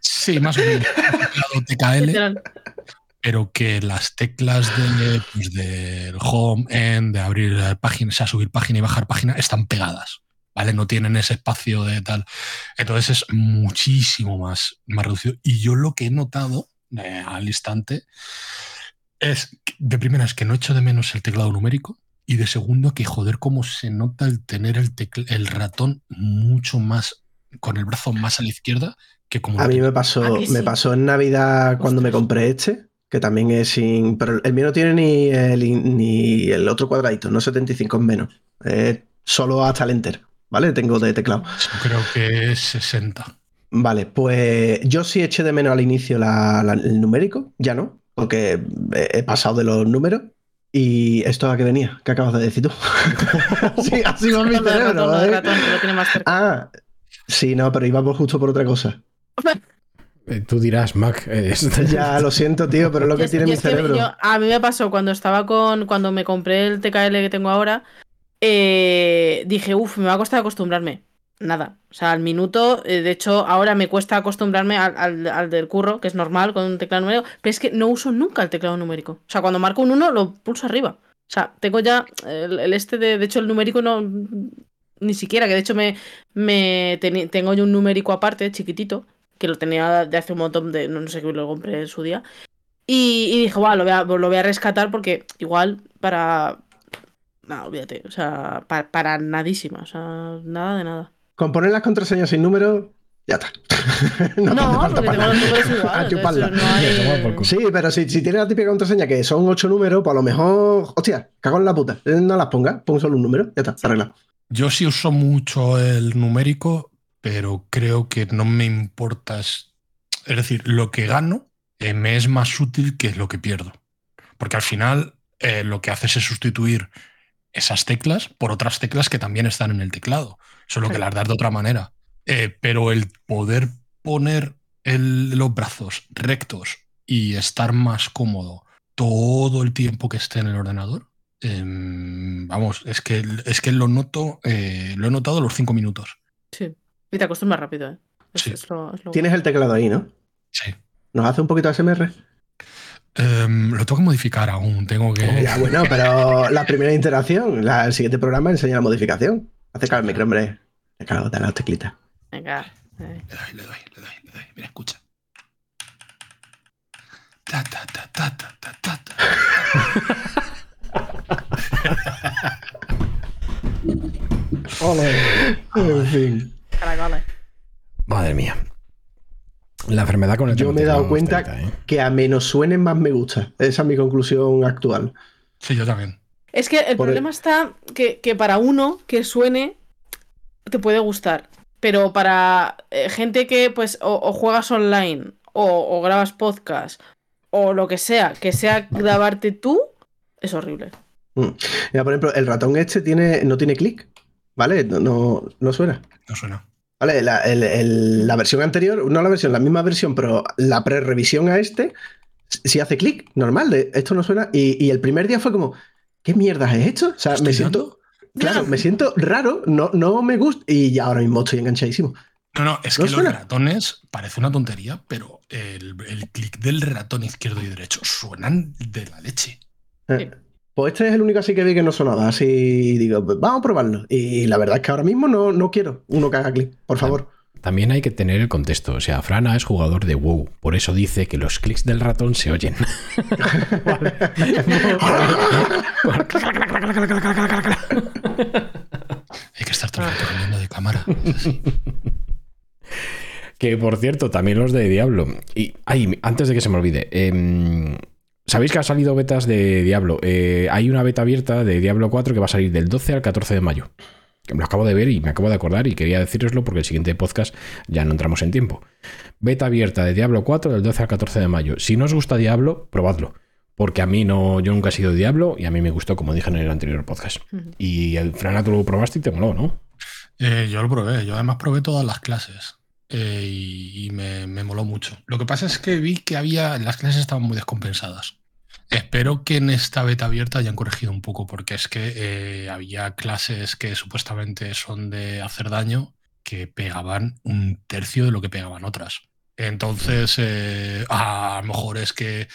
Sí, más o menos. un teclado TKL, pero que las teclas de, pues, del home end, de abrir páginas, o sea, subir página y bajar página, están pegadas. ¿Vale? No tienen ese espacio de tal. Entonces es muchísimo más, más reducido. Y yo lo que he notado eh, al instante es, de primera, es que no echo de menos el teclado numérico. Y de segundo, que joder, cómo se nota el tener el, el ratón mucho más, con el brazo más a la izquierda que como A mí me pasó, ¿A que me pasó en Navidad cuando me compré este, que también es sin. Pero el mío no tiene ni el, ni el otro cuadradito, no 75 en menos. Es solo hasta el enter, ¿vale? Tengo de teclado. Yo creo que es 60. Vale, pues yo sí eché de menos al inicio la- la- el numérico, ya no, porque he pasado de los números. Y esto a qué venía, ¿qué acabas de decir tú? sí, así va mi cerebro. ratón, lo del ¿eh? ratón, que lo tiene más cerca. Ah, sí, no, pero iba por- justo por otra cosa. Eh, Tú dirás, Mac. eh, esto- Ya, lo siento, tío, pero es lo que tiene mi que cerebro. yo- a mí me pasó cuando estaba con. Cuando me compré el TKL que tengo ahora. Eh, dije, uff, me va a costar acostumbrarme. Nada. O sea, al minuto. eh, de hecho, ahora me cuesta acostumbrarme al, al- del curro, que es normal, con un teclado numérico. Pero es que no uso nunca el teclado numérico. O sea, cuando marco un 1, lo pulso arriba. O sea, tengo ya el, este de. De hecho, el numérico no. Ni siquiera, que de hecho me, me tengo yo un numérico aparte, chiquitito, que lo tenía de hace un montón de. No, no sé qué lo compré en su día. Y, dije, bueno, lo voy, a, lo voy a rescatar porque igual para. No, olvídate. O sea, pa- para, nadísima. O sea, nada de nada. Con poner las contraseñas sin número, ya está. No, falta porque para tengo los nada. números igual. A chuparla. no hay-. Sí, pero si, si tienes la típica contraseña que son ocho números, pues a lo mejor, hostia, cago en la puta. Eh, No las pongas, pon solo un número, ya está, arreglado. Yo sí uso mucho el numérico, pero creo que no me importa. Es es decir, lo que gano eh, me es más útil que lo que pierdo. Porque al final eh, lo que haces es sustituir esas teclas por otras teclas que también están en el teclado, solo que las das de otra manera. Eh, pero el poder poner el- los brazos rectos y estar más cómodo todo el tiempo que esté en el ordenador, em, vamos, es que, es que lo noto, eh, lo he notado los cinco minutos. Sí. Y te acostumbras rápido, ¿eh? Es, Sí. es lo, es lo- Tienes el teclado ahí, ¿no? Sí. ¿Nos hace un poquito de Em, lo tengo que modificar aún, tengo que... Ya, bueno, pero la primera interacción, la- el siguiente programa enseña la modificación. Acerca al micro, hombre. Claro, dale a las teclitas. Venga. eh. Le doy, le doy, le doy, le doy. Mira, escucha. Ta, ta, ta, ta, ta, ta, ta, ta. En fin. Caracoles. Madre mía. La enfermedad con el Yo me he dado cuenta ¿eh? que a menos suenen más me gusta. Esa es mi conclusión actual. Sí, yo también. Es que el Por problema está que, que para uno que suene te puede gustar. Pero para eh, gente que pues o, o juegas online o, o grabas podcast o lo que sea, que sea grabarte tú, es horrible. Mira, por ejemplo, el ratón este tiene, no tiene clic, ¿vale? No, no, no suena. No suena. Vale, la, el- el- la versión anterior, no la versión, la misma versión, pero la pre-revisión a este, si hace clic, normal, de esto no suena. Y, y el primer día fue como, ¿qué mierda es esto? O sea, ¿Estoy me siento, claro, me siento raro, no, no me gusta. Y ahora mismo estoy enganchadísimo. No, no, es ¿No que suena? los ratones parece una tontería, pero el, el clic del ratón izquierdo y derecho suenan de la leche. Eh, Pues este es el único así que vi que no sonaba. Así digo, pues vamos a probarlo. Y la verdad es que ahora mismo no, no quiero uno que haga clic, por favor. También hay que tener el contexto. O sea, Frana es jugador de WoW. Por eso dice que los clics del ratón se oyen. Hay que estar todo el rato cambiando de cámara. Que por cierto, también los de Diablo. Y ay, antes de que se me olvide, em, sabéis que ha salido betas de Diablo. Eh, hay una beta abierta de Diablo 4 que va a salir del 12 al 14 de mayo. Que me lo acabo de ver y me acabo de acordar y quería deciroslo porque el siguiente podcast ya no entramos en tiempo. Beta abierta de Diablo 4 del 12 al 14 de mayo. Si no os gusta Diablo, probadlo. Porque a mí no, yo nunca he sido Diablo y a mí me gustó, como dije en el anterior podcast. Y el Frana tú lo probaste y te moló, ¿no? Eh, yo lo probé, yo además probé todas las clases eh, y, me, moló mucho. Lo que pasa es que vi que había, las clases estaban muy descompensadas. Espero que en esta beta abierta hayan corregido un poco, porque es que eh, había clases que supuestamente son de hacer daño que pegaban un tercio de lo que pegaban otras. Entonces, eh, a lo mejor es que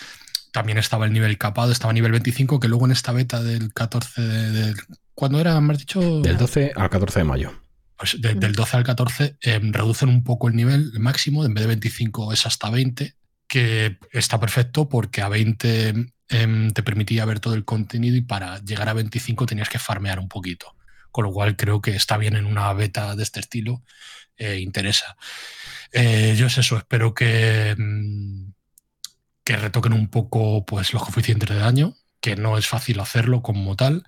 también estaba el nivel capado, estaba nivel 25, que luego en esta beta del 14 de... ¿Cuándo era? ¿Me has dicho? Del 12 al 14 de mayo. Pues de- del 12 al 14 em, reducen un poco el nivel máximo, en vez de 25 es hasta 20, que está perfecto porque a 20 em, te permitía ver todo el contenido y para llegar a 25 tenías que farmear un poquito. Con lo cual creo que está bien en una beta de este estilo, eh, interesa. Eh, yo es eso, espero que, mm, que retoquen un poco pues, los coeficientes de daño, que no es fácil hacerlo como tal,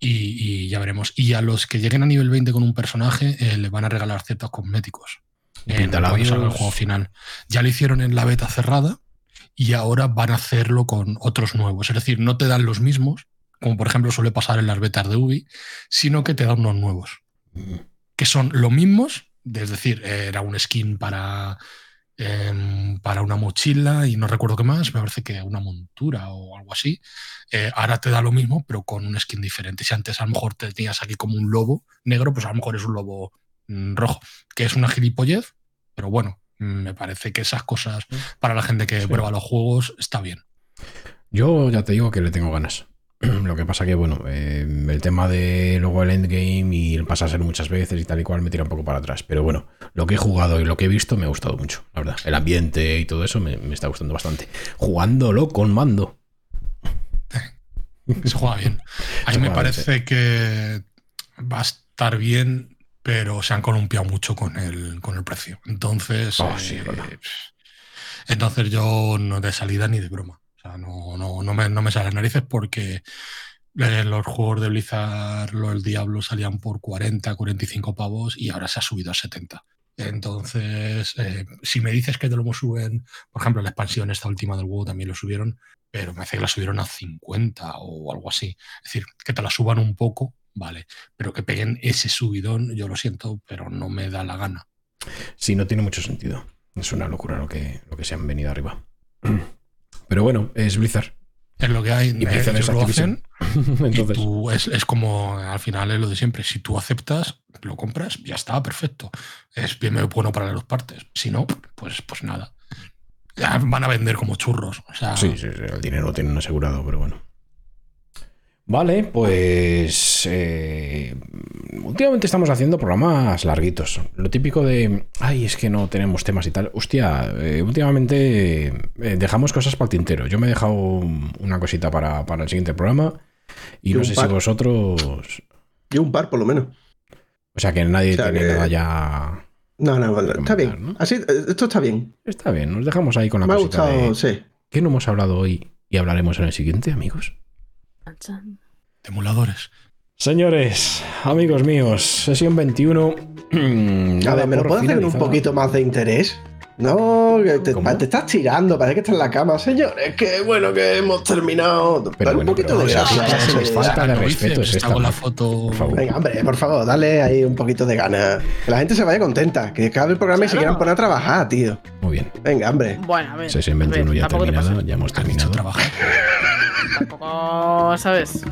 y, y ya veremos. Y a los que lleguen a nivel 20 con un personaje, eh, le van a regalar ciertos cosméticos. en cuando salga el juego final. Ya lo hicieron en la beta cerrada y ahora van a hacerlo con otros nuevos. Es decir, no te dan los mismos, como por ejemplo suele pasar en las betas de Ubi, sino que te dan unos nuevos, que son los mismos, es decir, era un skin para, em, para una mochila y no recuerdo qué más, me parece que una montura o algo así. Eh, ahora te da lo mismo, pero con un skin diferente. Si antes a lo mejor te tenías aquí como un lobo negro, pues a lo mejor es un lobo mm, rojo, que es una gilipollez, pero bueno, mm, me parece que esas cosas para la gente que Sí. prueba los juegos está bien. Yo ya te digo que le tengo ganas. Lo que pasa que, bueno, eh, el tema de luego el endgame y el pasárselo muchas veces y tal y cual me tira un poco para atrás. Pero bueno, lo que he jugado y lo que he visto me ha gustado mucho, la verdad. El ambiente y todo eso me, me está gustando bastante. Jugándolo con mando. Se juega bien. A mí me parece que va a estar bien, pero se han columpiado mucho con el, con el precio. Entonces, Oh, eh, sí, verdad. entonces yo no de salida ni de broma. Sea, no, no, no, me, no me narices porque eh, los juegos de Blizzard, los Diablo salían por 40, 45 pavos y ahora se ha subido a 70. Entonces, eh, si me dices que te lo suben, por ejemplo, la expansión esta última del WoW también lo subieron, pero me parece que la subieron a 50 o algo así. Es decir, que te la suban un poco, vale, pero que peguen ese subidón, yo lo siento, pero no me da la gana. Sí, no tiene mucho sentido. Es una locura lo que, lo que se han venido arriba. Pero bueno, es Blizzard. Es lo que hay, Y eh, Blizzard es lo hacen, y Entonces, tú- es, es como al final es lo de siempre. Si tú aceptas, lo compras, ya está, perfecto. Es bien bueno para las dos partes. Si no, pues, pues nada. Ya van a vender como churros. O sea, sí, sí, sí, el dinero lo tienen asegurado, pero bueno. Vale, pues eh, últimamente estamos haciendo programas larguitos. Lo típico de, ay, es que no tenemos temas y tal. Hostia, eh, últimamente eh, dejamos cosas para el tintero. Yo me he dejado una cosita para, para el siguiente programa y no sé par. si vosotros... Yo un par, por lo menos. O sea, que nadie O sea, tiene que- nada ya... No, no, vale, está bien. ¿no? Así, esto está bien. Está bien, nos dejamos ahí con la Me ha gustado, de... sí. ¿Qué no hemos hablado hoy y hablaremos en el siguiente, amigos? Emuladores. Señores, amigos míos, sesión 21. A ver, ¿me lo puedo hacer con un poquito más de interés? No, que te, estás tirando, parece que estás en la cama. Señores, qué bueno que hemos terminado. Pero Dale un poquito pero de les de- falta de respeto es está esta, con la por foto. favor. Venga, hombre, por favor, dale ahí un poquito de ganas. Que la gente se vaya contenta. Que acabe el programa y se quieran poner a trabajar, tío. Muy bien. Venga, hombre. Bueno, a ver. Sesión a ver, 21 ya terminada, ya hemos terminado. trabajar. Tampoco, ¿sabes?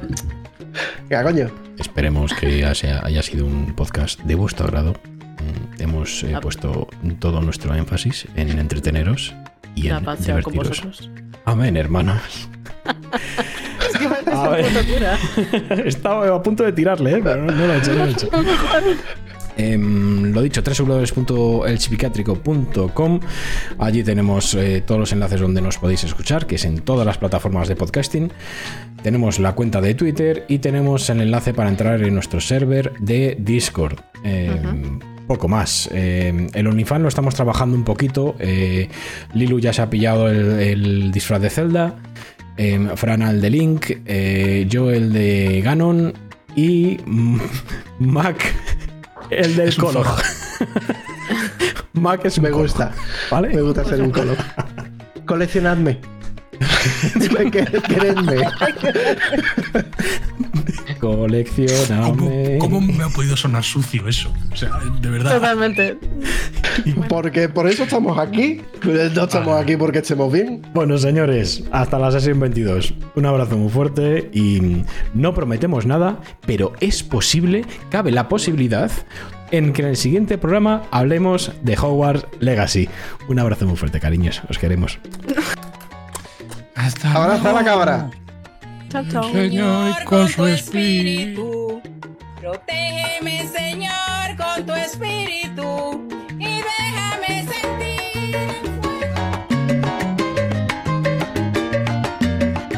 Venga, coño. Esperemos que haya, sido un podcast de vuestro agrado. Mm, Hemos eh, puesto todo nuestro énfasis en entreteneros y La en divertiros. Amén, hermanos. Es que parece A ver. una locura. Estaba a punto de tirarle, ¿eh? pero no, no lo he hecho. No lo, he hecho. Em, lo dicho, www.elchipicatrico.com. Allí tenemos eh, todos los enlaces donde nos podéis escuchar, que es en todas las plataformas de podcasting. Tenemos la cuenta de Twitter y tenemos el enlace para entrar en nuestro server de Discord. Em, Poco más. Em, el OnlyFans lo estamos trabajando un poquito. eh, Lilu ya se ha pillado el, el disfraz de Zelda. em, Fran al de Link. eh, yo el de Ganon. Y Mac el del color. forro. Mac es un Me gusta. ¿Vale? Me gusta ser un color. Coleccionadme. Queredme. Coleccioname. ¿Cómo, ¿Cómo me ha podido sonar sucio eso? O sea, de verdad. Totalmente. Porque por eso estamos aquí. No estamos aquí porque estemos bien. Bueno, señores, hasta la sesión 22. Un abrazo muy fuerte y no prometemos nada, pero es posible, cabe la posibilidad en que en el siguiente programa hablemos de Hogwarts Legacy. Un abrazo muy fuerte, cariños. Os queremos. Hasta Abraza a la cabra. Chao, chao. Señor, con su espíritu. Protégeme, Señor, con tu espíritu. Y déjame sentir.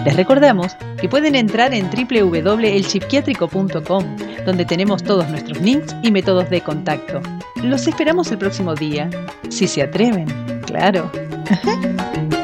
Les recordamos que pueden entrar en www.elpsiquiátrico.com, donde tenemos todos nuestros links y métodos de contacto. Los esperamos el próximo día, si se atreven, claro.